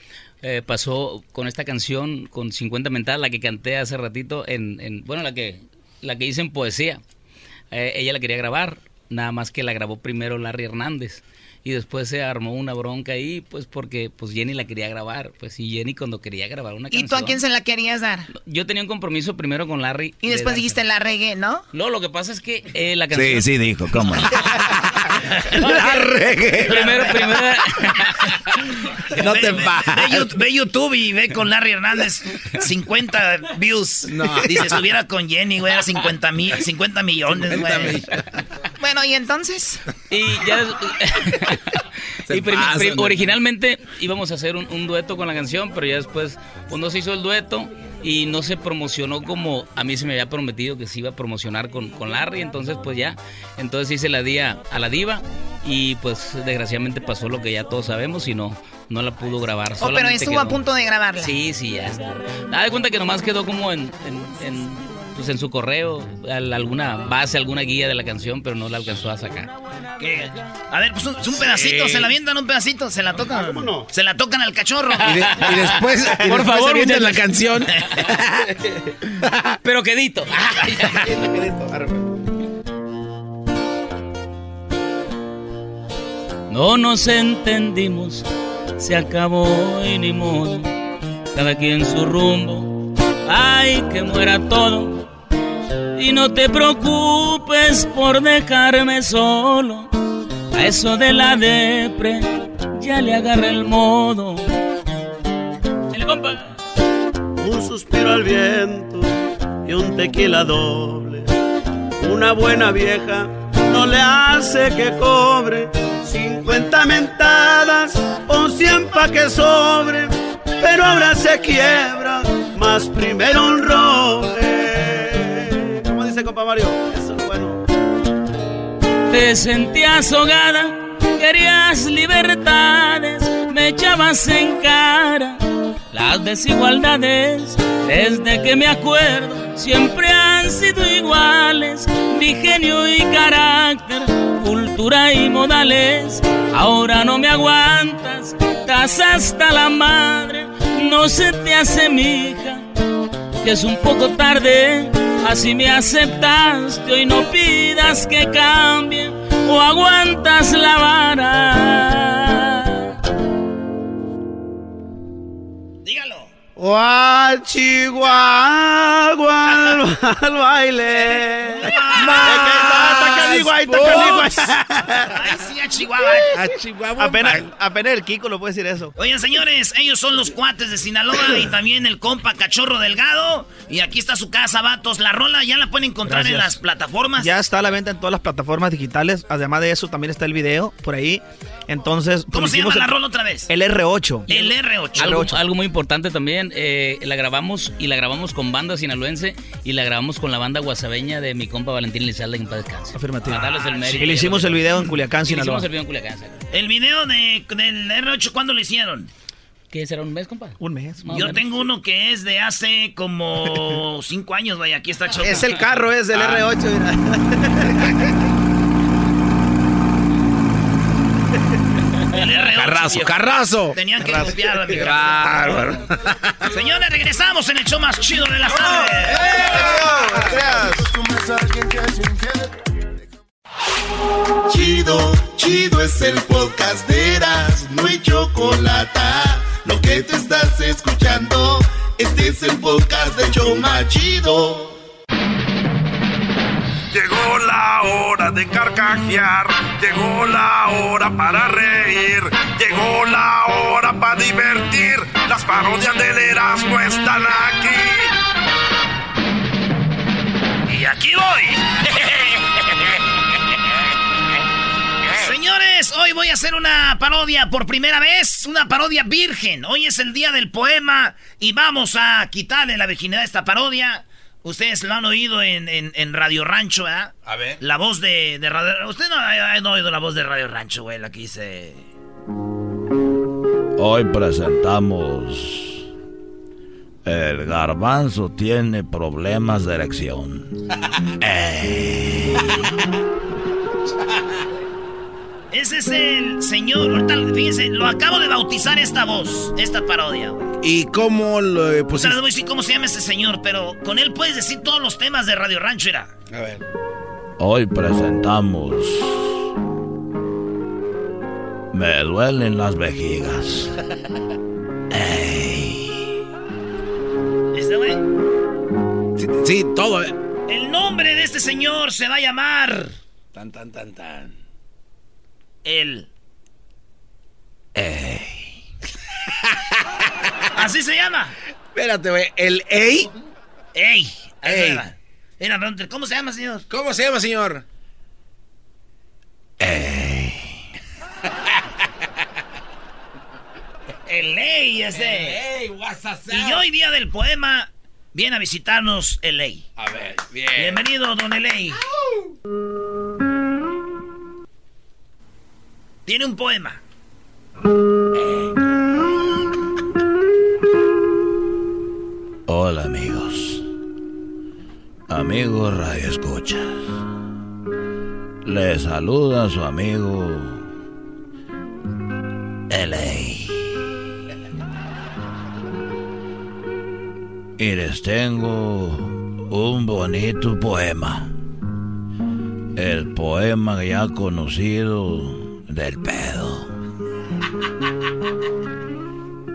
eh, pasó con esta canción, con 50 mental, la que canté hace ratito, en, en- bueno, la que, la que hice en poesía. Eh, ella la quería grabar, nada más que la grabó primero Larry Hernández. Y después se armó una bronca ahí, pues porque pues Jenny la quería grabar. Pues y Jenny cuando quería grabar una ¿Y canción... tú a quién se la querías dar? Yo tenía un compromiso primero con Larry. Y de después dijiste la reggae, ¿no? No, lo que pasa es que eh, la canción... Sí, sí, dijo, ¿cómo? [LAUGHS] La reggae. Primero, primero... [LAUGHS] No te Ve, Yu- ve YouTube y ve con Larry Hernández 50 views. No. Dice, estuviera con Jenny, güey, era 50, mil, 50 millones, güey. Bueno, ¿y entonces? Y ya. [LAUGHS] Originalmente íbamos a hacer un, un dueto con la canción, pero ya después, pues no se hizo el dueto y no se promocionó como a mí se me había prometido que se iba a promocionar con, con Larry. Entonces, pues ya. Entonces hice la día a la diva y pues desgraciadamente pasó lo que ya todos sabemos y no, no la pudo grabar. Oh, pero estuvo quedó- a punto de grabarla. Sí, sí, ya está. Da de cuenta que nomás quedó como en, en, en, pues en su correo, al- alguna base, alguna guía de la canción, pero no la alcanzó a sacar. ¿Qué? A ver, pues un, un pedacito, Sí. se la avientan un pedacito, se la tocan. Se la tocan al cachorro. Y, de- y después, y Por después favor, se avientan la canción. [LAUGHS] Pero quedito. No nos entendimos, se acabó y ni modo. Cada quien su rumbo, ay que muera todo. Y no te preocupes por dejarme solo. A eso de la depre ya le agarra el modo. Un suspiro al viento y un tequila doble. Una buena vieja no le hace que cobre 50 mentadas o 100 pa' que sobre. Pero ahora se quiebra, más primero un roble. Te sentías ahogada, querías libertades, me echabas en cara las desigualdades. Desde que me acuerdo, siempre han sido iguales, mi genio y carácter, cultura y modales. Ahora no me aguantas, estás hasta la madre, no se te hace mija que es un poco tarde. Así me aceptaste, hoy no pidas que cambie o aguantas la vara. Chihuahua al baile. [LAUGHS] Canijo, ahí está. Ay, sí, a Chihuahua. A Chihuahua. Apenas, apenas el Kiko lo puede decir eso. Oigan, señores, ellos son los cuates de Sinaloa y también el compa Cachorro Delgado. Y aquí está su casa, vatos. La rola ya la pueden encontrar en las plataformas. Ya está a la venta en todas las plataformas digitales. Además de eso, también está el video por ahí. Entonces, ¿cómo se llama la rola otra vez? El R8. El R8. Algo, algo muy importante también, eh, la grabamos y la grabamos con banda sinaloense y la grabamos con la banda guasabeña de mi compa Valentín Lizalde en paz descanse. Darles el mérito. Y le hicimos el video en Culiacán, Y le Sinaloa. hicimos el video en Culiacán. El video de, del R8, ¿cuándo lo hicieron? ¿Qué será un mes, compa? Un mes. Yo menos. tengo uno que es de hace como [LAUGHS] cinco años, vaya, aquí está Choco. Es el carro, es el Ah. R8. mira. El R8. [LAUGHS] Carrazo, viejo. carrazo. Tenían que Carrazo. copiarlo, mi bárbaro. [LAUGHS] Señores, regresamos en el show más chido de las tardes. Chido, chido es el podcast de Eras, no hay chocolate. Lo que te estás escuchando, este es el podcast de Choma Chido. Llegó la hora de carcajear, llegó la hora para reír, llegó la hora para divertir. Las parodias del Erasmo están aquí. Y aquí voy. Hoy voy a hacer una parodia por primera vez, una parodia virgen. Hoy es el día del poema y vamos a quitarle la virginidad a esta parodia. Ustedes lo han oído en, en- en Radio Rancho, ¿verdad? A ver. La voz de, de Radio... Usted no, ha- no ha oído la voz de Radio Rancho, güey, la que dice... Hoy presentamos. El garbanzo tiene problemas de erección. [LAUGHS] Ey. [LAUGHS] Ese es el señor... Ahorita, fíjense, lo acabo de bautizar esta voz, esta parodia, güey. ¿Y cómo lo eh, O sea, pusiste? les voy a decir cómo se llama ese señor, pero con él puedes decir todos los temas de Radio Rancho, era. A ver. Hoy presentamos. Me duelen las vejigas. [LAUGHS] Ey. ¿Este güey? Sí, sí, todo. eh. El nombre de este señor se va a llamar... Tan, tan, tan, tan. El... Ey. Así se llama. Espérate, güey. ¿El EI? ¡Ey! Ey. Mira, ¿cómo se llama, señor? ¿Cómo se llama, señor? [LAUGHS] El Ley ese. Y hoy día del poema viene a visitarnos el Ley. A ver, bien. Bienvenido, don Eley. Tiene un poema. Hola amigos. Amigos Radio Escuchas. Les saluda su amigo LA. Y les tengo un bonito poema. El poema ya conocido del pedo.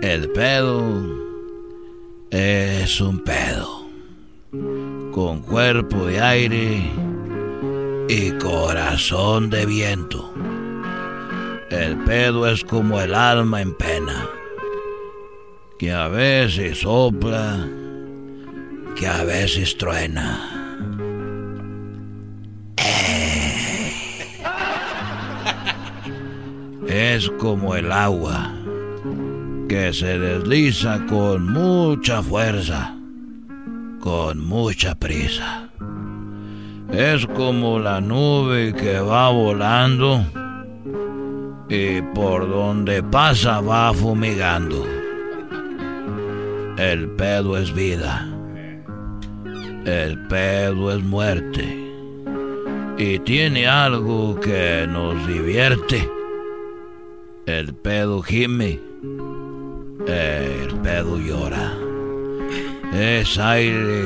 El pedo es un pedo. Con cuerpo de aire y corazón de viento. El pedo es como el alma en pena. Que a veces sopla, que a veces truena. Es como el agua que se desliza con mucha fuerza, con mucha prisa. Es como la nube que va volando y por donde pasa va fumigando. El pedo es vida, el pedo es muerte y tiene algo que nos divierte. El pedo gime, el pedo llora. Es aire,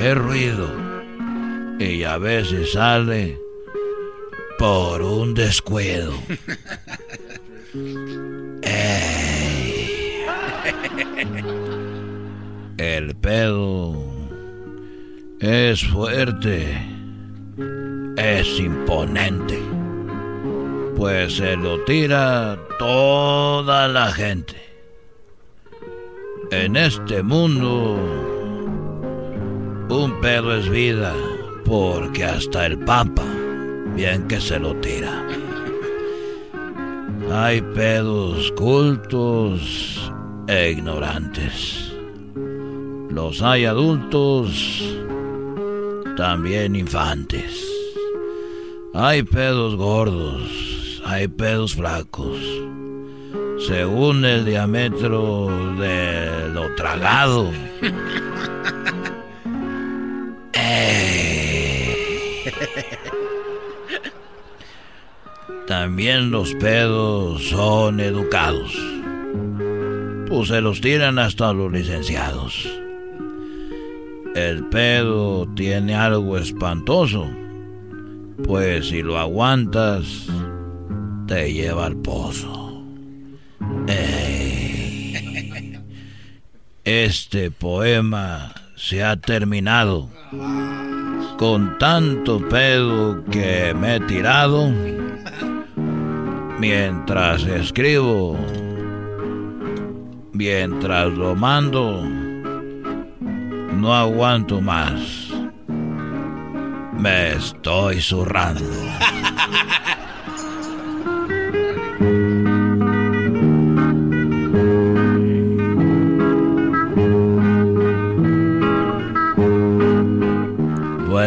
es ruido. Y a veces sale por un descuido. [LAUGHS] Ey. El pedo es fuerte. es imponente, pues se lo tira toda la gente. En este mundo, un pedo es vida, porque hasta el Papa, bien que se lo tira. Hay pedos cultos e ignorantes. Los hay adultos, también infantes. Hay pedos gordos, hay pedos flacos. Según el diámetro de lo tragado. [LAUGHS] También los pedos son educados. Pues se los tiran hasta los licenciados. El pedo tiene algo espantoso. Pues si lo aguantas, te lleva al pozo. Este poema se ha terminado. Con tanto pedo que me he tirado mientras escribo, mientras lo mando, no aguanto más. Me estoy zurrando. [LAUGHS]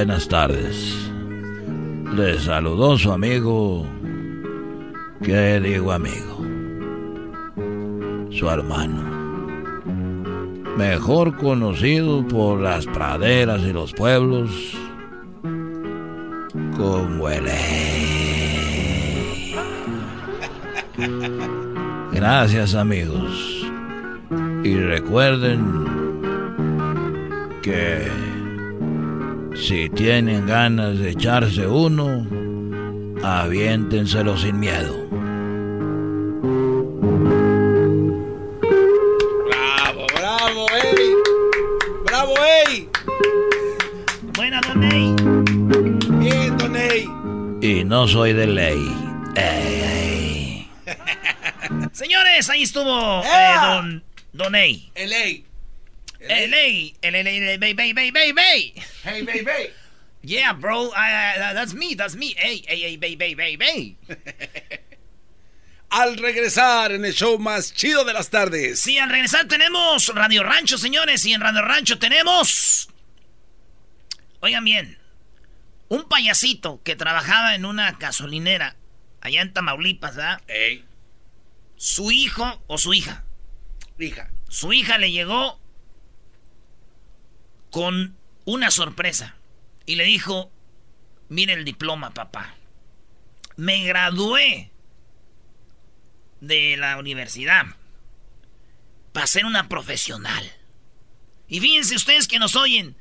Buenas tardes. Les saludó su amigo ¿Qué digo amigo? Su hermano. Mejor conocido por las praderas y los pueblos como el Gracias amigos. Y recuerden que si tienen ganas de echarse uno, aviéntenselo sin miedo. Bravo, bravo, ey. Bravo, ey. Buena, Don Ey. Bien, Don Ey. Y no soy de ley. Ey, [LAUGHS] Señores, ahí estuvo eh. Don, Don Ey. El ey. Ey, el Ey, bey, bey, bey, bey, bey. Hey, baby. Yeah, bro, I- I- that's me, that's me. Ey, ey, ey, bey, bey, bey, bey. Al regresar en el show más chido de las tardes. Sí, al regresar tenemos Radio Rancho, señores, y en Radio Rancho tenemos... Oigan bien, un payasito que trabajaba en una gasolinera allá en Tamaulipas, ¿verdad? Ey. Su hijo o su hija. Hija. Su hija le llegó con una sorpresa y le dijo, mire el diploma, papá. Me gradué de la universidad para ser una profesional. Y fíjense ustedes que nos oyen,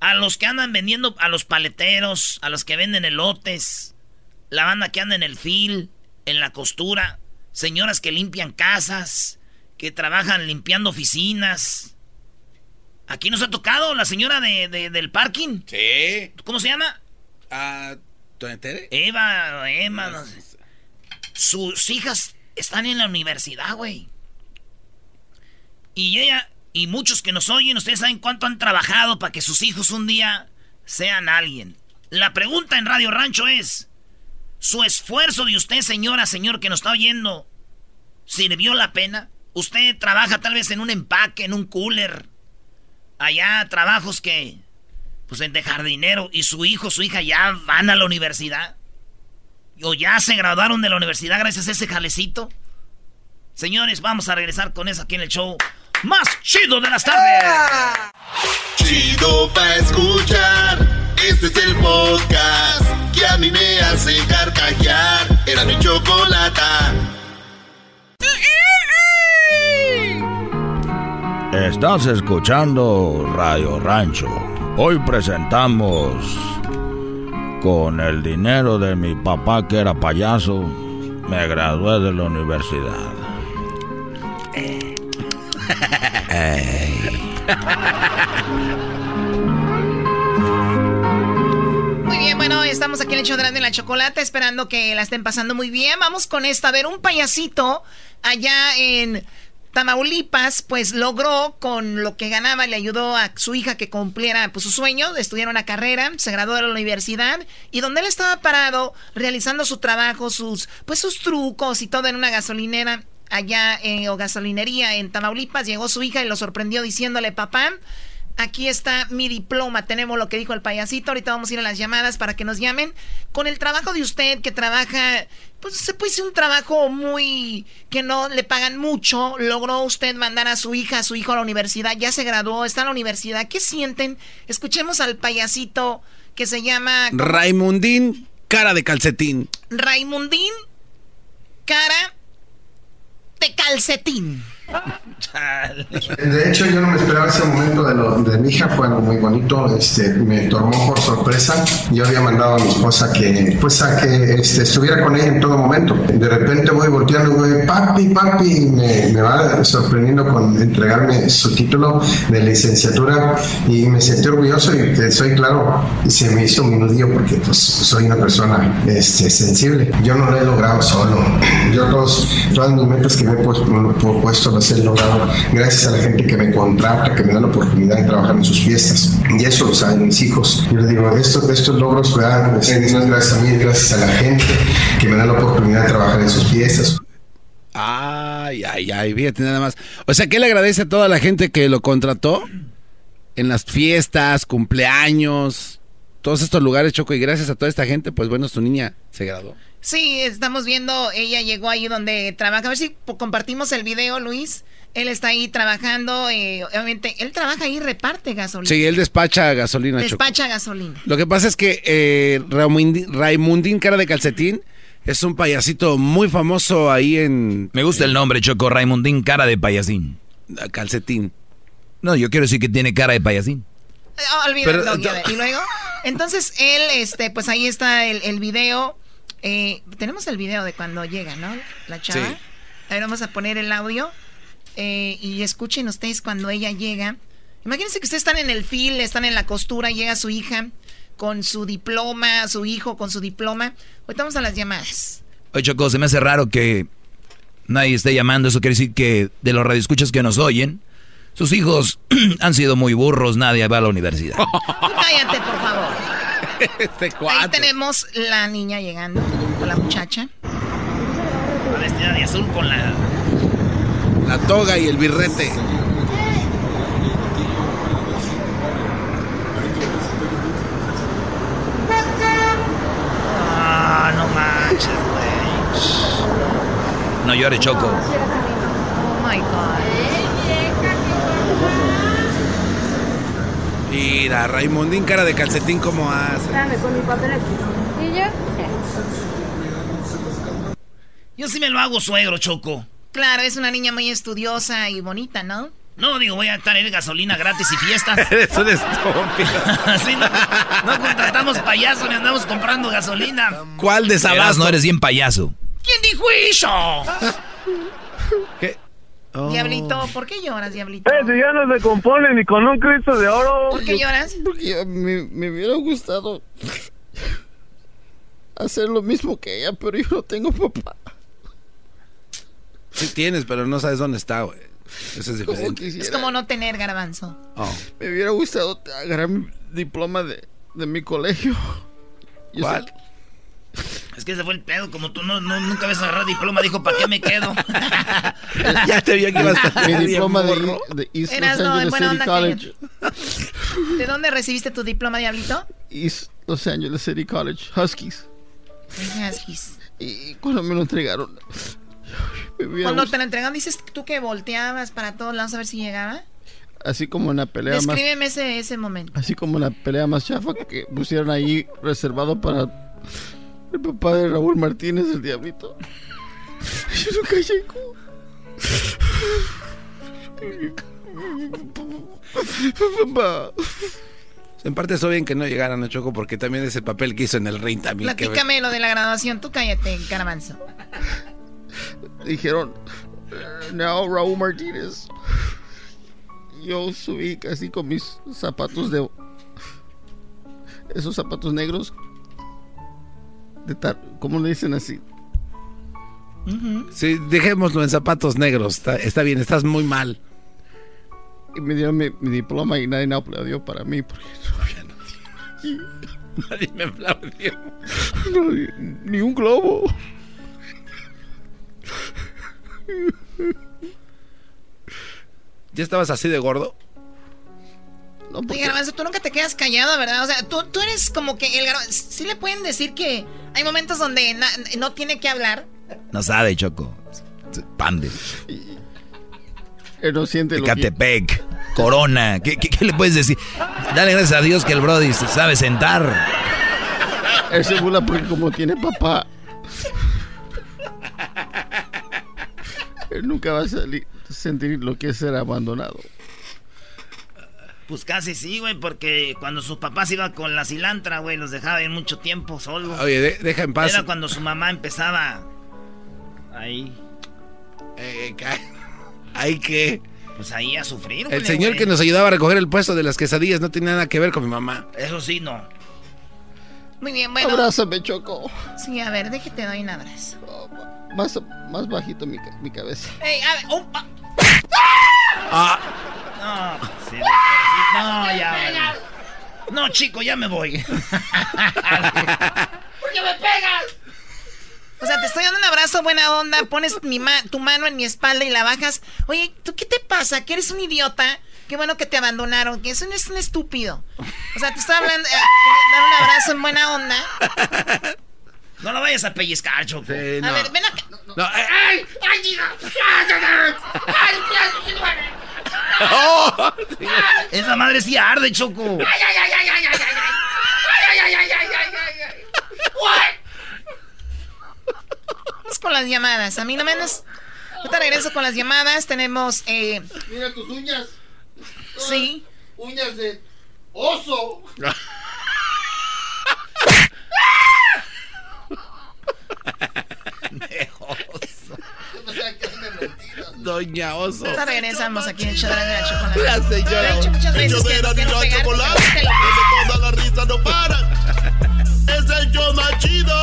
a los que andan vendiendo, a los paleteros, a los que venden elotes, la banda que anda en el fil, en la costura, señoras que limpian casas, que trabajan limpiando oficinas. Aquí nos ha tocado la señora de, de- del parking. Sí. ¿Cómo se llama? Ah, ¿Doña Tere? Eva, Emma, no sé. Sus hijas están en la universidad, güey. Y ella, y muchos que nos oyen, ustedes saben cuánto han trabajado para que sus hijos un día sean alguien. La pregunta en Radio Rancho es, ¿su esfuerzo de usted, señora, señor, que nos está oyendo, sirvió la pena? Usted trabaja tal vez en un empaque, en un cooler. Allá trabajos que, pues de jardinero, y su hijo, su hija ya van a la universidad. O ya se graduaron de la universidad gracias a ese jalecito. Señores, vamos a regresar con eso aquí en el show más chido de las tardes. Chido pa' escuchar. Este es el podcast que a mí me hace carcajear. Era mi chocolata. Estás escuchando Radio Rancho. Hoy presentamos con el dinero de mi papá que era payaso, me gradué de la universidad. Ey. Muy bien, bien, bueno, estamos aquí en el Chodrán de la Chocolata, esperando que la estén pasando muy bien. Vamos con esta. A ver, un payasito allá en Tamaulipas, pues logró con lo que ganaba, le ayudó a su hija que cumpliera pues, su sueño estudiar una carrera, se graduó de la universidad y donde él estaba parado realizando su trabajo, sus pues sus trucos y todo en una gasolinera allá en o gasolinería en Tamaulipas, llegó su hija y lo sorprendió diciéndole, "Papá, Aquí está mi diploma. Tenemos lo que dijo el payasito. Ahorita vamos a ir a las llamadas para que nos llamen. Con el trabajo de usted que trabaja, pues se puede un trabajo muy que no le pagan mucho. Logró usted mandar a su hija, a su hijo a la universidad. Ya se graduó, está en la universidad. ¿Qué sienten? Escuchemos al payasito que se llama Raimundín, cara de calcetín. Raimundín, cara de calcetín. De hecho, yo no me esperaba ese momento de, lo, de mi hija, fue algo muy bonito. Este, me tomó por sorpresa. Yo había mandado a mi esposa que, pues, a que este, estuviera con ella en todo momento. De repente voy volteando y voy, papi, papi, y me, me, va sorprendiendo con entregarme su título de licenciatura y me sentí orgulloso y soy claro, y se me hizo un minudillo porque pues soy una persona este, sensible. Yo no lo he logrado solo. Yo todos, todas mis metas que me he puesto, puesto las he logrado gracias a la gente que me contrata, que me da la oportunidad de trabajar en sus fiestas. Y eso lo saben mis hijos. Yo les digo, estos, estos logros, ¿verdad? no es gracias a mí, gracias a la gente que me da la oportunidad de trabajar en sus fiestas. Ay, ay, ay, fíjate nada más. O sea, ¿qué le agradece a toda la gente que lo contrató en las fiestas, cumpleaños, todos estos lugares, Choco? Y gracias a toda esta gente, pues bueno, su niña se graduó. Sí, estamos viendo, ella llegó ahí donde trabaja. A ver si compartimos el video, Luis. Él está ahí trabajando, eh, obviamente, él trabaja ahí y reparte gasolina. Sí, él despacha gasolina. Despacha gasolina. Lo que pasa es que eh, Raimundín, cara de calcetín, es un payasito muy famoso ahí en... Me gusta el nombre, Choco, Raimundín, cara de payasín. Calcetín. No, yo quiero decir que tiene cara de payasín. Oh, olvídalo, y luego, entonces él, este, pues ahí está el, el video eh, tenemos el video de cuando llega, ¿no? La chava. Sí. A ver, vamos a poner el audio. Eh, y escuchen ustedes cuando ella llega. Imagínense que ustedes están en el fil, están en la costura, llega su hija con su diploma, su hijo con su diploma. Ahorita vamos a las llamadas. Oye, Choco, se me hace raro que nadie esté llamando. Eso quiere decir que de los radioescuchas que nos oyen, sus hijos [CLEARS THROAT] han sido muy burros, nadie va a la universidad. cállate, por favor. Este Ahí tenemos la niña llegando, con la muchacha. La vestida de azul con la... La toga y el birrete. Ah, no manches, güey. No llore, Choco. Oh my God. Mira, Raimondín, cara de calcetín, ¿cómo hace? Dame con mi papel aquí. ¿Y yo? Yo sí me lo hago suegro, Choco. Claro, es una niña muy estudiosa y bonita, ¿no? No, digo, voy a tener gasolina gratis y fiestas. [LAUGHS] Eres un estúpido. [LAUGHS] no, contratamos payaso ni andamos comprando gasolina. ¿Cuál de No eres bien payaso. ¿Quién dijo eso? ¿Qué? Oh. Diablito, ¿por qué lloras, Diablito? Eh, si ya no se compone ni con un Cristo de oro. ¿Por qué lloras? Porque me, me hubiera gustado hacer lo mismo que ella, pero yo no tengo papá. Sí tienes, pero no sabes dónde está, güey. Eso es diferente. Es como no tener garbanzo. Oh. Me hubiera gustado agarrar mi diploma de, de mi colegio. ¿Cuál? Es que ese fue el pedo, como tú no, no nunca habías agarrado diploma, dijo, ¿para qué me quedo? [LAUGHS] ya te vi que ibas a Mi diploma de, de East Eras, Los Angeles no, City College. [LAUGHS] ¿De dónde recibiste tu diploma, Diablito? East Los Angeles City College, Huskies. Huskies. Y cuando me lo entregaron... Cuando te lo entregaron, dices tú que volteabas para todos lados a ver si llegaba. Así como en la pelea Descríbeme más... ese, ese momento. Así como en la pelea más chafa que pusieron ahí reservado para el papá de Raúl Martínez, el diablito. Yo nunca llego. Papá. En parte estoy bien que no llegaran a Choco porque también es el papel que hizo en el ring también. Platícame lo de la graduación, tú cállate, caramanzo. Dijeron, now Raúl Martínez. Yo subí casi con mis zapatos de... Esos zapatos negros de tar- ¿cómo le dicen así? Sí, dejémoslo en zapatos negros. Está, está bien, estás muy mal. Y me dieron mi, mi diploma y nadie me aplaudió para mí porque [LAUGHS] Nadie me aplaudió. no, ni un globo. ¿Ya estabas así de gordo? Oye, Garbanzo, tú nunca te quedas callado, ¿verdad? O sea, tú, tú eres como que el Garbanzo... ¿Sí le pueden decir que hay momentos donde na- no tiene que hablar? No sabe, Choco. Pande. Él no siente lo que... Ecatepec, Corona. ¿Qué, qué, qué le puedes decir? Dale gracias a Dios que el Brody se sabe sentar. Él se burla porque como tiene papá, él nunca va a salir, sentir lo que es ser abandonado. Pues casi sí, güey, porque cuando sus papás iban con la cilantra, güey, los dejaba ir mucho tiempo solos. Oye, de- deja en paz. Era cuando su mamá empezaba ahí. Eh, ¿Ahí qué? Pues ahí a sufrir, El güey, señor güey. que nos ayudaba a recoger el puesto de las quesadillas no tiene nada que ver con mi mamá. Eso sí, no. Muy bien, bueno. Abrázame, Choco. Sí, a ver, déjate doy un abrazo. Más, más bajito mi, ca- mi cabeza. Ey, a ver, oh, Ah. ah. No, sí, sí, no, ya. No, chico, ya me voy. [LAUGHS] ¿Por qué me pegas? O sea, te estoy dando un abrazo, buena onda, pones mi ma- tu mano en mi espalda y la bajas. Oye, ¿tú qué te pasa? ¿Que eres un idiota? Qué bueno que te abandonaron, que eso no es un estúpido. O sea, te estoy hablando, eh, quería dar un abrazo en buena onda. [LAUGHS] No lo vayas a pellizcar, Choco. A ver, ven acá. No, eh, ¡Ay! ¡Ay, chica! ¡Ay, Esa madre sí arde, Choco. ay, ay, ay, ay, ay, ay, ay, ay! ¡Ay, ay, ay, ay, ay, ay, ay! Vamos con las llamadas. A mí no menos. Ahorita regreso con las llamadas. Tenemos. Eh, Mira tus uñas. sí. Uñas de oso. Doña Oso. Regresamos aquí en el show de la chocolate. La señora. Muchas veces que no quiero pegarte, pero te lo Donde toda la risa no para. Es el show más chido.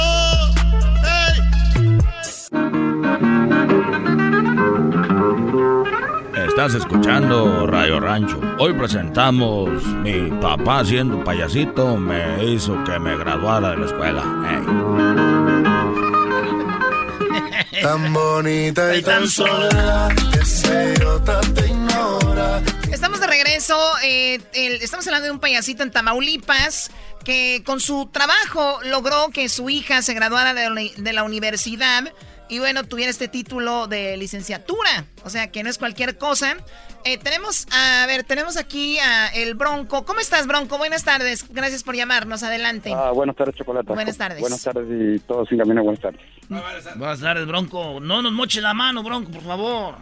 Estás escuchando Radio Rancho. Hoy presentamos Mi papá siendo payasito me hizo que me graduara de la escuela. [LAUGHS] Tan bonita y tan sola. Te ignora. Estamos de regreso. eh, el- estamos hablando de un payasito en Tamaulipas que con su trabajo logró que su hija se graduara de la, de la universidad y bueno, tuviera este título de licenciatura. O sea, que no es cualquier cosa. Eh, tenemos, a ver, tenemos aquí a el Bronco. ¿Cómo estás, Bronco? Buenas tardes. Gracias por llamarnos. Adelante. Ah, buenas tardes, Chocolata. Buenas tardes. Buenas tardes y todos sin camino, buenas tardes. Buenas tardes, Bronco. No nos moches la mano, Bronco, por favor.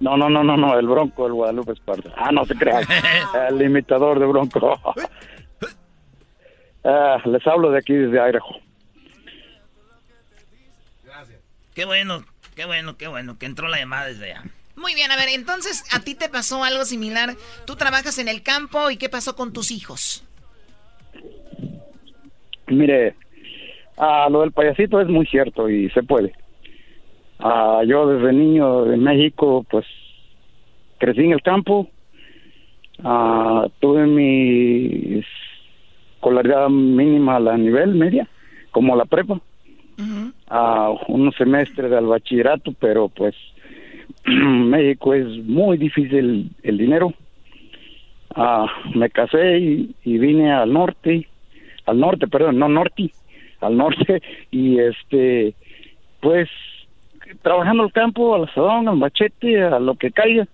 No, no, no, no, no, el Bronco, el Guadalupe Esparza. Ah, no se crean. [LAUGHS] el imitador de Bronco. [LAUGHS] Ah, les hablo de aquí desde Idaho. Qué bueno, qué bueno, qué bueno que entró la llamada desde allá. Muy bien, a ver, entonces a ti te pasó algo similar. Tú trabajas en el campo y ¿qué pasó con tus hijos? Mire, ah, lo del payasito es muy cierto y se puede. Ah, yo desde niño en México, pues crecí en el campo, Ah, tuve mi escolaridad mínima a la nivel media, como la prepa, a unos semestres del bachillerato, pero pues [CLEARS THROAT] México es muy difícil el dinero. Ah, me casé y, y vine al norte, al norte, perdón, no norte, al norte [LAUGHS] y este, pues trabajando el campo, al asadón, al machete, a lo que caiga.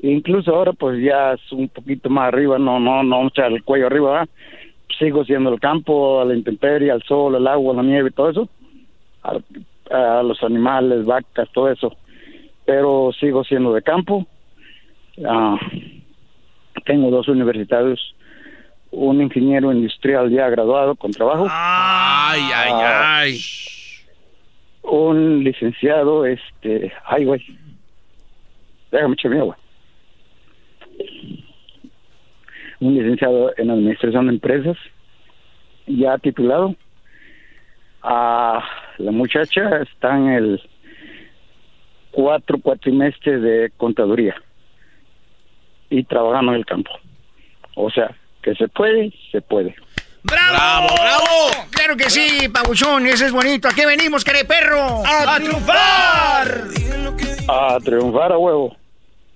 Incluso ahora pues ya es un poquito más arriba, no, no, no echar el cuello arriba, ¿verdad? sigo siendo el campo, a la intemperie, al sol, al agua, la nieve, todo eso, a los animales, vacas, todo eso, pero sigo siendo de campo. Ah, tengo dos universitarios, un ingeniero industrial ya graduado con trabajo. Ay, ay, Ah, ay. Un licenciado, este, ay, güey. Déjame echar mi agua. Un licenciado en administración de empresas, ya titulado. Ah, la muchacha está en el cuatro cuatrimestre de contaduría y trabajando en el campo. O sea, que se puede, se puede. ¡Bravo! ¡Bravo! Claro que sí, pabuchón, ese es bonito. ¿A qué venimos, perro? ¡A, triunfar! A triunfar a huevo.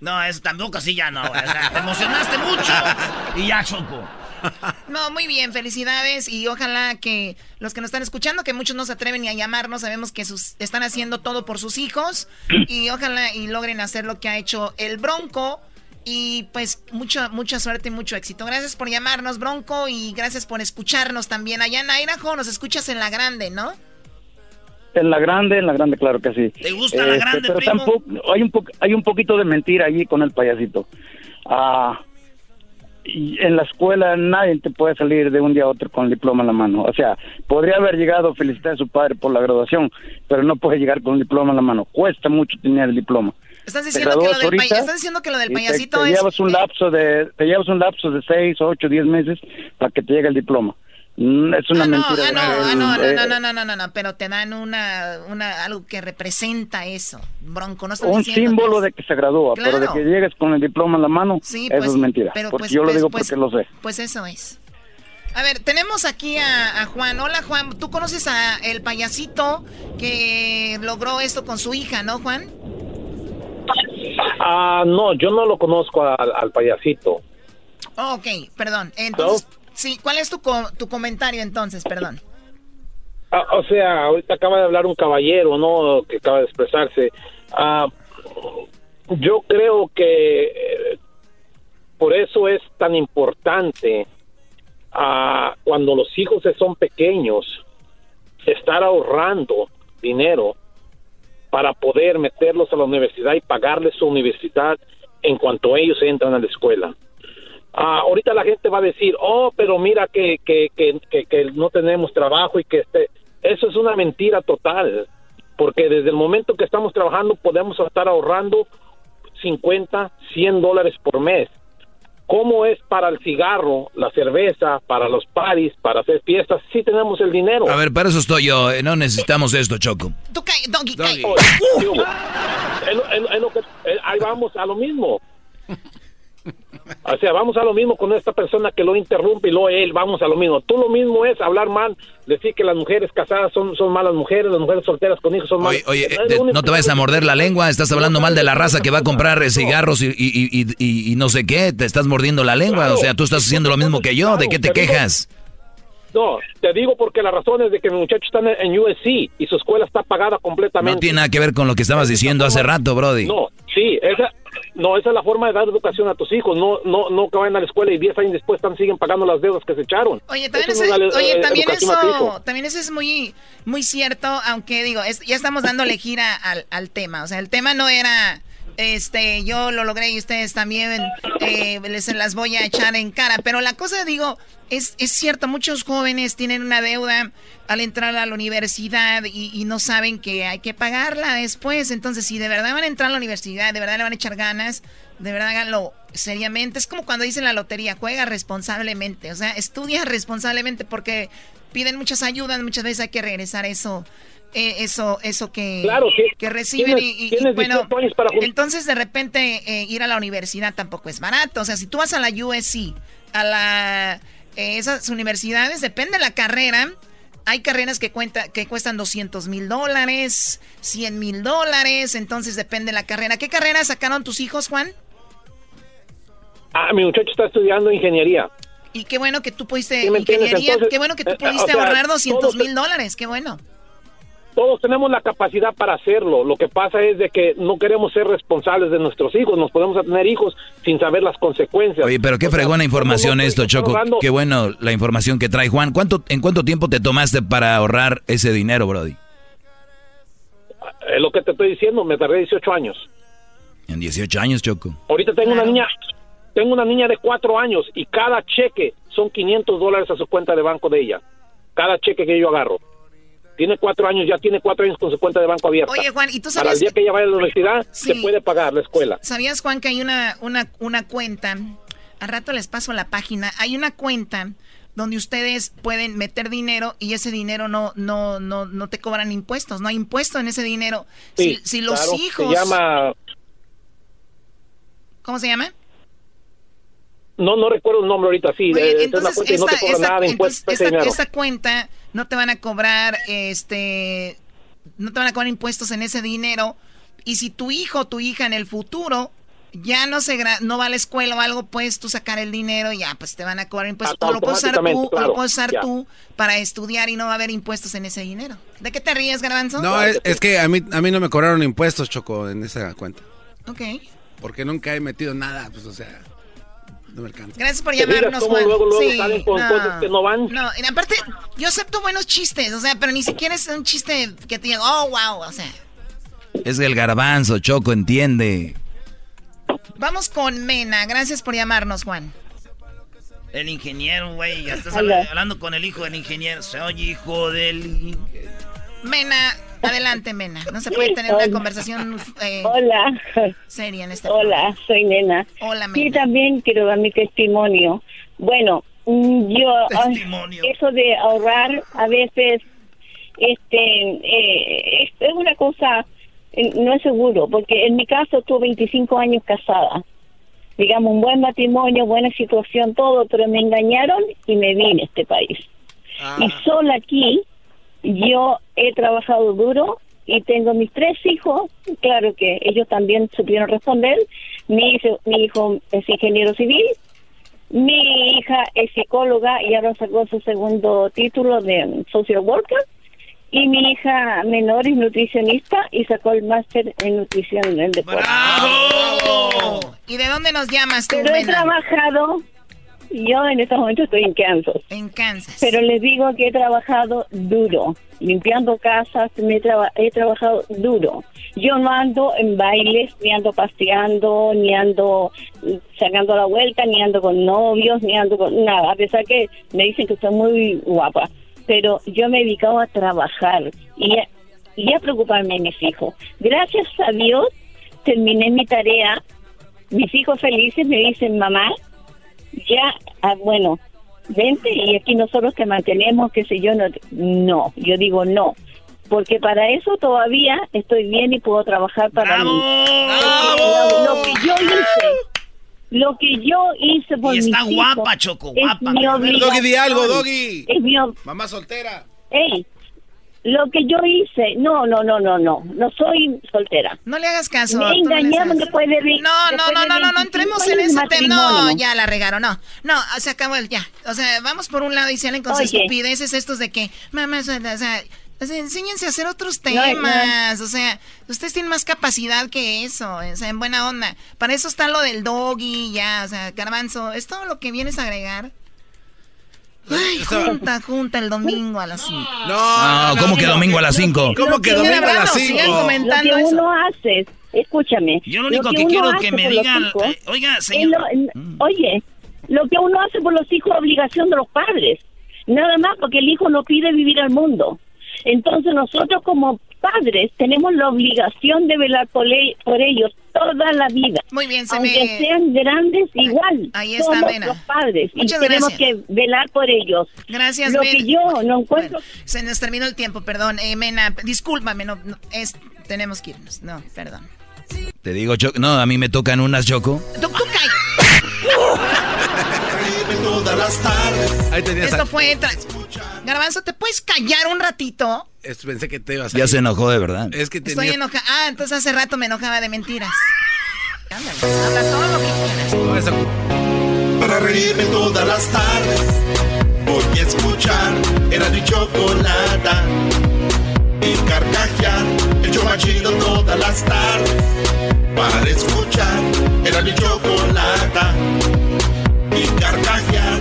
No, eso tampoco así ya no. te emocionaste mucho [LAUGHS] y ya choco. [LAUGHS] No, muy bien, felicidades y ojalá que los que nos están escuchando, que muchos no se atreven ni a llamarnos, sabemos que sus, están haciendo todo por sus hijos [CLEARS THROAT] y ojalá y logren hacer lo que ha hecho el Bronco y pues mucha mucha suerte y mucho éxito. Gracias por llamarnos, Bronco, y gracias por escucharnos también. Allá en Airajo nos escuchas en la grande, ¿no? En la grande, en la grande, claro que sí. ¿Te gusta la Este, grande, pero primo? tampoco, hay un po- hay un poquito de mentira allí con el payasito. Ah, y en la escuela nadie te puede salir de un día a otro con el diploma en la mano. O sea, podría haber llegado a felicitar a su padre por la graduación, pero no puede llegar con el diploma en la mano. Cuesta mucho tener el diploma. Estás diciendo, que lo, del estás diciendo que lo del y te- payasito te, es... llevas un lapso de te llevas un lapso de seis, ocho, diez meses para que te llegue el diploma. Mm, Es una No, mentira. ah, no, ah, El- no, no, eh, no, no, no, no, no, no, pero te dan una, una, algo que representa eso, Bronco, no un diciendo símbolo de que se gradúa, pero de Claro. que llegues con el diploma en la mano, Sí, eso pues, es mentira. pero porque pues- yo lo pues- digo pues- porque lo sé. Pues eso es. A ver, tenemos aquí a, a Juan. Hola, Juan. ¿Tú conoces a el payasito que logró esto con su hija, no, Juan? Ah, no, yo no lo conozco al, al payasito. Oh, ok, perdón. Entonces, sí, ¿cuál es tu, co- tu comentario entonces? Perdón. Ah, o sea, ahorita acaba de hablar un caballero, ¿no? Que acaba de expresarse. Ah, yo creo que eh, por eso es tan importante ah, cuando los hijos son pequeños estar ahorrando dinero para poder meterlos a la universidad y pagarles su universidad en cuanto ellos entran a la escuela. Ah, ahorita la gente va a decir, oh, pero mira que, que, que, que, que no tenemos trabajo y que este... Eso es una mentira total, porque desde el momento que estamos trabajando podemos estar ahorrando 50, 100 dólares por mes. ¿Cómo es para el cigarro, la cerveza, para los paris, para hacer fiestas? Sí tenemos el dinero. A ver, para eso estoy yo. eh, No necesitamos esto, Choco. Tú cae, Donkey, cae. Ahí vamos a lo mismo. O sea, vamos a lo mismo con esta persona que lo interrumpe y luego él, vamos a lo mismo. Tú lo mismo es hablar mal, decir que las mujeres casadas son, son malas mujeres, las mujeres solteras con hijos son malas. Oye, Es eh, lo no te vayas a morder la lengua. Estás hablando mal de la raza que va a comprar eh, cigarros y, y- y- no sé qué. Te estás mordiendo la lengua. O sea, tú estás haciendo lo mismo que yo. ¿De qué te quejas? No, te digo porque la razón es de que mi muchacho está en, en USC y su escuela está pagada completamente. No tiene nada que ver con lo que estabas diciendo hace rato, Brody. No, sí, esa, no, esa es la forma de dar educación a tus hijos, no, no, no que vayan a la escuela y 10 años después están, siguen pagando las deudas que se echaron. Oye, también, Eso ese- no es oye, eh, también eso, también eso es muy, muy cierto, aunque digo, es- ya estamos dándole gira al, al tema. O sea, el tema no era, este, yo lo logré y ustedes también eh, les las voy a echar en cara. Pero la cosa, digo, es, es cierto, muchos jóvenes tienen una deuda al entrar a la universidad y, no saben que hay que pagarla después. Entonces, si de verdad van a entrar a la universidad, de verdad le van a echar ganas, de verdad háganlo seriamente. Es como cuando dicen la lotería, juega responsablemente. O sea, estudia [LAUGHS] responsablemente porque piden muchas ayudas, muchas veces hay que regresar eso. Eh, eso eso que, Claro, sí. que reciben Tienes- y, y- y bueno 18 años para entonces de repente eh, ir a la universidad tampoco es barato o sea si tú vas a la USC a la eh, esas universidades depende de la carrera hay carreras que cuenta que cuestan 200 mil dólares 100 mil dólares entonces depende de la carrera ¿qué carrera sacaron tus hijos Juan? Ah, mi muchacho está estudiando ingeniería. y qué bueno que tú pudiste ingeniería Entonces, qué bueno que tú eh, pudiste sea, ahorrar 200 todos- mil dólares qué bueno Todos tenemos la capacidad para hacerlo. Lo que pasa es de que no queremos ser responsables de nuestros hijos. Nos podemos tener hijos sin saber las consecuencias. Oye, pero qué fregona información esto, Choco. ahorrando- Qué bueno la información que trae Juan. ¿Cuánto, ¿En cuánto tiempo te tomaste para ahorrar ese dinero, Brody? Es lo que te estoy diciendo. Me tardé 18 años. En 18 años, Choco. Ahorita tengo una niña, tengo una niña de cuatro años y cada cheque son 500 dólares a su cuenta de banco de ella. Cada cheque que yo agarro. Tiene cuatro años, ya tiene cuatro años con su cuenta de banco abierta. Oye, Juan, ¿y tú Para sabías el día que- ella vaya a la universidad, Sí. se puede pagar la escuela. ¿Sabías, Juan, que hay una, una, una cuenta? Al rato les paso la página. Hay una cuenta donde ustedes pueden meter dinero y ese dinero no, no, no, no te cobran impuestos, no hay impuesto en ese dinero. si, si, los hijos... Se llama... ¿Cómo se llama? No, no recuerdo el nombre ahorita, sí. entonces, esta, esa, cuenta no te van a cobrar, este, no te van a cobrar impuestos en ese dinero. Y si tu hijo o tu hija en el futuro ya no se no va a la escuela o algo, puedes tú sacar el dinero y ya, pues te van a cobrar impuestos. O lo puedes usar tú, lo puedes usar tú para estudiar y no va a haber impuestos en ese dinero. ¿De qué te ríes, Garbanzo? No, es, es, que a mí, a mí no me cobraron impuestos, Choco, en esa cuenta. Ok. Porque nunca he metido nada, pues, o sea... No me alcanza. Gracias por llamarnos, Juan. Luego, luego sí, salen con no, cosas que no van. No, y aparte, yo acepto buenos chistes, o sea, pero ni siquiera es un chiste que te diga, oh, wow, o sea. Es el garbanzo, Choco, entiende. Vamos con Mena. Gracias por llamarnos, Juan. El ingeniero, güey. Ya estás hablando con el hijo del ingeniero. Soy hijo del... Mena, Adelante, Mena. No se puede tener una conversación eh, Hola. seria en este Hola, soy Nena. Hola, Mena. Sí, también quiero dar mi testimonio. Bueno, mm, yo eso de ahorrar a veces este eh, es, una cosa eh, no es seguro, porque en mi caso tuve 25 años casada. Digamos, un buen matrimonio, buena situación, todo, pero me engañaron y me vine a este país. Ah. Y solo aquí yo he trabajado duro y tengo mis tres hijos, claro que ellos también supieron responder. Mi hijo, mi hijo es ingeniero civil, mi hija es psicóloga y ahora sacó su segundo título de social worker. Y mi hija menor es nutricionista y sacó el máster en nutrición en deporte. ¡Bravo! ¿Y de dónde nos llamas tú, Pero he Mena? trabajado yo en estos momentos estoy en Kansas. En Kansas. Pero les digo que he trabajado duro, limpiando casas, me he, traba- he trabajado duro. Yo no ando en bailes, ni ando paseando, ni ando mm, sacando la vuelta, ni ando con novios, ni ando con nada. A pesar que me dicen que estoy muy guapa. Pero yo me he dedicado a trabajar y a, y a preocuparme de mis hijos. Gracias a Dios terminé mi tarea. Mis hijos felices me dicen, mamá, ya, ah, bueno, vente y aquí nosotros te mantenemos, qué sé yo, no, no, yo digo no, porque para eso todavía estoy bien y puedo trabajar para mí. Lo, lo que yo hice, lo que yo hice por Y está mis guapa, hijos Choco, es guapa. mi A ver, Doggy, di algo, Doggy. Es mi Mamá soltera. Ey, lo que yo hice, no, no, no, no, no, no soy soltera. No le hagas caso. Me engañaron después de No, no, no, no, no, no 25 entremos en ese tema. No, ya la regaron, no. No, se acabó el ya. O sea, vamos por un lado y salen con sus estupideces estos de que, mamá, o sea, enséñense a hacer otros temas. O sea, ustedes tienen más capacidad que eso. O sea, en buena onda. Para eso está lo del doggy, ya. O sea, garbanzo, es todo lo que vienes a agregar. Ay, junta, junta el domingo a las 5. No, ¿cómo que domingo a las 5? ¿Cómo que domingo a las Sigan 5? comentando lo que eso. uno hace, escúchame. Yo lo único que quiero que me digan, eh, oiga, señor. lo- oye, lo que uno hace por los hijos es obligación de los padres. Nada más porque el hijo no pide vivir al mundo. Entonces nosotros como padres tenemos la obligación de velar por, por ellos toda la vida. Muy bien, se Aunque me- sean grandes, igual. ahí está, Somos Mena. los padres Muchas y tenemos gracias. que velar por ellos. Gracias, Lo Mena. que yo no encuentro... Bueno, se nos terminó el tiempo, perdón. Eh, Mena, discúlpame, no, no, es, tenemos que irnos. No, perdón. Te digo, Choco. No, a mí me tocan unas, Choco. Tú, tú. Todas las tardes. Ahí Esto fue... Garbanzo, ¿te puedes callar un ratito? Es- Pensé que te ibas a Ya ir. se enojó de verdad. Es que Estoy tenía... enojada. Ah, entonces hace rato me enojaba de mentiras. Ándale, habla todo lo que quieras. Para reírme todas las tardes. Voy a escuchar. Era mi chocolata. Y carcajear. El show más chido todas las tardes. Para escuchar. Era mi chocolata. Y carcajear.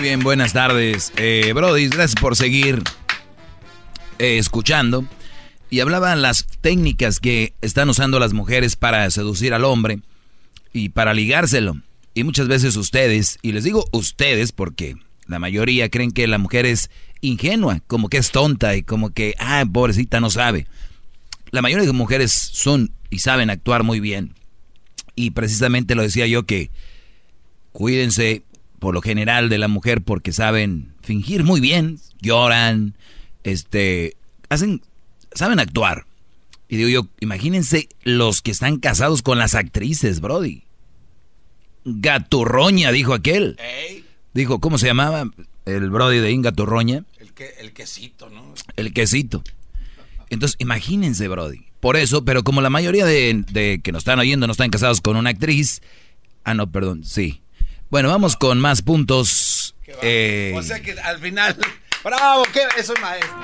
bien, buenas tardes. Eh, Brody, gracias por seguir eh, escuchando. Y hablaban las técnicas que están usando las mujeres para seducir al hombre y para ligárselo. Y muchas veces ustedes, y les digo ustedes porque la mayoría creen que la mujer es ingenua, como que es tonta y como que, ah, pobrecita, no sabe. La mayoría de mujeres son y saben actuar muy bien. Y precisamente lo decía yo que cuídense por lo general de la mujer porque saben fingir muy bien, lloran, este, hacen, saben actuar. Y digo yo, imagínense los que están casados con las actrices, Brody. Gaturroña, dijo aquel. Dijo, ¿cómo se llamaba el Brody de Ingaturroña? El, que, el quesito, ¿no? El quesito. Entonces, imagínense, Brody. Por eso, pero como la mayoría de, de que nos están oyendo no están casados con una actriz. Ah, no, perdón, sí. Bueno, vamos con más puntos. Eh, o sea que al final. [LAUGHS] ¡Bravo! ¿qué? Eso es maestro.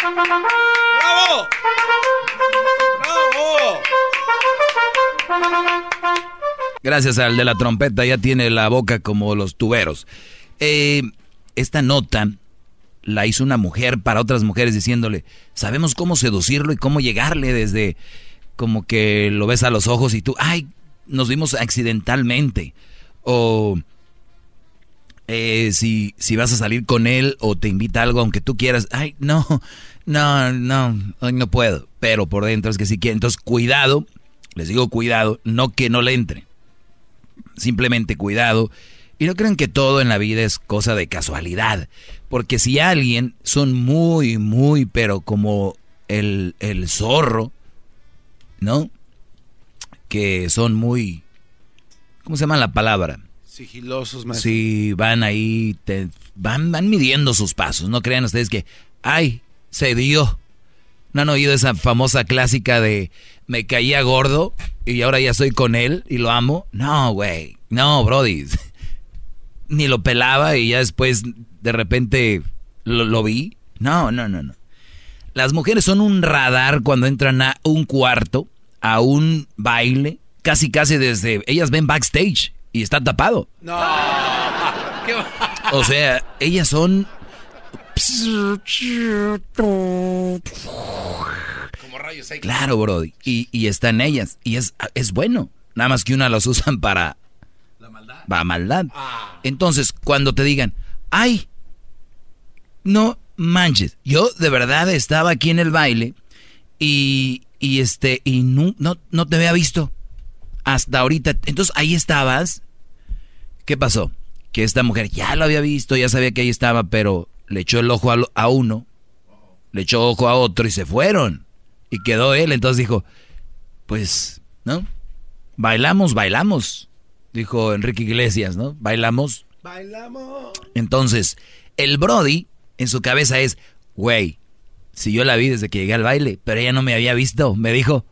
¡Bravo! ¡Bravo! Gracias al de la trompeta, ya tiene la boca como los tuberos. Eh, esta nota la hizo una mujer para otras mujeres diciéndole, sabemos cómo seducirlo y cómo llegarle desde como que lo ves a los ojos y tú, ay, nos vimos accidentalmente. O eh, si, si vas a salir con él o te invita algo aunque tú quieras, ay, no, no, no, no puedo. Pero por dentro es que si quiere. Entonces, cuidado, les digo cuidado, no que no le entre. Simplemente cuidado. Y no crean que todo en la vida es cosa de casualidad. Porque si alguien son muy, muy, pero como el, el zorro, ¿no? Que son muy ¿Cómo se llama la palabra? Sigilosos, más. Sí, van ahí, te, van, van midiendo sus pasos. No crean ustedes que, ay, se dio. ¿No han oído esa famosa clásica de me caía gordo y ahora ya estoy con él y lo amo? No, güey. No, Brody. [LAUGHS] Ni lo pelaba y ya después de repente lo, lo vi. No, no, no, no. Las mujeres son un radar cuando entran a un cuarto, a un baile, casi casi desde ellas ven backstage y está tapado. No. [LAUGHS] o sea, ellas son como rayos Claro, Brody. Y, y están ellas. Y es, es bueno. Nada más que una los usan para... La maldad. Para maldad. Ah. Entonces, cuando te digan, ay, no manches. Yo de verdad estaba aquí en el baile y, y este, y no, no, no te había visto hasta ahorita. Entonces ahí estabas. ¿Qué pasó? Que esta mujer ya lo había visto, ya sabía que ahí estaba, pero le echó el ojo a, uno, le echó ojo a otro y se fueron. Y quedó él. Entonces dijo, pues, ¿no? Bailamos, bailamos. Dijo Enrique Iglesias, ¿no? Bailamos. Bailamos. Entonces, el Brody en su cabeza es, güey, si yo la vi desde que llegué al baile, pero ella no me había visto, me dijo.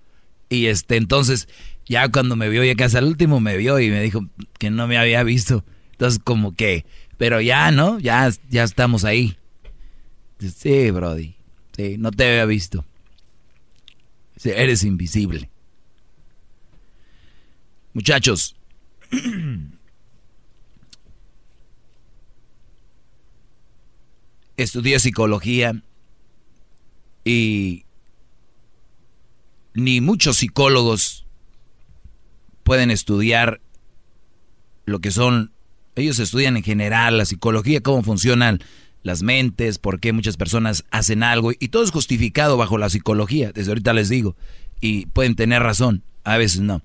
Y este, entonces, ya cuando me vio, ya casi al último me vio y me dijo que no me había visto. Entonces como que, pero ya, ¿no? Ya, ya estamos ahí. Sí, Brody. Sí, no te había visto. Eres invisible. Muchachos. [CLEARS THROAT] Estudié psicología y ni muchos psicólogos pueden estudiar lo que son, ellos estudian en general la psicología, cómo funcionan las mentes, por qué muchas personas hacen algo, y todo es justificado bajo la psicología, desde ahorita les digo, y pueden tener razón, a veces no.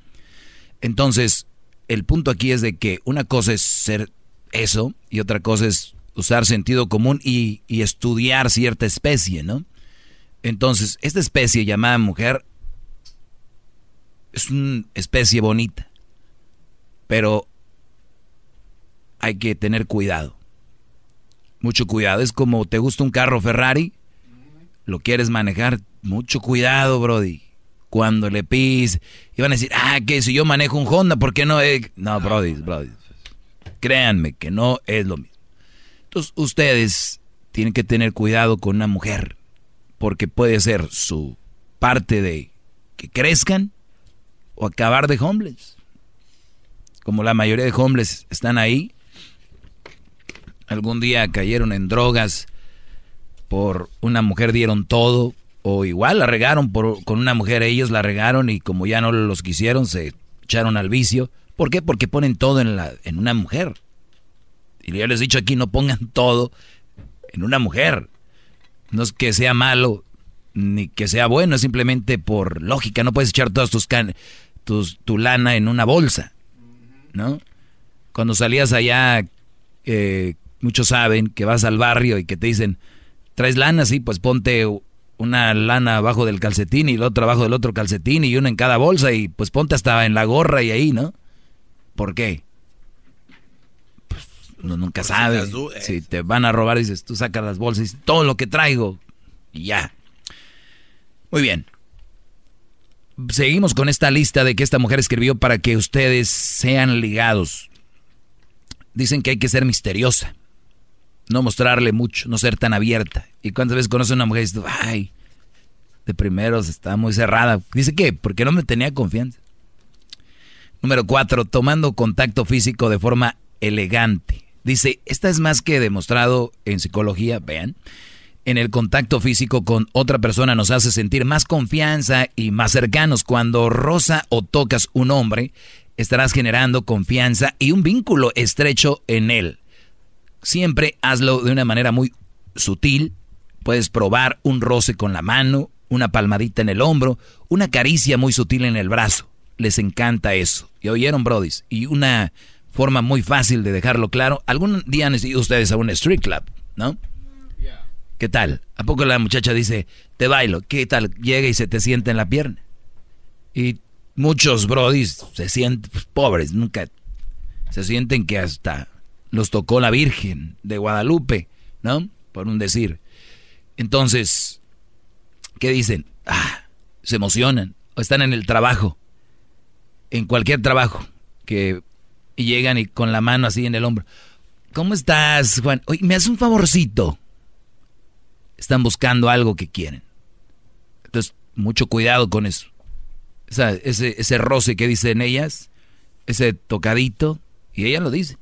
Entonces, el punto aquí es de que una cosa es ser eso y otra cosa es usar sentido común y, y estudiar cierta especie, ¿no? Entonces, esta especie llamada mujer es una especie bonita, pero hay que tener cuidado. Mucho cuidado. Es como te gusta un carro Ferrari, lo quieres manejar, mucho cuidado, Brody. Cuando le pis, iban a decir, ah, que si yo manejo un Honda, ¿por qué no es? No, Brody, Brody. Créanme que no es lo mismo. Entonces, ustedes tienen que tener cuidado con una mujer, porque puede ser su parte de que crezcan o acabar de homeless. Como la mayoría de homeless están ahí, algún día cayeron en drogas, por una mujer dieron todo, o igual la regaron por, con una mujer, ellos la regaron y como ya no los quisieron, se echaron al vicio. ¿Por qué? Porque ponen todo en, la, en una mujer. Y ya les he dicho aquí, no pongan [LAUGHS] todo en una mujer. No es que sea malo ni que sea bueno, es simplemente por lógica. No puedes echar todas tus, can tus tu lana en una bolsa, ¿no? Cuando salías allá, eh, muchos saben que vas al barrio y que te dicen, traes lana, sí, pues ponte una lana abajo del calcetín y la otra abajo del otro calcetín y una en cada bolsa y pues ponte hasta en la gorra y ahí, ¿no? ¿Por qué? Pues uno nunca sabe. Si, te van a robar, dices, tú sacas las bolsas y todo lo que traigo y ya. Muy bien. Seguimos con esta lista de que esta mujer escribió para que ustedes sean ligados. Dicen que hay que ser misteriosa no mostrarle mucho, no ser tan abierta. Y cuántas veces conoce a una mujer y dice, ay, de primeros está muy cerrada. Dice que, porque no me tenía confianza. Número cuatro, tomando contacto físico de forma elegante. Dice, esta es más que demostrado en psicología, vean. En el contacto físico con otra persona nos hace sentir más confianza y más cercanos. Cuando rosa o tocas un hombre, estarás generando confianza y un vínculo estrecho en él. Siempre hazlo de una manera muy sutil. Puedes probar un roce con la mano, una palmadita en el hombro, una caricia muy sutil en el brazo. Les encanta eso. ¿Y oyeron, brodis? Y una forma muy fácil de dejarlo claro. Algún día han ido ustedes a un street club, ¿no? ¿Qué tal? ¿A poco la muchacha dice, te bailo? ¿Qué tal? Llega y se te sienta en la pierna. Y muchos brodis se sienten pues, pobres, nunca se sienten que hasta los tocó la Virgen de Guadalupe, ¿no? Por un decir. Entonces, ¿qué dicen? Ah, se emocionan, o están en el trabajo, en cualquier trabajo, que y llegan y con la mano así en el hombro. ¿Cómo estás, Juan? Oye, me hace un favorcito. Están buscando algo que quieren. Entonces, mucho cuidado con eso. ese, ese roce que dicen ellas, ese tocadito, y ella lo dice.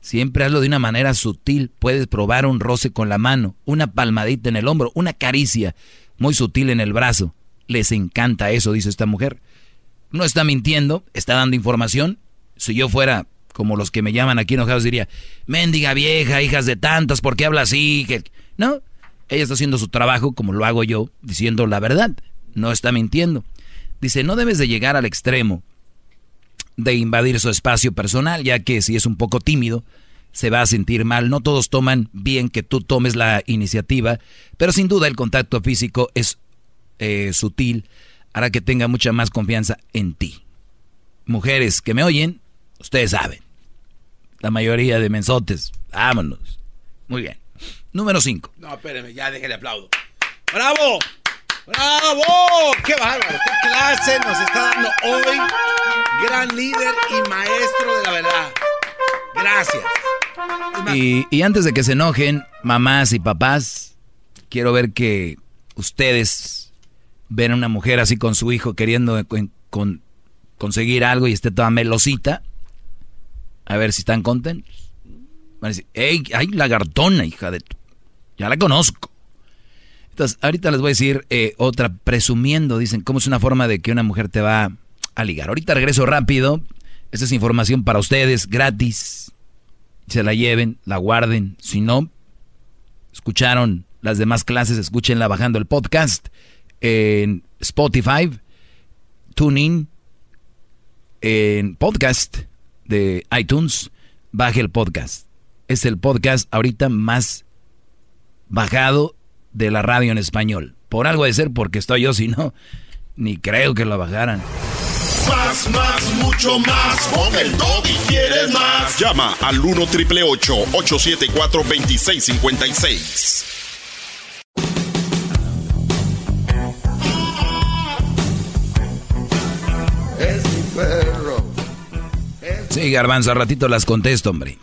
Siempre hazlo de una manera sutil. Puedes probar un roce con la mano, una palmadita en el hombro, una caricia muy sutil en el brazo. Les encanta eso, dice esta mujer. No está mintiendo, está dando información. Si yo fuera como los que me llaman aquí enojados, diría, mendiga vieja, hijas de tantas, ¿por qué habla así? No, ella está haciendo su trabajo como lo hago yo, diciendo la verdad. No está mintiendo. Dice, no debes de llegar al extremo de invadir su espacio personal, ya que si es un poco tímido, se va a sentir mal. No todos toman bien que tú tomes la iniciativa, pero sin duda el contacto físico es eh, sutil, hará que tenga mucha más confianza en ti. Mujeres que me oyen, ustedes saben. La mayoría de mensotes, vámonos. Muy bien. Número 5. No, espérenme, ya déjale aplaudo. ¡Bravo! ¡Bravo! ¡Qué bárbaro! ¡Qué clase nos está dando hoy! Gran líder y maestro de la verdad. Gracias. Y, antes de que se enojen, mamás y papás, quiero ver que ustedes ven a una mujer así con su hijo queriendo conseguir algo y esté toda melosita. A ver si están contentos. Van a decir, ¡Ey, hay lagartona, hija de tu! Ya la conozco. Entonces, ahorita les voy a decir eh, otra, presumiendo, dicen, cómo es una forma de que una mujer te va a ligar. Ahorita regreso rápido. Esta es información para ustedes, gratis. Se la lleven, la guarden. Si no, escucharon las demás clases, escúchenla bajando el podcast en Spotify, TuneIn, en podcast de iTunes. Baje el podcast. Es el podcast ahorita más bajado de la radio en español. Por algo de ser porque estoy yo, si no, ni creo que lo bajaran. Más, más, mucho más. Con el y quieres más. Llama al 1 triple 874 2656. Es mi perro. Sí, Garbanzo, a ratito las contesto, hombre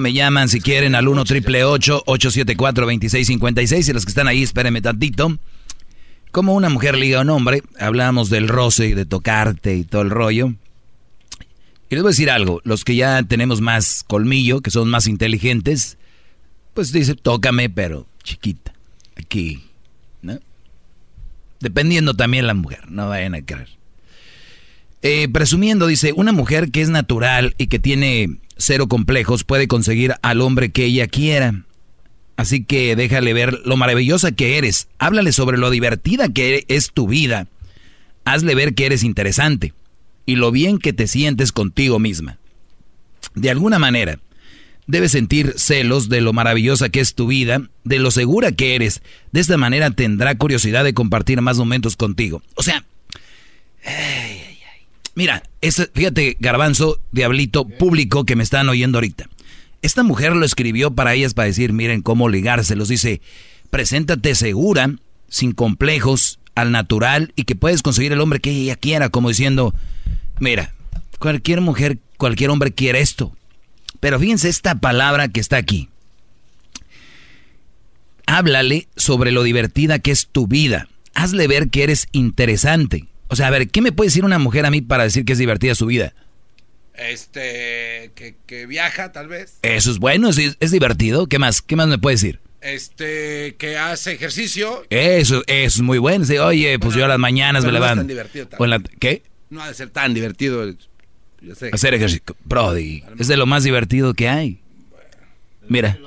me llaman si quieren al 1 triple 874 2656 y los que están ahí, espérenme tantito. Como una mujer liga a un hombre, hablamos del roce, de tocarte y todo el rollo. Y les voy a decir algo, los que ya tenemos más colmillo, que son más inteligentes, pues dice, tócame, pero chiquita, aquí, ¿no? Dependiendo también la mujer, no vayan a creer. Eh, presumiendo, dice, una mujer que es natural y que tiene cero complejos puede conseguir al hombre que ella quiera. Así que déjale ver lo maravillosa que eres. Háblale sobre lo divertida que es tu vida. Hazle ver que eres interesante y lo bien que te sientes contigo misma. De alguna manera, debes sentir celos de lo maravillosa que es tu vida, de lo segura que eres. De esta manera tendrá curiosidad de compartir más momentos contigo. O sea, mira, fíjate, garbanzo, diablito público que me están oyendo ahorita. Esta mujer lo escribió para ellas para decir, miren cómo ligárselos. Dice, preséntate segura, sin complejos, al natural y que puedes conseguir el hombre que ella quiera, como diciendo, mira, cualquier mujer, cualquier hombre quiere esto. Pero fíjense esta palabra que está aquí. Háblale sobre lo divertida que es tu vida. Hazle ver que eres interesante. O sea, a ver, ¿qué me puede decir una mujer a mí para decir que es divertida su vida? Este, que, viaja, tal vez. Eso es bueno, es, divertido. ¿Qué más? ¿Qué más me puede decir? Este, que hace ejercicio. Eso, es muy bueno. oye, pues yo a las mañanas me levanto. No es tan divertido. ¿Qué? No ha de ser tan divertido. Hacer ejercicio. Brody, es de lo más divertido que hay. Mira.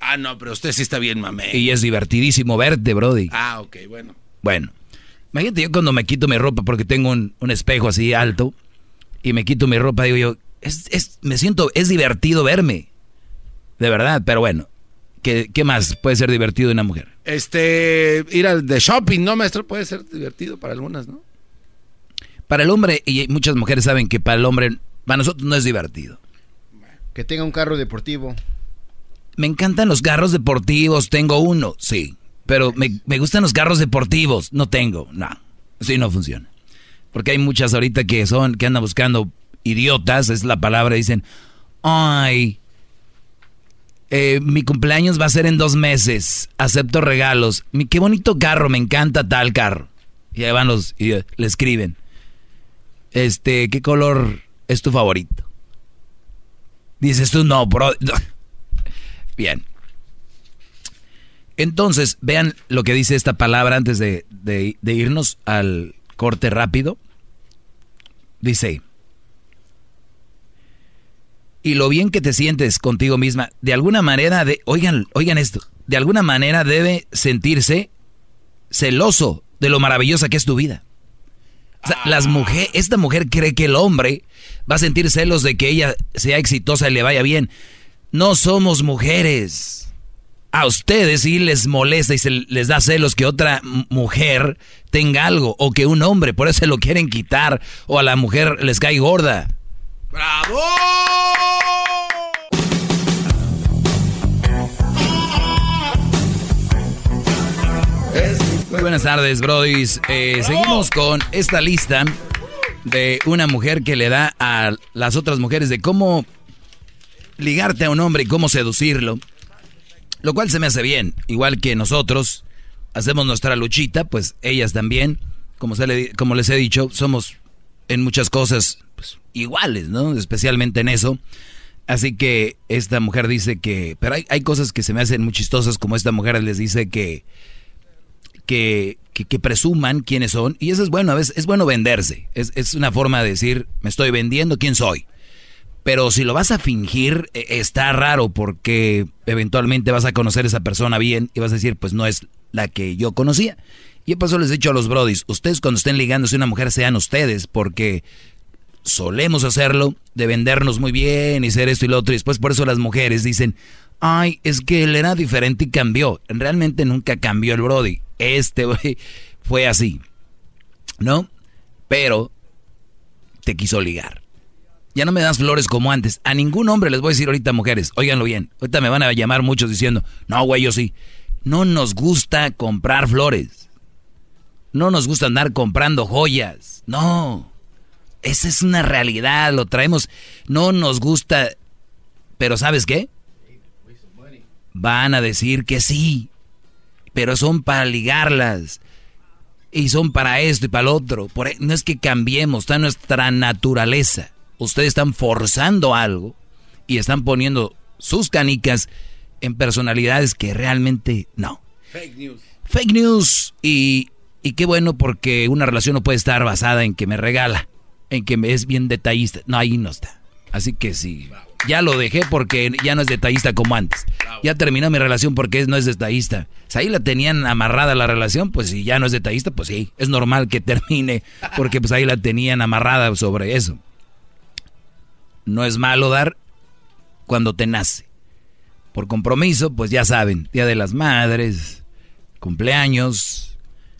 Ah, no, pero usted sí está bien, mame. Y es divertidísimo verte, Brody. Ah, ok, bueno. Bueno. Imagínate yo cuando me quito mi ropa porque tengo un, espejo así alto y me quito mi ropa, digo yo, es, me siento, es divertido verme. De verdad, pero bueno. ¿Qué, ¿Qué más puede ser divertido en una mujer? Este, ir al de shopping, ¿no, maestro? Puede ser divertido para algunas, ¿no? Para el hombre, y muchas mujeres saben que para el hombre, para nosotros no es divertido. Que tenga un carro deportivo. Me encantan los carros deportivos, tengo uno, sí. Pero me, gustan los carros deportivos, no tengo, no. Así no funciona. Porque hay muchas ahorita que son, que andan buscando idiotas, es la palabra, dicen, ay, eh, mi cumpleaños va a ser en dos meses, acepto regalos, mi, qué bonito carro, me encanta tal carro. Y ahí van los, y le escriben, este, ¿qué color es tu favorito? Dices tú, no, bro. [LAUGHS] Bien. Entonces, vean lo que dice esta palabra antes de, de, irnos al corte rápido. Dice, y lo bien que te sientes contigo misma, de alguna manera, de, oigan, oigan esto, de alguna manera debe sentirse celoso de lo maravillosa que es tu vida las mujeres, esta mujer cree que el hombre va a sentir celos de que ella sea exitosa y le vaya bien. No somos mujeres. A ustedes sí les molesta y se les da celos que otra mujer tenga algo o que un hombre, por eso se lo quieren quitar o a la mujer les cae gorda. ¡Bravo! Muy buenas tardes, Brody. Eh, seguimos con esta lista de una mujer que le da a las otras mujeres de cómo ligarte a un hombre y cómo seducirlo. Lo cual se me hace bien. Igual que nosotros hacemos nuestra luchita, pues ellas también, como, se como les he dicho, somos en muchas cosas pues, iguales, ¿no? Especialmente en eso. Así que esta mujer dice que... Pero hay, hay cosas que se me hacen muy chistosas, como esta mujer les dice que que, que, presuman quiénes son. Y eso es bueno, a veces es bueno venderse. Es, es, una forma de decir, me estoy vendiendo quién soy. Pero si lo vas a fingir, e, está raro porque eventualmente vas a conocer a esa persona bien y vas a decir, pues no es la que yo conocía. Y por eso les he dicho a los brodis, ustedes cuando estén ligándose a una mujer sean ustedes, porque solemos hacerlo de vendernos muy bien y ser esto y lo otro. Y después por eso las mujeres dicen, ay, es que él era diferente y cambió. Realmente nunca cambió el brody este fue así, ¿no? Pero te quiso ligar. Ya no me das flores como antes. A ningún hombre les voy a decir ahorita, mujeres, óiganlo bien. Ahorita me van a llamar muchos diciendo, no, güey, yo sí. No nos gusta comprar flores. No nos gusta andar comprando joyas. No. Esa es una realidad, lo traemos. No nos gusta. Pero ¿sabes qué? Van a decir que sí pero son para ligarlas. Y son para esto y para lo otro. Por, e, no es que cambiemos, está nuestra naturaleza. Ustedes están forzando algo y están poniendo sus canicas en personalidades que realmente no. Fake news. Fake news y, y qué bueno porque una relación no puede estar basada en que me regala, en que me es bien detallista. No, ahí no está. Así que sí, ya lo dejé porque ya no es detallista como antes. Ya terminó mi relación porque no es detallista. Si ahí la tenían amarrada la relación, pues si ya no es detallista, pues sí, es normal que termine porque pues ahí la tenían amarrada sobre eso. No es malo dar cuando te nace. Por compromiso, pues ya saben, Día de las Madres, cumpleaños.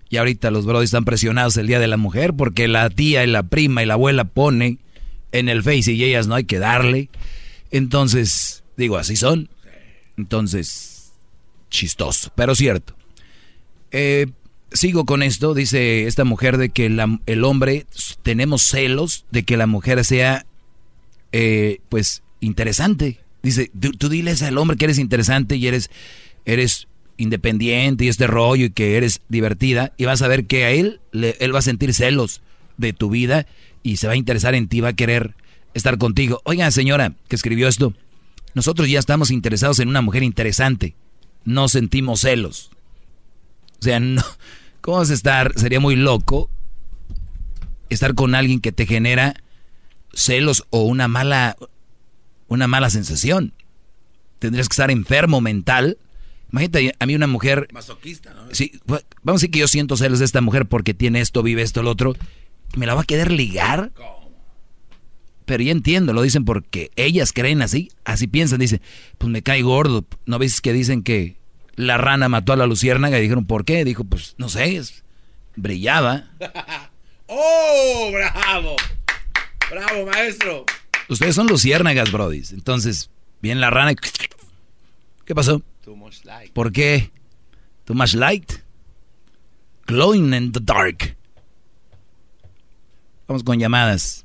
Y ahorita los brothers están presionados el Día de la Mujer porque la tía y la prima y la abuela pone en el Face y ellas no hay que darle. Entonces, digo, así son. Entonces, chistoso, pero cierto. Eh, sigo con esto, dice esta mujer de que el hombre, tenemos celos de que la mujer sea, eh, pues, interesante. Dice, tú, diles al hombre que eres interesante y eres, eres independiente y este rollo y que eres divertida y vas a ver que a él, él va a sentir celos de tu vida y se va a interesar en ti, va a querer estar contigo. Oiga, señora que escribió esto, nosotros ya estamos interesados en una mujer interesante, no sentimos celos. O sea, no, ¿cómo vas a estar? Sería muy loco estar con alguien que te genera celos o una mala, una mala sensación. Tendrías que estar enfermo mental. Imagínate a mí una mujer... Masoquista, ¿no? Sí, vamos a decir que yo siento celos de esta mujer porque tiene esto, vive esto, lo otro. ¿Me la va a querer ligar? Pero ya entiendo, lo dicen porque ellas creen así, así piensan, dicen, pues me cae gordo. ¿No ves que dicen que la rana mató a la luciérnaga? Y dijeron, ¿por qué? Dijo, pues no sé, brillaba. [LAUGHS] ¡Oh, bravo! ¡Bravo, maestro! Ustedes son luciérnagas, brodis. Entonces, viene la rana y... ¿Qué pasó? Too much light. ¿Por qué? Too much light. Glowing in the dark. Vamos con llamadas.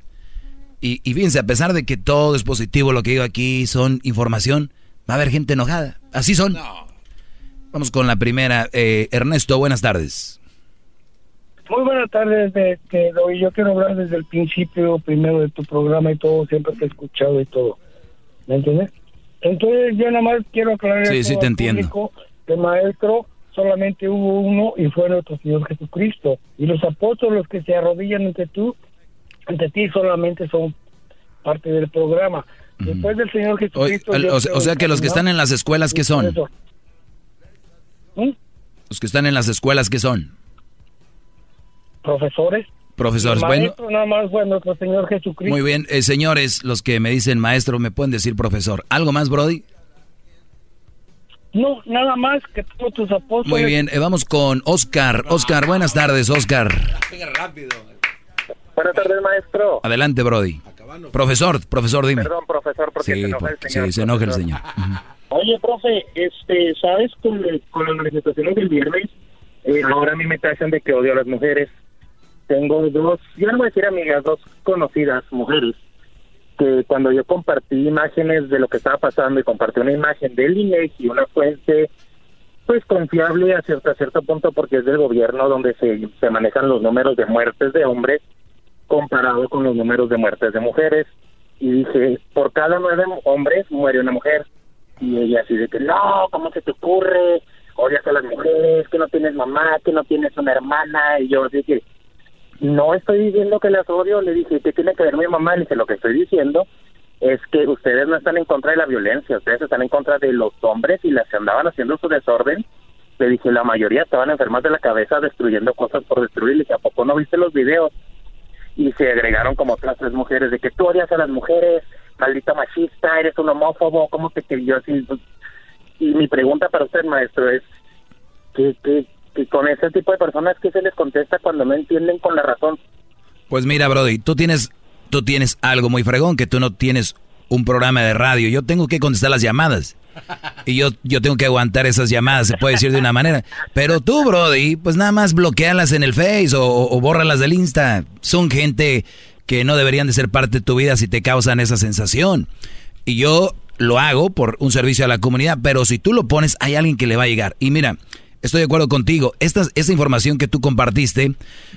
Y, fíjense, a pesar de que todo es positivo, lo que digo aquí son información, va a haber gente enojada. Así son. Vamos con la primera. Eh, Ernesto, buenas tardes. Muy buenas tardes, de, que yo quiero hablar desde el principio, primero de tu programa y todo, siempre te he escuchado y todo. ¿Me entiendes? Entonces yo nada más quiero aclarar sí, sí, te entiendo. maestro solamente hubo uno y fue nuestro Señor Jesucristo. Y los apóstoles que se arrodillan ante tú ante ti solamente son parte del programa. Después del Señor Jesucristo... O, sea que los que están en las escuelas, ¿qué son? ¿Mm? Los que están en las escuelas, ¿qué son? Profesores. Profesores, bueno. nada más fue nuestro Señor Jesucristo. Muy bien, eh, señores, los que me dicen maestro, me pueden decir profesor. ¿Algo más, Brody? No, nada más que todos tus apóstoles. Muy bien, eh, vamos con Oscar. Oscar, buenas tardes, Oscar. rápido. Buenas tardes, maestro. Adelante, Brody. Profesor, profesor, dime. Perdón, profesor, porque se enoja el señor. Sí, se enoja el señor. Oye, profe, este, ¿sabes? Con, con las manifestaciones del viernes, eh, ahora a mí me taxan de que odio a las mujeres. Tengo dos, yo no voy a decir amigas, dos conocidas mujeres, que cuando yo compartí imágenes de lo que estaba pasando y compartí una imagen del INEGI, una fuente pues confiable a cierto, a cierto punto porque es del gobierno donde se, se manejan los números de muertes de hombres comparado con los números de muertes de mujeres. Y dije, por cada nueve hombres muere una mujer. Y ella así de que, no, ¿cómo se te ocurre? Odias a las mujeres, que no tienes mamá, que no tienes una hermana. Y yo dije, no estoy diciendo que las odio. Le dije, ¿qué tiene que ver mi mamá? Le dije, lo que estoy diciendo es que ustedes no están en contra de la violencia, ustedes están en contra de los hombres y las que andaban haciendo su desorden. Le dije, la mayoría estaban enfermas de la cabeza destruyendo cosas por destruir. Le dije, ¿a poco no viste los videos? y se agregaron como otras tres mujeres de que tú odias a las mujeres, maldita machista, eres un homófobo, ¿cómo te querido así? Y mi pregunta para usted, maestro, es que, que, con ese tipo de personas, ¿qué se les contesta cuando no entienden con la razón? Pues mira, Brody, tú tienes, tú tienes algo muy fregón, que tú no tienes un programa de radio. Yo tengo que contestar las llamadas. Y yo, yo tengo que aguantar esas llamadas, se puede decir de una manera. Pero tú, Brody, pues nada más bloquealas en el Face o, o bórralas del Insta. Son gente que no deberían de ser parte de tu vida si te causan esa sensación. Y yo lo hago por un servicio a la comunidad, pero si tú lo pones, hay alguien que le va a llegar. Y mira, estoy de acuerdo contigo. Esta, esta información que tú compartiste,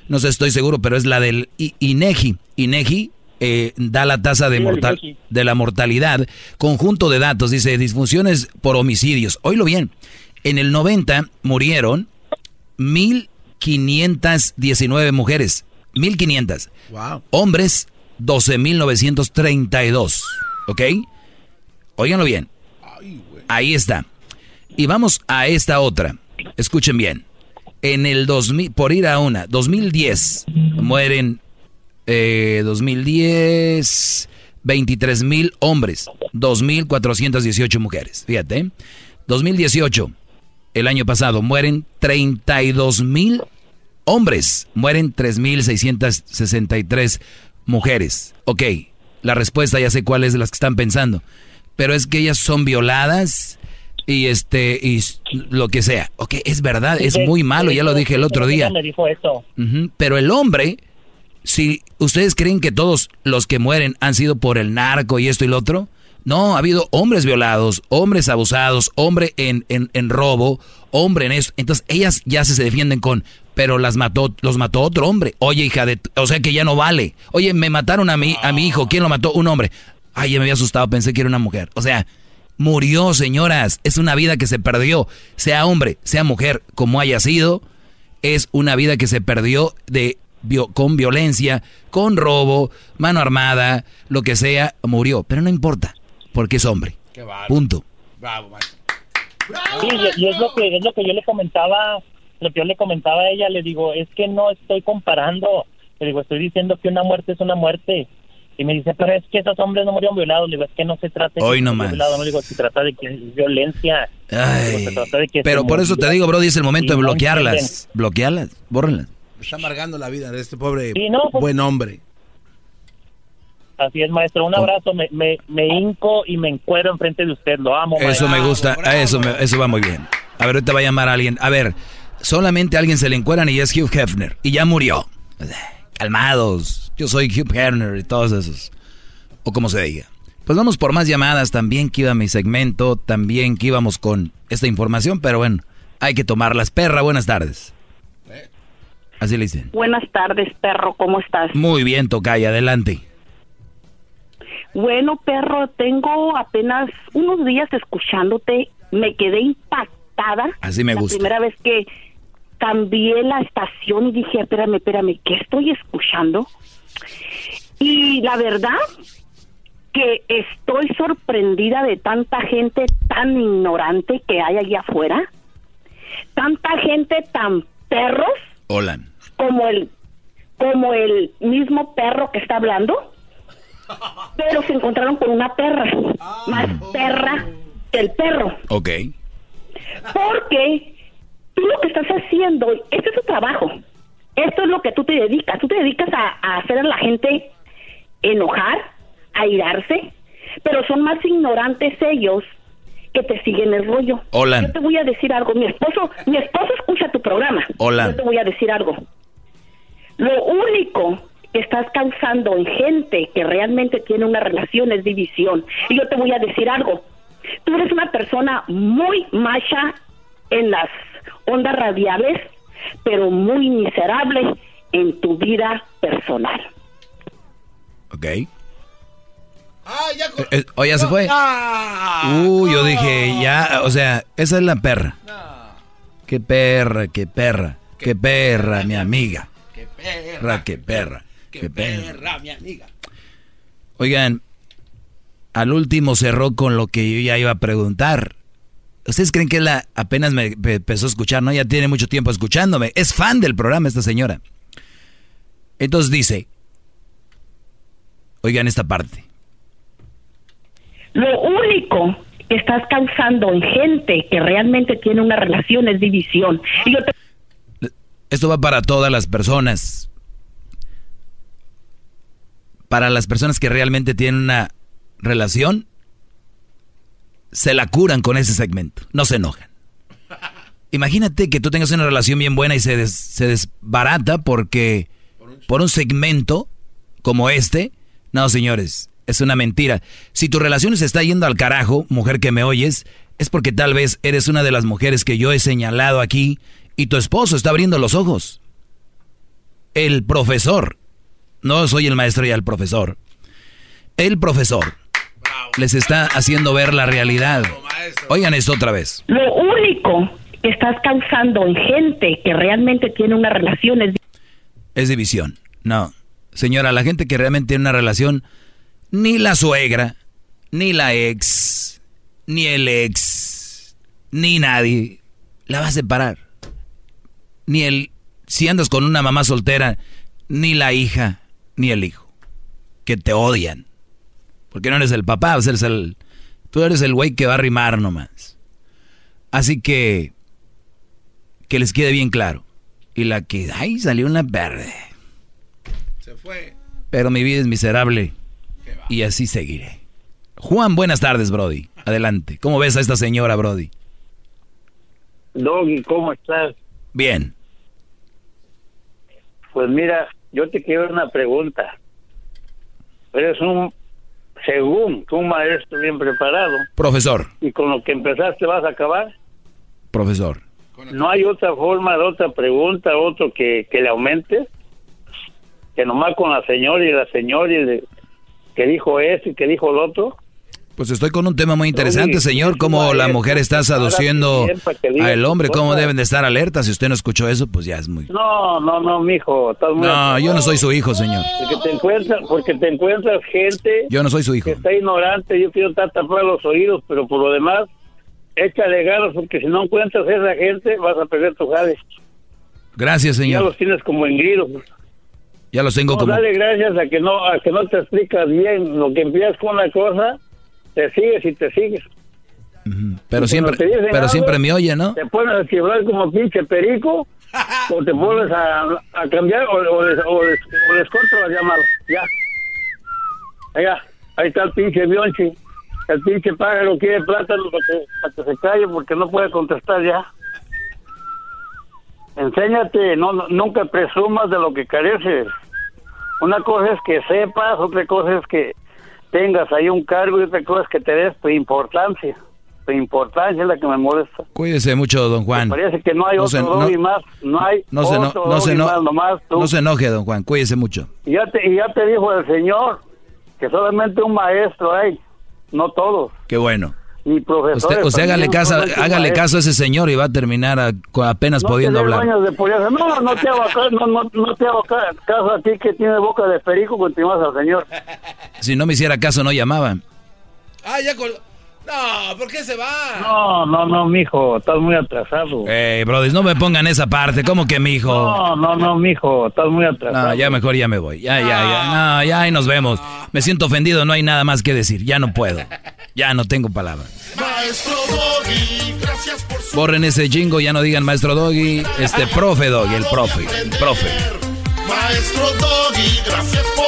no sé, estoy seguro, pero es la del INEGI. INEGI eh, da la tasa de, mortal, de la mortalidad. Conjunto de datos, dice disfunciones por homicidios. Oílo bien, en el 90 murieron 1.519 mujeres. 1.500. Wow. Hombres, 12.932. ¿Ok? Óiganlo bien. Ahí está. Y vamos a esta otra. Escuchen bien. En el 2000, por ir a una, 2010, mueren, eh, 2010, 23 mil hombres, 2.418 mujeres. Fíjate. 2018, el año pasado, mueren 32 mil hombres, mueren 3.663 mujeres. Ok, la respuesta ya sé cuál es de las que están pensando. Pero es que ellas son violadas y este y lo que sea. Ok, es verdad, es muy malo, ya lo dije el otro día. Me dijo eso. Pero el hombre, si ustedes creen que todos los que mueren han sido por el narco y esto y lo otro, no, ha habido hombres violados, hombres abusados, hombre en, en, en robo, hombre en esto. Entonces ellas ya se, se defienden con, pero las mató, los mató otro hombre. Oye, hija de, o sea que ya no vale. Oye, me mataron a mi, a mi hijo, ¿quién lo mató? Un hombre. Ay, ya me había asustado, pensé que era una mujer. O sea, murió, señoras. Es una vida que se perdió. Sea hombre, sea mujer, como haya sido, es una vida que se perdió de con violencia, con robo, mano armada, lo que sea, murió. Pero no importa, porque es hombre. Qué. Punto. Bravo, maestro. Sí, y, y es lo que es lo que yo le comentaba, lo que yo le comentaba a ella, le digo, es que no estoy comparando, le digo, estoy diciendo que una muerte es una muerte. Y me dice, pero es que esos hombres no murieron violados. Le digo, es que no se trata de Hoy que no murieron más. violados, no le digo, se trata de que es violencia. Ay, Digo, se trata de que pero se por eso te digo, Brody, es el momento de no bloquearlas. Bloquearlas, bórrenlas. Está amargando la vida de este pobre Sí, no, pues- buen hombre. Así es, maestro. Un abrazo. Me, me, me hinco y me encuero enfrente de usted. Lo amo, Eso maestro. me gusta, eso, me- eso va muy bien. A ver, ahorita va a llamar a alguien. A ver, solamente a alguien se le encueran y es Hugh Hefner. Y ya murió. Calmados. Yo soy Hugh Hefner y todos esos. O como se diga. Pues vamos por más llamadas. También que iba mi segmento. También que íbamos con esta información. Pero bueno, hay que tomarlas. Perra, buenas tardes. Así le dicen. Buenas tardes, perro, ¿cómo estás? Muy bien, Tocaya, adelante. Bueno, perro, tengo apenas unos días escuchándote, me quedé impactada. Así me la gusta. primera vez que cambié la estación y dije, espérame, espérame, ¿qué estoy escuchando? Y la verdad que estoy sorprendida de tanta gente tan ignorante que hay allá afuera, tanta gente tan perros Hola. como el como el mismo perro que está hablando, pero se encontraron con una perra, más perra que el perro, Ok. porque tú lo que estás haciendo, este es tu trabajo, esto es lo que tú te dedicas, tú te dedicas a, a hacer a la gente enojar, a irarse, pero son más ignorantes ellos que te siguen el rollo. Hola. Yo te voy a decir algo, mi esposo, mi esposo escucha tu programa. Hola. Yo te voy a decir algo. Lo único que estás causando en gente que realmente tiene una relación es división. Y yo te voy a decir algo. Tú eres una persona muy macha en las ondas radiales, pero muy miserable en tu vida personal. Ok. Eh, eh, ¿O ya se fue? Ah. Uh, yo dije, ya, o sea, esa es la perra. Qué perra, qué perra, qué perra, mi amiga. Qué perra, qué perra, qué perra. mi amiga. Oigan, al último cerró con lo que yo ya iba a preguntar. ¿Ustedes creen que la apenas me empezó a escuchar, no? Ya tiene mucho tiempo escuchándome. Es fan del programa esta señora. Entonces dice, oigan esta parte. Lo único que estás causando en gente que realmente tiene una relación es división. Y yo te Esto va para todas las personas. Para las personas que realmente tienen una relación, se la curan con ese segmento. No se enojan. Imagínate que tú tengas una relación bien buena y se, des- se desbarata porque por un segmento como este. No, señores, es una mentira. Si tu relación se está yendo al carajo, mujer que me oyes, es porque tal vez eres una de las mujeres que yo he señalado aquí y tu esposo está abriendo los ojos. El profesor, no soy el maestro y el profesor, El profesor les está haciendo ver la realidad. Oigan esto otra vez. Lo único que estás causando en gente que realmente tiene una relación es... Es división. No. Señora, la gente que realmente tiene una relación, ni la suegra, ni la ex, ni el ex, ni nadie la va a separar. Ni el, si andas con una mamá soltera, ni la hija, ni el hijo. Que te odian. Porque no eres el papá, eres el, tú eres el güey que va a rimar nomás. Así que, que les quede bien claro. Y la que, ay, salió una verde. Se fue. Pero mi vida es miserable. Y así seguiré. Juan, buenas tardes, Brody. Adelante. ¿Cómo ves a esta señora, Brody? Doggy, ¿cómo estás? Bien. Pues mira, yo te quiero una pregunta. Eres un, según, un maestro bien preparado. Profesor. ¿Y con lo que empezaste vas a acabar? Profesor. ¿No hay otra forma de otra pregunta, otro que, que le aumente? Que nomás con la señora y la señora y le- que dijo eso y que dijo el otro. Pues estoy con un tema muy interesante, señor. Cómo la mujer está seduciendo al hombre, cómo deben de estar alertas. Si usted no escuchó eso, pues ya es muy... No, no, no, mijo. Estás muy No, yo no soy su hijo, señor. Porque te encuentras, porque te encuentras gente Yo no soy su hijo. que está ignorante. Yo quiero estar tapar los oídos, pero por lo demás, échale ganas porque si no encuentras a esa gente, vas a perder tu jale. Gracias, Ya señor. los tienes como engridos. Ya los tengo No, como... dale gracias a que no a que no te explicas bien. Lo que empiezas con una cosa, te sigues y te sigues. Pero Y siempre, pero algo, siempre me oye, ¿no? Te pones a quebrar como pinche perico, [LAUGHS] o te pones a, a cambiar, o, o les, o, les, o les corto las llamadas. Ya. Allá, ahí está el pinche Bionchi. El pinche pájaro quiere plátano para que, para que se calle porque no puede contestar ya. Enséñate, no, no- nunca presumas de lo que careces. Una cosa es que sepas, otra cosa es que tengas ahí un cargo y otra cosa que te des tu importancia. Tu importancia es la que me molesta. Cuídese mucho, don Juan. Parece que no hay No otro se- no- más, no hay No se, no, otro no se, más, nomás tú. no se enoje, don Juan. Cuídese mucho. Y ya te, y ya te dijo el señor que solamente un maestro hay, no todos, Qué bueno. Ni profesores. Usted, usted hágale, caso, hágale maestro. caso a ese señor y va a terminar a- apenas No pudiendo hablar. de. No, no te hago, no, no, no te hago ca- caso a ti que tiene boca de perico, continúas al señor. [LAUGHS] Si no me hiciera caso, no llamaban. Ah, ya col... No, ¿por qué se va? No, no, no, mijo, estás muy atrasado. Eh, brothers, no me pongan esa parte. ¿Cómo que mi hijo? No, no, no, mijo, estás muy atrasado. No, ya mejor ya me voy. Ya, ya, ya. No, ya ahí nos vemos. Me siento ofendido, no hay nada más que decir. Ya no puedo. [LAUGHS] Ya no tengo palabras. Maestro Doggy, gracias por su Borren ese jingo, ya no digan maestro Doggy. Este profe Doggy, el profe. El profe. Maestro Doggy, gracias por